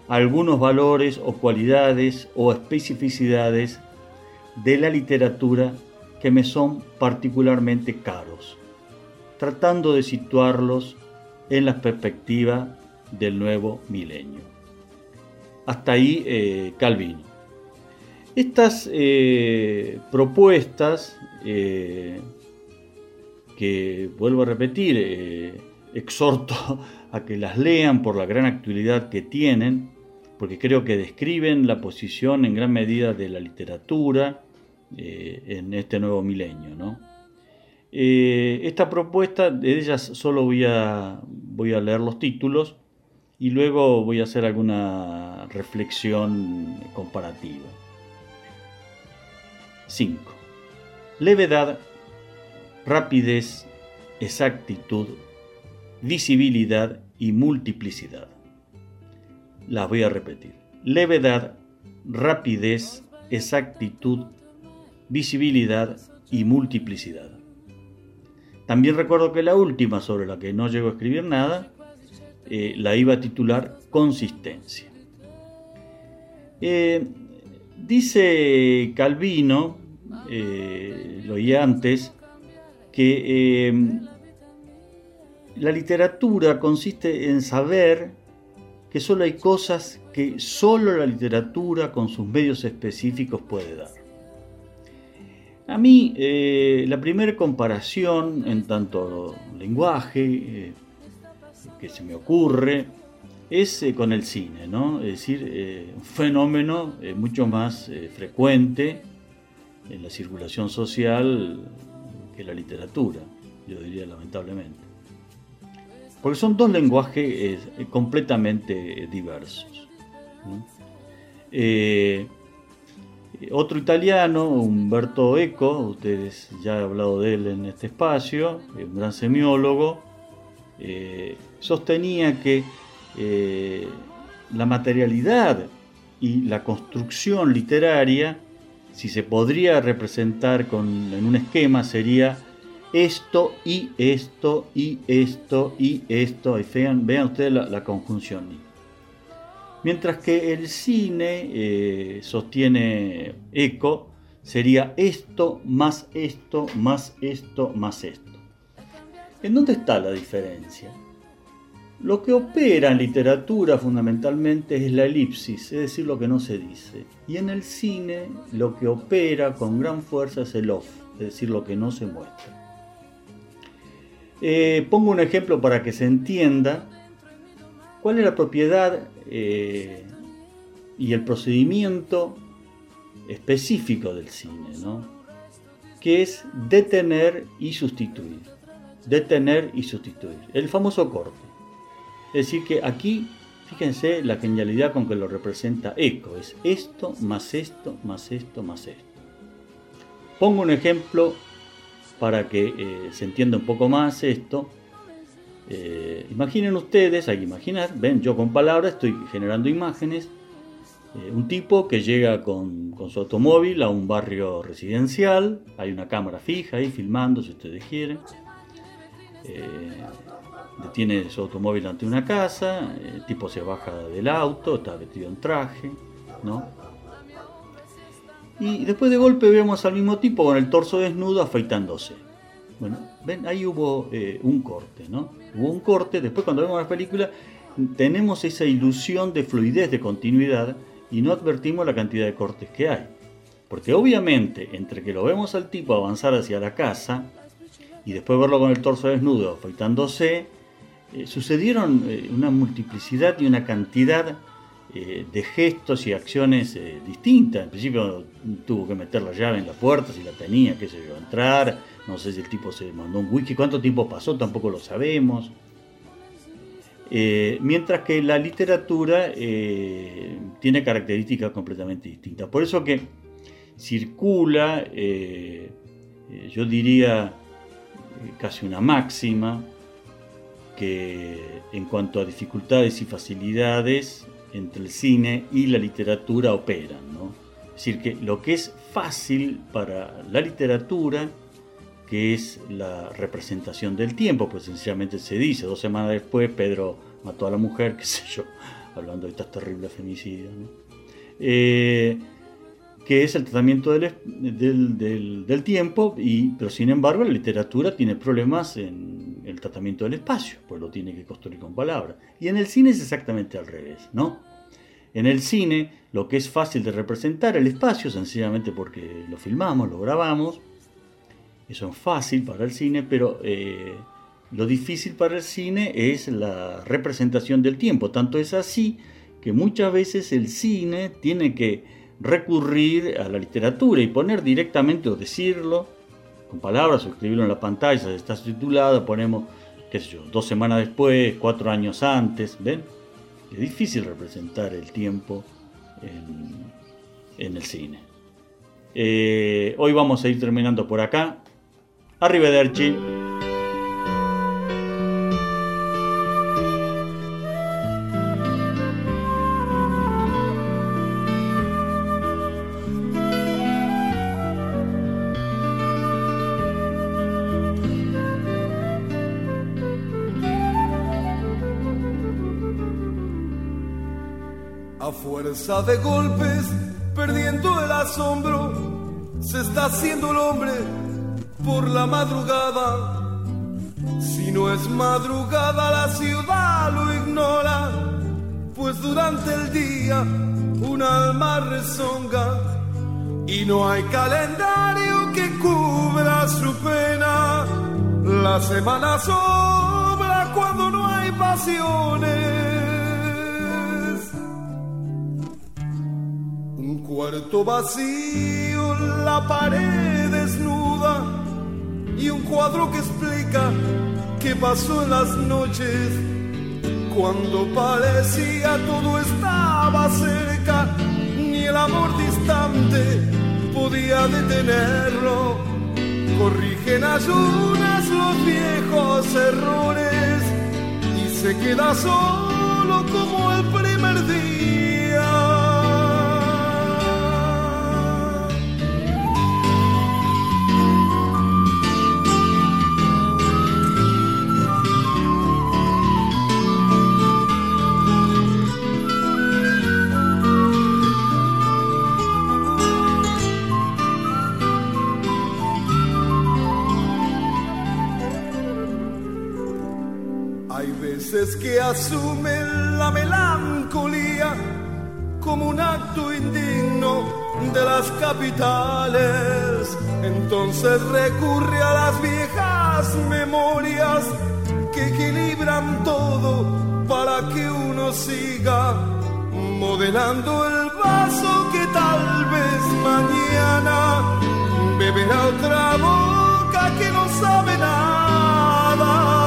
[SPEAKER 33] a algunos valores o cualidades o especificidades de la literatura que me son particularmente caros, tratando de situarlos en la perspectiva del nuevo milenio. Hasta ahí eh, Calvino. Estas eh, propuestas, eh, que vuelvo a repetir, exhorto a que las lean por la gran actualidad que tienen, porque creo que describen la posición en gran medida de la literatura eh, en este nuevo milenio. Eh, esta propuesta, de ellas solo voy a leer los títulos y luego voy a hacer alguna reflexión comparativa. 5. Levedad, rapidez, exactitud, visibilidad y multiplicidad. las voy a repetir. Levedad, rapidez, exactitud, visibilidad y multiplicidad. También recuerdo que la última, sobre la que no llego a escribir nada, eh, la iba a titular Consistencia. Eh, dice Calvino, eh, lo oí antes, que la literatura consiste en saber que solo hay cosas que solo la literatura con sus medios específicos puede dar. A mí, eh, la primera comparación en tanto lenguaje eh, que se me ocurre es eh, con el cine, ¿no? Es decir, un fenómeno mucho más frecuente en la circulación social que la literatura, yo diría lamentablemente. Porque son dos lenguajes completamente diversos. Otro italiano, Umberto Eco, ustedes ya han hablado de él en este espacio, un gran semiólogo, eh, sostenía que eh, la materialidad y la construcción literaria, si se podría representar en un esquema, sería esto y esto y esto y esto. vean, vean ustedes la conjunción. Mientras que el cine, eh, sostiene Eco, sería esto más esto más esto más esto. ¿En dónde está la diferencia? Lo que opera en literatura fundamentalmente es la elipsis, es decir, lo que no se dice. Y en el cine lo que opera con gran fuerza es el off, es decir, lo que no se muestra. Eh, pongo un ejemplo para que se entienda cuál es la propiedad eh, y el procedimiento específico del cine, ¿no? que es detener y sustituir. Detener y sustituir. El famoso corte. Es decir, que aquí, fíjense la genialidad con que lo representa Eco. Es esto, más esto, más esto, más esto. Pongo un ejemplo para que eh, se entienda un poco más esto. Eh, imaginen ustedes, hay que imaginar, ven, yo con palabras estoy generando imágenes. Eh, un tipo que llega con, su automóvil a un barrio residencial, hay una cámara fija ahí filmando si ustedes quieren. Eh, detiene su automóvil ante una casa, el tipo se baja del auto, está vestido en traje, ¿no? Y después de golpe vemos al mismo tipo con el torso desnudo afeitándose. Bueno, ven, ahí hubo un corte, ¿no? hubo un corte, después cuando vemos la película tenemos esa ilusión de fluidez, de continuidad, y no advertimos la cantidad de cortes que hay. Porque obviamente, entre que lo vemos al tipo avanzar hacia la casa, y después verlo con el torso desnudo, afeitándose, eh, sucedieron eh, una multiplicidad y una cantidad eh, de gestos y acciones distintas. En principio tuvo que meter la llave en la puerta, si la tenía, qué sé yo, entrar, no sé si el tipo se mandó un wiki, cuánto tiempo pasó, tampoco lo sabemos. Mientras que la literatura tiene características completamente distintas. Por eso que circula, yo diría, casi una máxima, que en cuanto a dificultades y facilidades entre el cine y la literatura operan. ¿no? Es decir, que lo que es fácil para la literatura que es la representación del tiempo, pues sencillamente se dice, dos semanas después Pedro mató a la mujer, qué sé yo, hablando de estas terribles femicidios, eh, que es el tratamiento del, tiempo, y, pero sin embargo la literatura tiene problemas en el tratamiento del espacio, pues lo tiene que construir con palabras. Y en el cine es exactamente al revés, ¿no? En el cine lo que es fácil de representar el espacio, sencillamente porque lo filmamos, lo grabamos, eso es fácil para el cine, pero eh, lo difícil para el cine es la representación del tiempo. Tanto es así que muchas veces el cine tiene que recurrir a la literatura y poner directamente o decirlo con palabras o escribirlo en la pantalla, está titulado, ponemos, qué sé yo, dos semanas después, cuatro años antes, ¿ven? Es difícil representar el tiempo en, el cine. Eh, hoy vamos a ir terminando por acá. Arrivederci.
[SPEAKER 8] De golpes, perdiendo el asombro, se está haciendo el hombre por la madrugada. Si no es madrugada, la ciudad lo ignora, pues durante el día un alma rezonga y no hay calendario que cubra su pena. La semana sobra cuando no hay pasiones. Cuarto vacío, la pared desnuda y un cuadro que explica qué pasó en las noches cuando parecía todo estaba cerca, ni el amor distante podía detenerlo. Corrigen ayunas los viejos errores y se queda solo como el primer que asumen la melancolía como un acto indigno de las capitales. Entonces recurre a las viejas memorias que equilibran todo para que uno siga modelando el vaso que tal vez mañana beberá otra boca que no sabe nada.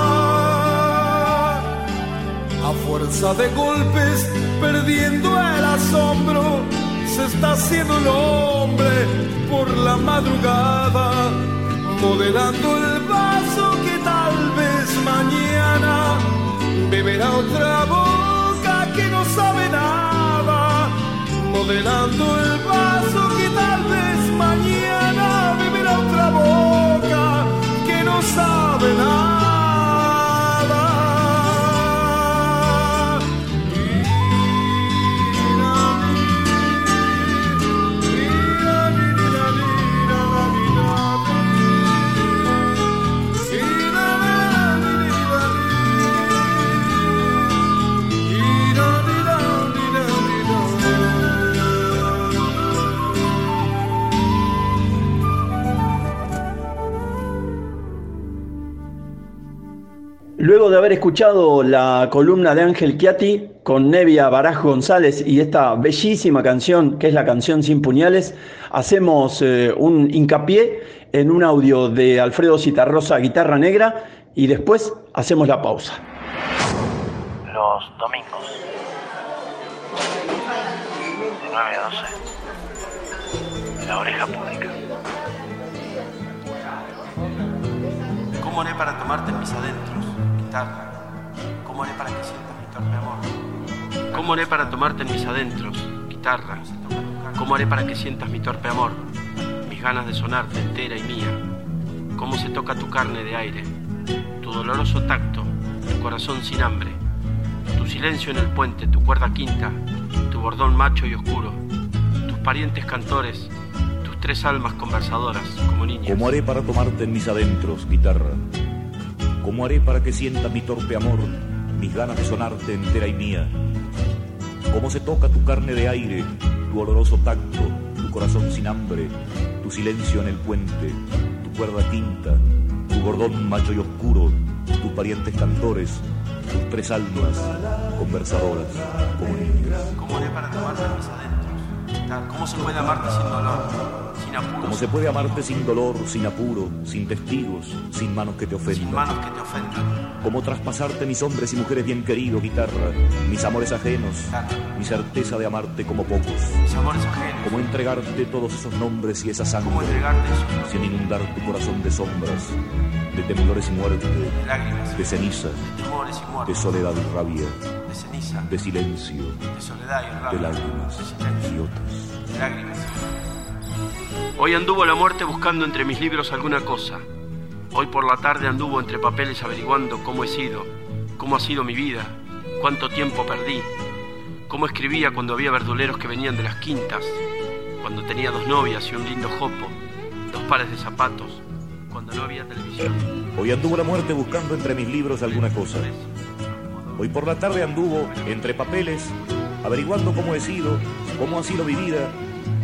[SPEAKER 8] A fuerza de golpes, perdiendo el asombro, se está haciendo el hombre por la madrugada, modelando el vaso que tal vez mañana beberá otra boca que no sabe nada, modelando el vaso que tal vez mañana beberá otra boca que no sabe nada.
[SPEAKER 3] Luego de haber escuchado la columna de Ángel Chiati con Nevia Baraj González y esta bellísima canción, que es la canción Sin Puñales, hacemos eh, un hincapié en un audio de Alfredo Citarrosa, guitarra negra, y después hacemos la pausa.
[SPEAKER 2] Los domingos. De 9 a 12. La oreja pública.
[SPEAKER 34] ¿Cómo haré para tomarte en mis adentros, guitarra? ¿Cómo haré para que sientas mi torpe amor?
[SPEAKER 35] ¿Cómo haré para tomarte en mis adentros, guitarra? ¿Cómo haré para que sientas mi torpe amor? Mis ganas de sonarte entera y mía. ¿Cómo se toca tu carne de aire? Tu doloroso tacto, tu corazón sin hambre. Tu silencio en el puente, tu cuerda quinta, tu bordón macho y oscuro. Tus parientes cantores, tus tres almas conversadoras, como niñas.
[SPEAKER 36] ¿Cómo haré para tomarte en mis adentros, guitarra? ¿Cómo haré para que sienta mi torpe amor, mis ganas de sonarte entera y mía? ¿Cómo se toca tu carne de aire, tu oloroso tacto, tu corazón sin hambre, tu silencio en el puente, tu cuerda quinta, tu bordón macho y oscuro, tus parientes cantores, tus tres almas conversadoras como niñas?
[SPEAKER 34] ¿Cómo haré para tomarte mis adentros? ¿Cómo se puede amarte sin dolor, sin?
[SPEAKER 36] ¿Cómo se puede amarte sin dolor, sin apuro, sin testigos, sin manos que te ofendan?
[SPEAKER 34] Sin manos que te ofendan.
[SPEAKER 36] ¿Cómo traspasarte mis hombres y mujeres bien queridos, guitarra? Mis amores ajenos, mi certeza de amarte como pocos.
[SPEAKER 34] Mis amores ajenos.
[SPEAKER 36] ¿Cómo entregarte todos esos nombres y esa sangre?
[SPEAKER 34] ¿Cómo entregarte eso?
[SPEAKER 36] Sin inundar tu corazón de sombras, de temblores y muerte,
[SPEAKER 34] De lágrimas,
[SPEAKER 36] de ceniza,
[SPEAKER 34] temores y
[SPEAKER 36] de
[SPEAKER 34] muerte.
[SPEAKER 36] soledad y rabia,
[SPEAKER 34] De ceniza,
[SPEAKER 36] de silencio,
[SPEAKER 34] de soledad y
[SPEAKER 36] de
[SPEAKER 34] rabia.
[SPEAKER 36] lágrimas
[SPEAKER 34] De silencio,
[SPEAKER 36] y otras.
[SPEAKER 34] de lágrimas.
[SPEAKER 35] Hoy anduvo la muerte buscando entre mis libros alguna cosa. Hoy por la tarde anduvo entre papeles averiguando cómo he sido, cómo ha sido mi vida, cuánto tiempo perdí, cómo escribía cuando había verduleros que venían de las quintas, cuando tenía dos novias y un lindo jopo, dos pares de zapatos, cuando no había televisión.
[SPEAKER 36] Hoy anduvo la muerte buscando entre mis libros alguna cosa. Hoy por la tarde anduvo entre papeles, averiguando cómo he sido, cómo ha sido mi vida,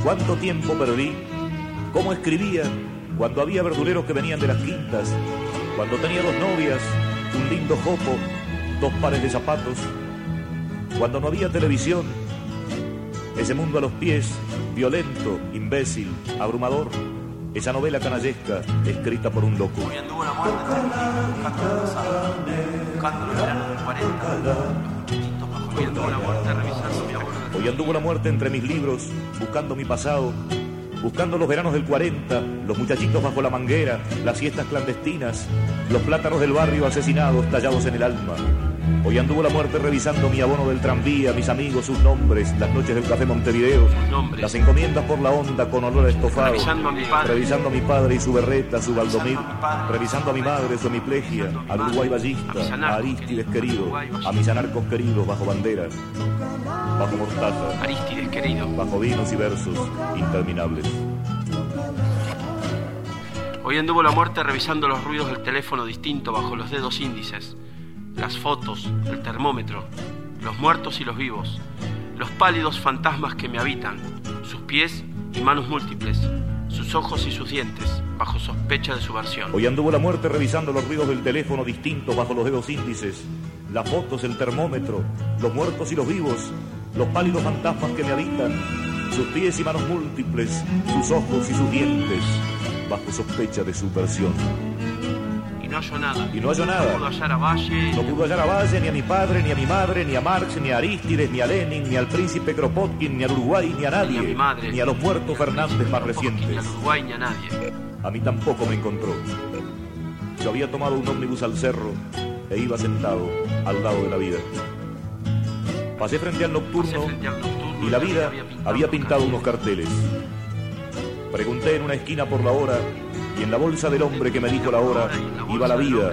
[SPEAKER 36] cuánto tiempo perdí, cómo escribía, cuando había verduleros que venían de las quintas, cuando tenía dos novias, un lindo jopo, dos pares de zapatos, cuando no había televisión, ese mundo a los pies, violento, imbécil, abrumador, esa novela canallesca escrita por un loco.
[SPEAKER 34] Hoy anduvo la muerte buscando buscando los veranos del 40, los muchachitos bajo
[SPEAKER 35] Hoy anduvo la muerte revisando mi abuelo.
[SPEAKER 36] Hoy anduvo la muerte entre mis libros, buscando mi pasado, buscando los veranos del 40, los muchachitos bajo la manguera, las fiestas clandestinas, los plátanos del barrio asesinados tallados en el alma. Hoy anduvo la muerte revisando mi abono del tranvía, mis amigos, sus nombres, las noches del café Montevideo, las encomiendas por la onda con olor a estofado,
[SPEAKER 35] Revisando a mi padre.
[SPEAKER 36] revisando a mi padre y su berreta, su baldomir, revisando a mi madre, su hemiplegia, al Uruguay ballista, a Aristides querido, a mis anarcos queridos bajo bandera, bajo mortaza,
[SPEAKER 35] Aristides querido.
[SPEAKER 36] bajo vinos y versos interminables.
[SPEAKER 35] Hoy anduvo la muerte revisando los ruidos del teléfono distinto bajo los dedos índices, las fotos, el termómetro, los muertos y los vivos, los pálidos fantasmas que me habitan, sus pies y manos múltiples, sus ojos y sus dientes, bajo sospecha de su versión.
[SPEAKER 36] Hoy anduvo la muerte revisando los ruidos del teléfono distintos bajo los dedos índices, las fotos, el termómetro, los muertos y los vivos, los pálidos fantasmas que me habitan, sus pies y manos múltiples, sus ojos y sus dientes, bajo sospecha de su versión.
[SPEAKER 35] Y no halló nada.
[SPEAKER 36] Y no halló nada.
[SPEAKER 35] No pudo hallar a Valle.
[SPEAKER 36] No pudo hallar a Valle, ni a mi padre, ni a mi madre, ni a Marx, ni a Aristides, ni a Lenin, ni al príncipe Kropotkin, ni al Uruguay, ni a nadie,
[SPEAKER 35] Ni a mi madre.
[SPEAKER 36] ni a los muertos Fernández más recientes.
[SPEAKER 35] Ni al Uruguay ni a nadie.
[SPEAKER 36] A mí tampoco me encontró. Yo había tomado un ómnibus al cerro e iba sentado al lado de la vida. Pasé frente al nocturno y la vida había pintado unos carteles. Pregunté en una esquina por la hora y en la bolsa del hombre que me dijo la hora iba la vida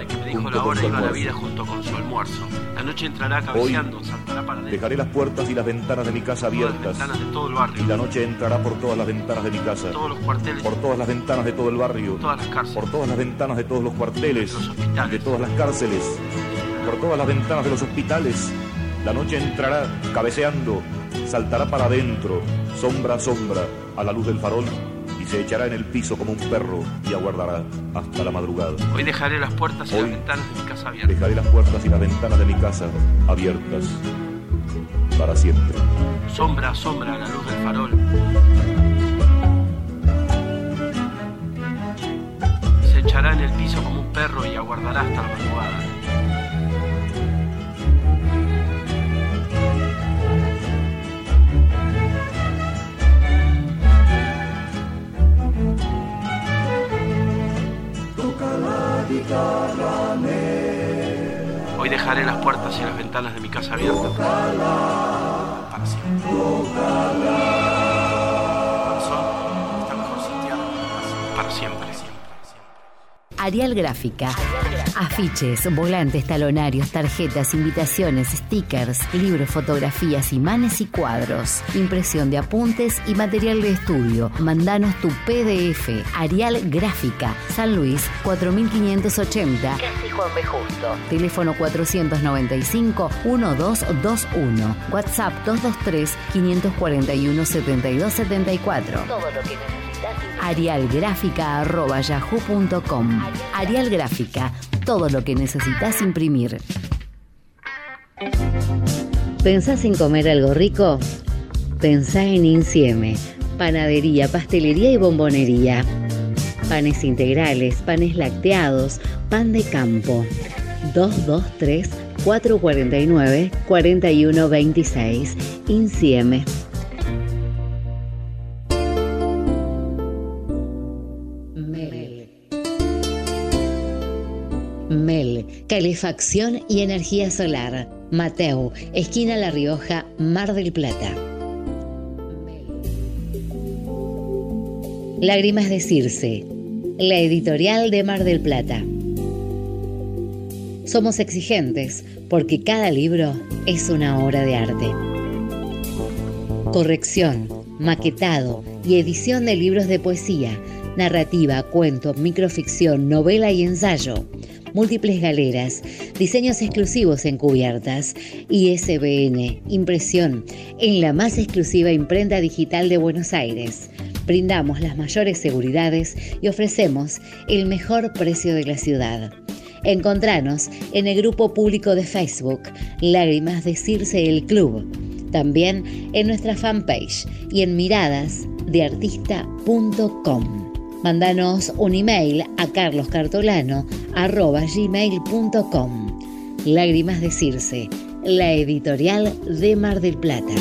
[SPEAKER 36] junto con su almuerzo.
[SPEAKER 35] La noche entrará cabeceando, saltará para adentro.
[SPEAKER 36] Dejaré las puertas y las ventanas de mi casa abiertas
[SPEAKER 35] ventanas de todo el barrio.
[SPEAKER 36] y la noche entrará por todas las ventanas de mi casa.
[SPEAKER 35] Todos los cuarteles.
[SPEAKER 36] Por todas las ventanas de todo el barrio.
[SPEAKER 35] Todas las cárceles.
[SPEAKER 36] Por todas las ventanas de todos los cuarteles. y de todas las cárceles. Por todas las ventanas de los hospitales. La noche entrará cabeceando, saltará para adentro, sombra a sombra, a la luz del farol, se echará en el piso como un perro y aguardará hasta la madrugada.
[SPEAKER 35] Hoy dejaré las puertas y las ventanas de mi casa abiertas.
[SPEAKER 36] Dejaré las puertas y las ventanas de mi casa abiertas para siempre.
[SPEAKER 35] Sombra a sombra a la luz del farol. Se echará en el piso como un perro y aguardará hasta la madrugada. Hoy dejaré las puertas y las ventanas de mi casa abiertas. Para siempre. Está mejor sitiado. Para siempre.
[SPEAKER 6] Arial Gráfica. Afiches, volantes, talonarios, tarjetas, invitaciones, stickers, libros, fotografías, imanes y cuadros. Impresión de apuntes y material de estudio. Mandanos tu PDF. Arial Gráfica. San Luis 4580. Casi Juan B. Justo. Teléfono 495-1221. WhatsApp 223-541-7274. Todo lo que necesitas. Arialgráfica.yahoo.com Arial Gráfica. Todo lo que necesitas imprimir. ¿Pensás en comer algo rico? Pensá en Insieme. Panadería, pastelería y bombonería. Panes integrales, panes lacteados, pan de campo. 223 449 4126. Insieme. Mel, calefacción y energía solar. Mateo, esquina La Rioja, Mar del Plata. Lágrimas de Circe, la editorial de Mar del Plata. Somos exigentes porque cada libro es una obra de arte. corrección, maquetado y edición de libros de poesía, narrativa, cuento, microficción, novela y ensayo. Múltiples galeras, diseños exclusivos en cubiertas, ISBN, impresión, en la más exclusiva imprenta digital de Buenos Aires. Brindamos las mayores seguridades y ofrecemos el mejor precio de la ciudad. Encontranos en el grupo público de Facebook Lágrimas de Circe el Club. También en nuestra fanpage y en miradasdeartista.com. Mándanos un email a carloscartolano.gmail.com Lágrimas de Circe, la editorial de Mar del Plata.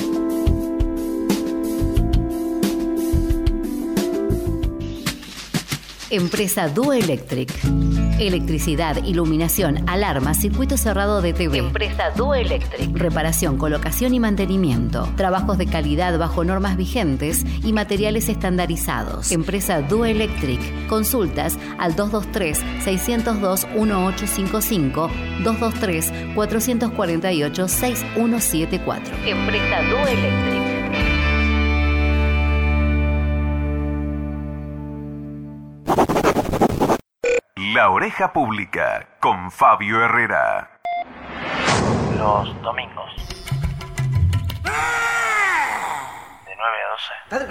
[SPEAKER 6] Empresa Duo Electric. Electricidad, iluminación, alarma, circuito cerrado de TV. Empresa Duo Electric. Reparación, colocación y mantenimiento. Trabajos de calidad bajo normas vigentes y materiales estandarizados. Empresa Duo Electric. Consultas al 223-602-1855, 223-448-6174. Empresa Duo Electric.
[SPEAKER 24] La Oreja Pública con Fabio Herrera.
[SPEAKER 2] Los domingos. De 9 a 12.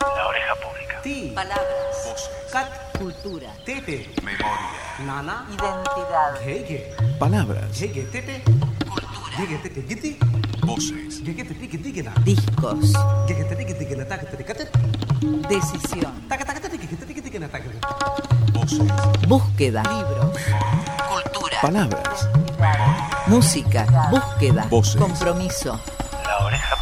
[SPEAKER 2] La Oreja Pública.
[SPEAKER 37] Palabras. Cat. Cultura. Tete.
[SPEAKER 24] Memoria.
[SPEAKER 37] Nana. Identidad. Hege.
[SPEAKER 29] Palabras.
[SPEAKER 37] Hege.
[SPEAKER 24] Voces.
[SPEAKER 37] Discos. Decisión.
[SPEAKER 24] Voces.
[SPEAKER 37] Búsqueda. Libros. Cultura.
[SPEAKER 29] Palabras.
[SPEAKER 37] Música. Búsqueda.
[SPEAKER 29] Voces.
[SPEAKER 37] Compromiso.
[SPEAKER 2] La Oreja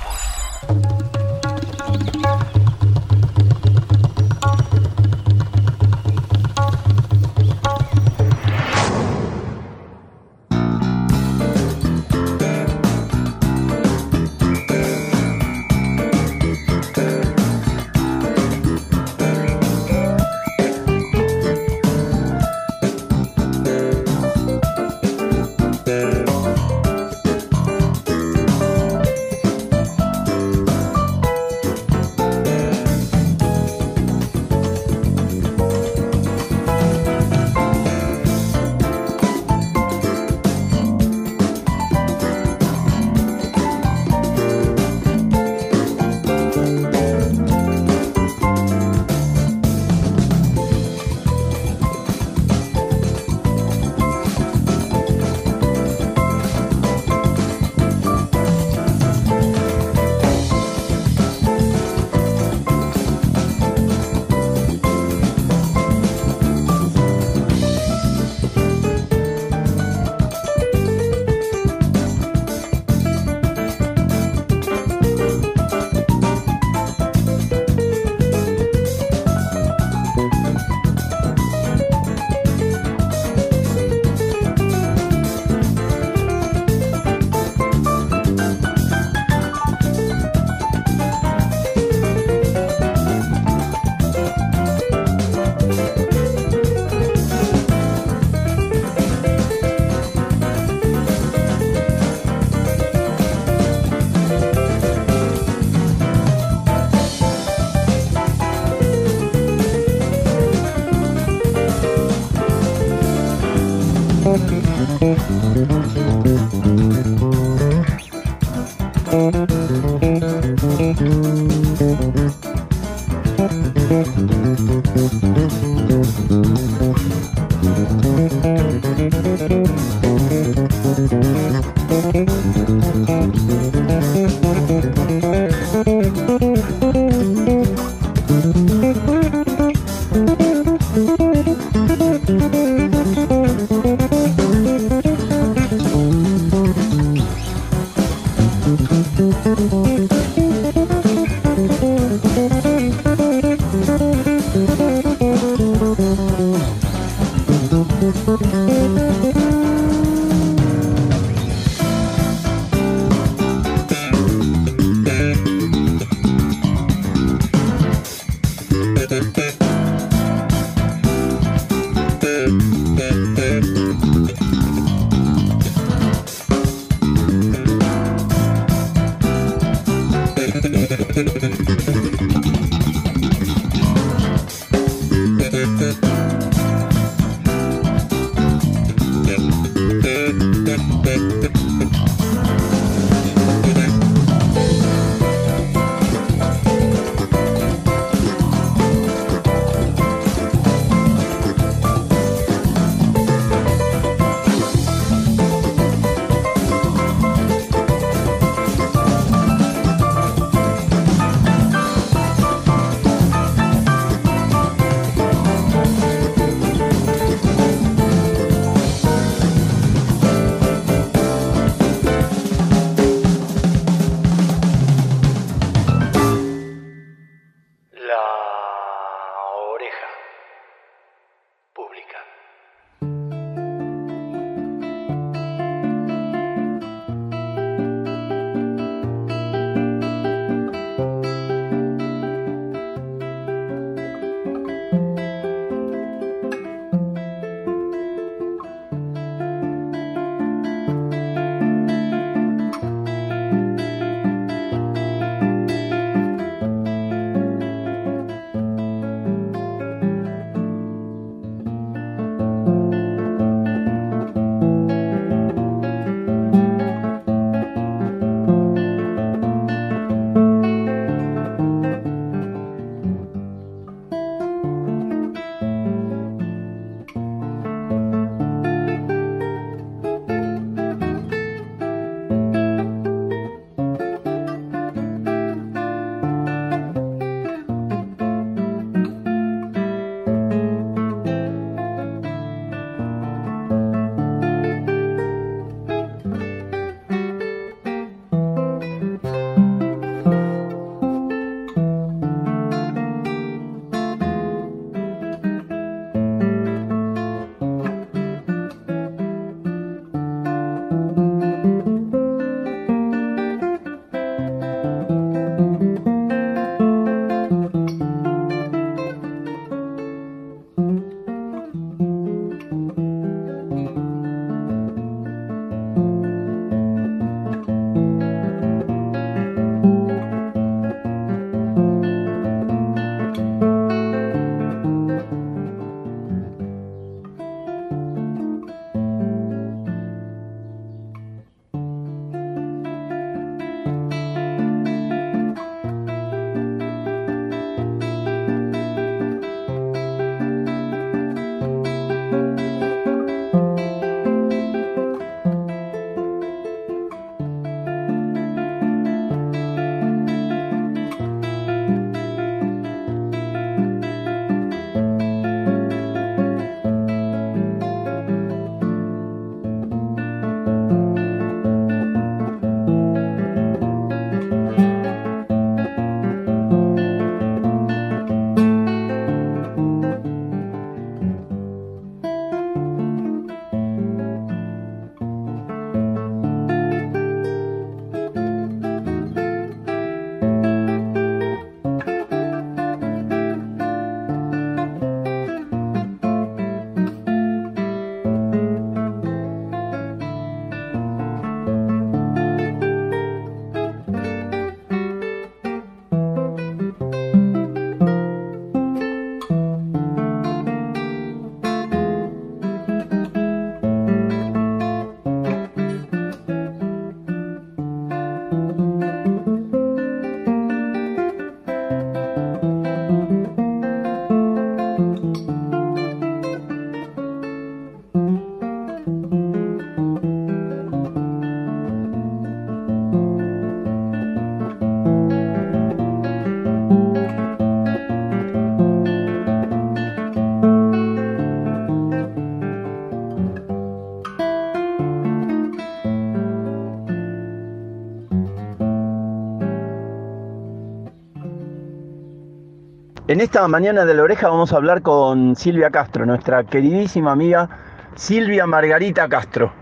[SPEAKER 3] En esta mañana de la oreja vamos a hablar con Silvia Castro, nuestra queridísima amiga Silvia Margarita Castro,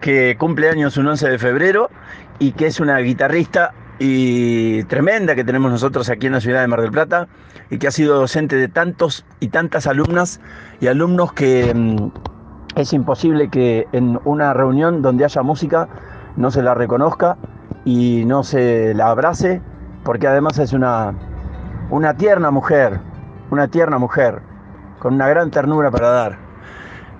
[SPEAKER 3] que cumple años un 11 de febrero y que es una guitarrista y tremenda que tenemos nosotros aquí en la ciudad de Mar del Plata y que ha sido docente de tantos y tantas alumnas y alumnos que mm, es imposible que en una reunión donde haya música no se la reconozca y no se la abrace, porque además es una, una tierna mujer, una tierna mujer, con una gran ternura para dar.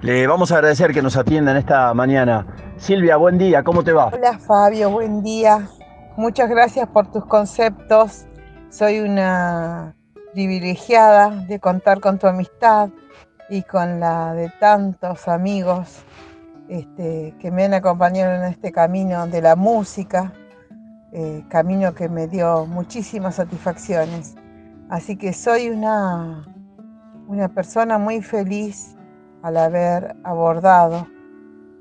[SPEAKER 3] Le vamos a agradecer que nos atiendan esta mañana. Silvia, buen día, ¿cómo te va?
[SPEAKER 38] Hola Fabio, buen día. Muchas gracias por tus conceptos. Soy una privilegiada de contar con tu amistad y con la de tantos amigos este, que me han acompañado en este camino de la música, eh, camino que me dio muchísimas satisfacciones. Así que soy una, una persona muy feliz al haber abordado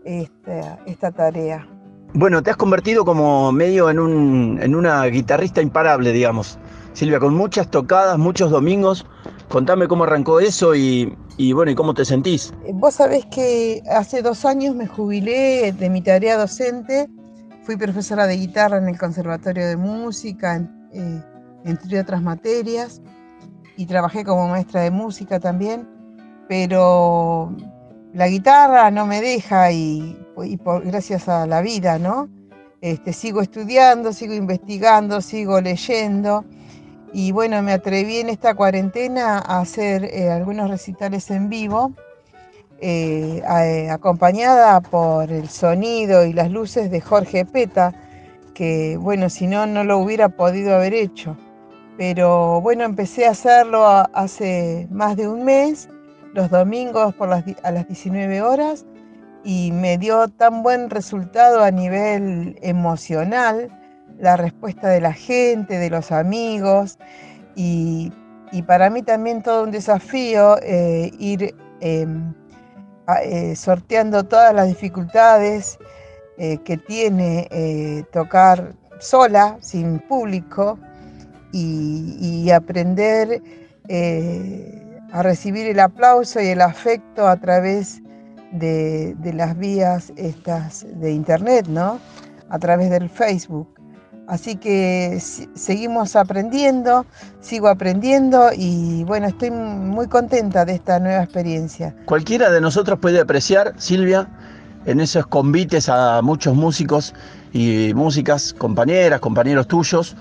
[SPEAKER 38] esta, esta tarea.
[SPEAKER 3] Bueno, te has convertido como medio en, un, en una guitarrista imparable, digamos. Silvia, con muchas tocadas, muchos domingos. Contame cómo arrancó eso y, y bueno, ¿y cómo te sentís?
[SPEAKER 38] Vos sabés que hace dos años me jubilé de mi tarea docente. Fui profesora de guitarra en el Conservatorio de Música, eh, entre otras materias, y trabajé como maestra de música también. Pero la guitarra no me deja y, por, gracias a la vida, ¿no? Este, sigo estudiando, sigo investigando, sigo leyendo. Y bueno, me atreví en esta cuarentena a hacer eh, algunos recitales en vivo, eh, a, acompañada por el sonido y las luces de Jorge Peta, que bueno, si no, no lo hubiera podido haber hecho. Pero bueno, empecé a hacerlo hace más de un mes, los domingos a las 19 horas, y me dio tan buen resultado a nivel emocional la respuesta de la gente, de los amigos y, para mí también todo un desafío eh, ir a, eh, sorteando todas las dificultades eh, que tiene tocar sola, sin público y, aprender eh, a recibir el aplauso y el afecto a través de, de las vías estas de internet, ¿no? A través del Facebook. Así que seguimos aprendiendo, sigo aprendiendo y bueno, estoy muy contenta de esta nueva experiencia.
[SPEAKER 3] Cualquiera de nosotros puede apreciar, Silvia, en esos convites a muchos músicos y músicas, compañeras, compañeros tuyos,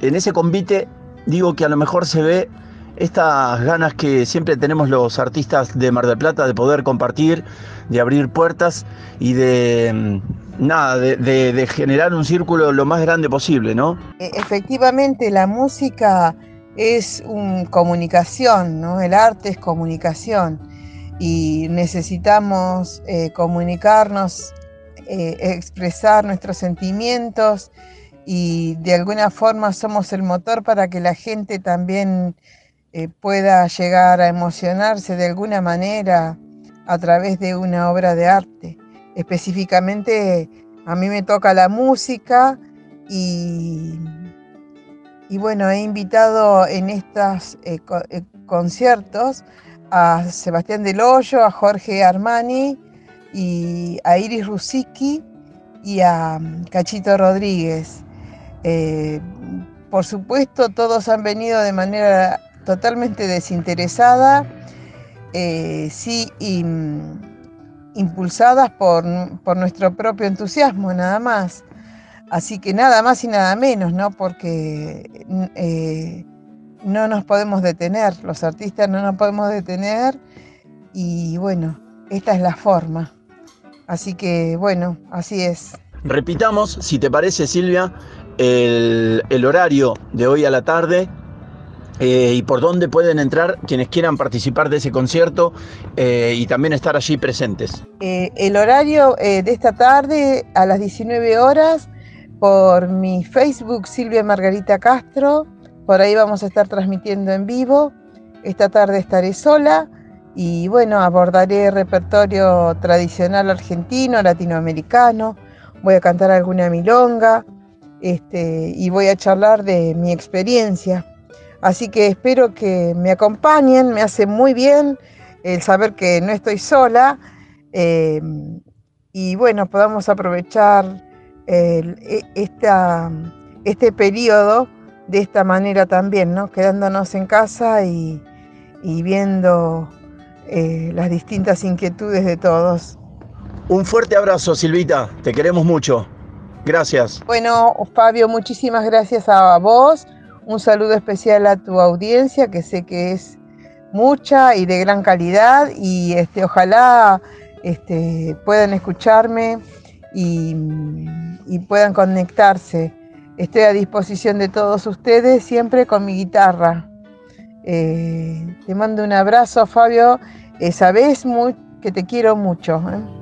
[SPEAKER 3] en ese convite digo que a lo mejor se ve estas ganas que siempre tenemos los artistas de Mar del Plata de poder compartir, de abrir puertas y de nada, de, de, de, generar un círculo lo más grande posible, ¿no?
[SPEAKER 38] E, efectivamente, la música es un comunicación, ¿no? El arte es comunicación y necesitamos eh, comunicarnos, eh, expresar nuestros sentimientos y de alguna forma somos el motor para que la gente también eh, pueda llegar a emocionarse de alguna manera a través de una obra de arte específicamente a mí me toca la música y, y bueno, he invitado en estos eh, eh, conciertos a Sebastián Del Hoyo, a Jorge Armani y a Iris Rusicki y a mm, Cachito Rodríguez. Eh, por supuesto, todos han venido de manera totalmente desinteresada, eh, sí, impulsadas por, por, nuestro propio entusiasmo, nada más. Así que nada más y nada menos, ¿no? Porque eh, no nos podemos detener, los artistas no nos podemos detener y bueno, esta es la forma. Así que bueno, así es.
[SPEAKER 3] Repitamos, si te parece Silvia, el, horario de hoy a la tarde eh, y por dónde pueden entrar quienes quieran participar de ese concierto eh, y también estar allí presentes.
[SPEAKER 38] Eh, el horario de esta tarde a las 19 horas por mi Facebook Silvia Margarita Castro, por ahí vamos a estar transmitiendo en vivo. Esta tarde estaré sola y bueno, abordaré repertorio tradicional argentino, latinoamericano, voy a cantar alguna milonga este, y voy a charlar de mi experiencia Así que espero que me acompañen, me hace muy bien el saber que no estoy sola eh, y bueno, podamos aprovechar e- esta, este periodo de esta manera también, ¿no? Quedándonos en casa y, y viendo eh, las distintas inquietudes de todos.
[SPEAKER 3] Un fuerte abrazo, Silvita. Te queremos mucho. Gracias.
[SPEAKER 38] Bueno, Fabio, muchísimas gracias a vos. Un saludo especial a tu audiencia, que sé que es mucha y de gran calidad. Y este, ojalá este, puedan escucharme y, puedan conectarse. Estoy a disposición de todos ustedes, siempre con mi guitarra. Eh, te mando un abrazo, Fabio. Eh, sabés mu- que te quiero mucho. ¿eh?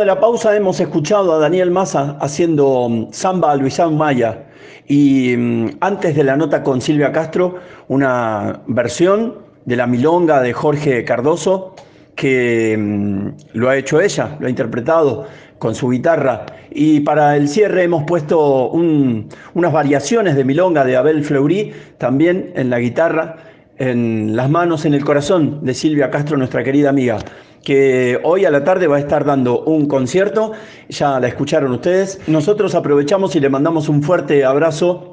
[SPEAKER 3] De la pausa hemos escuchado a Daniel Massa haciendo mm, samba a Luisán Maya y mm, antes de la nota con Silvia Castro una versión de la milonga de Jorge Cardoso que mm, lo ha hecho ella, lo ha interpretado con su guitarra. Y para el cierre hemos puesto un- unas variaciones de milonga de Abel Fleury, también en la guitarra, en las manos, en el corazón de Silvia Castro, nuestra querida amiga, que hoy a la tarde va a estar dando un concierto, ya la escucharon ustedes. Nosotros aprovechamos y le mandamos un fuerte abrazo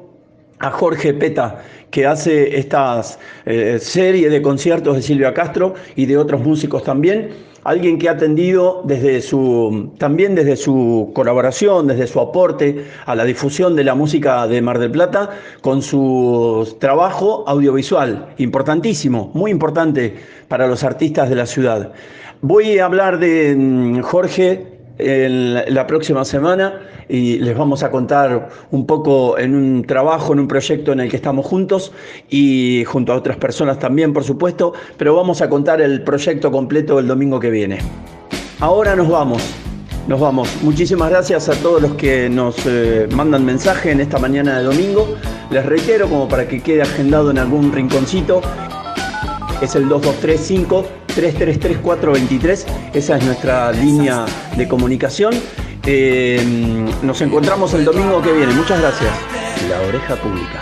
[SPEAKER 3] a Jorge Peta, que hace estas eh, serie de conciertos de Silvia Castro y de otros músicos también. Alguien que ha atendido desde su, también desde su colaboración, desde su aporte a la difusión de la música de Mar del Plata, con su trabajo audiovisual, importantísimo, muy importante para los artistas de la ciudad. Voy a hablar de mm, Jorge la próxima semana y les vamos a contar un poco en un trabajo, en un proyecto en el que estamos juntos y junto a otras personas también, por supuesto, pero vamos a contar el proyecto completo el domingo que viene. Ahora nos vamos. Nos vamos. Muchísimas gracias a todos los que nos eh, mandan mensaje en esta mañana de domingo. Les reitero, como para que quede agendado en algún rinconcito, es el 2235 333 423. Esa es nuestra línea de comunicación. Eh, nos encontramos el domingo que viene. Muchas gracias. La oreja pública.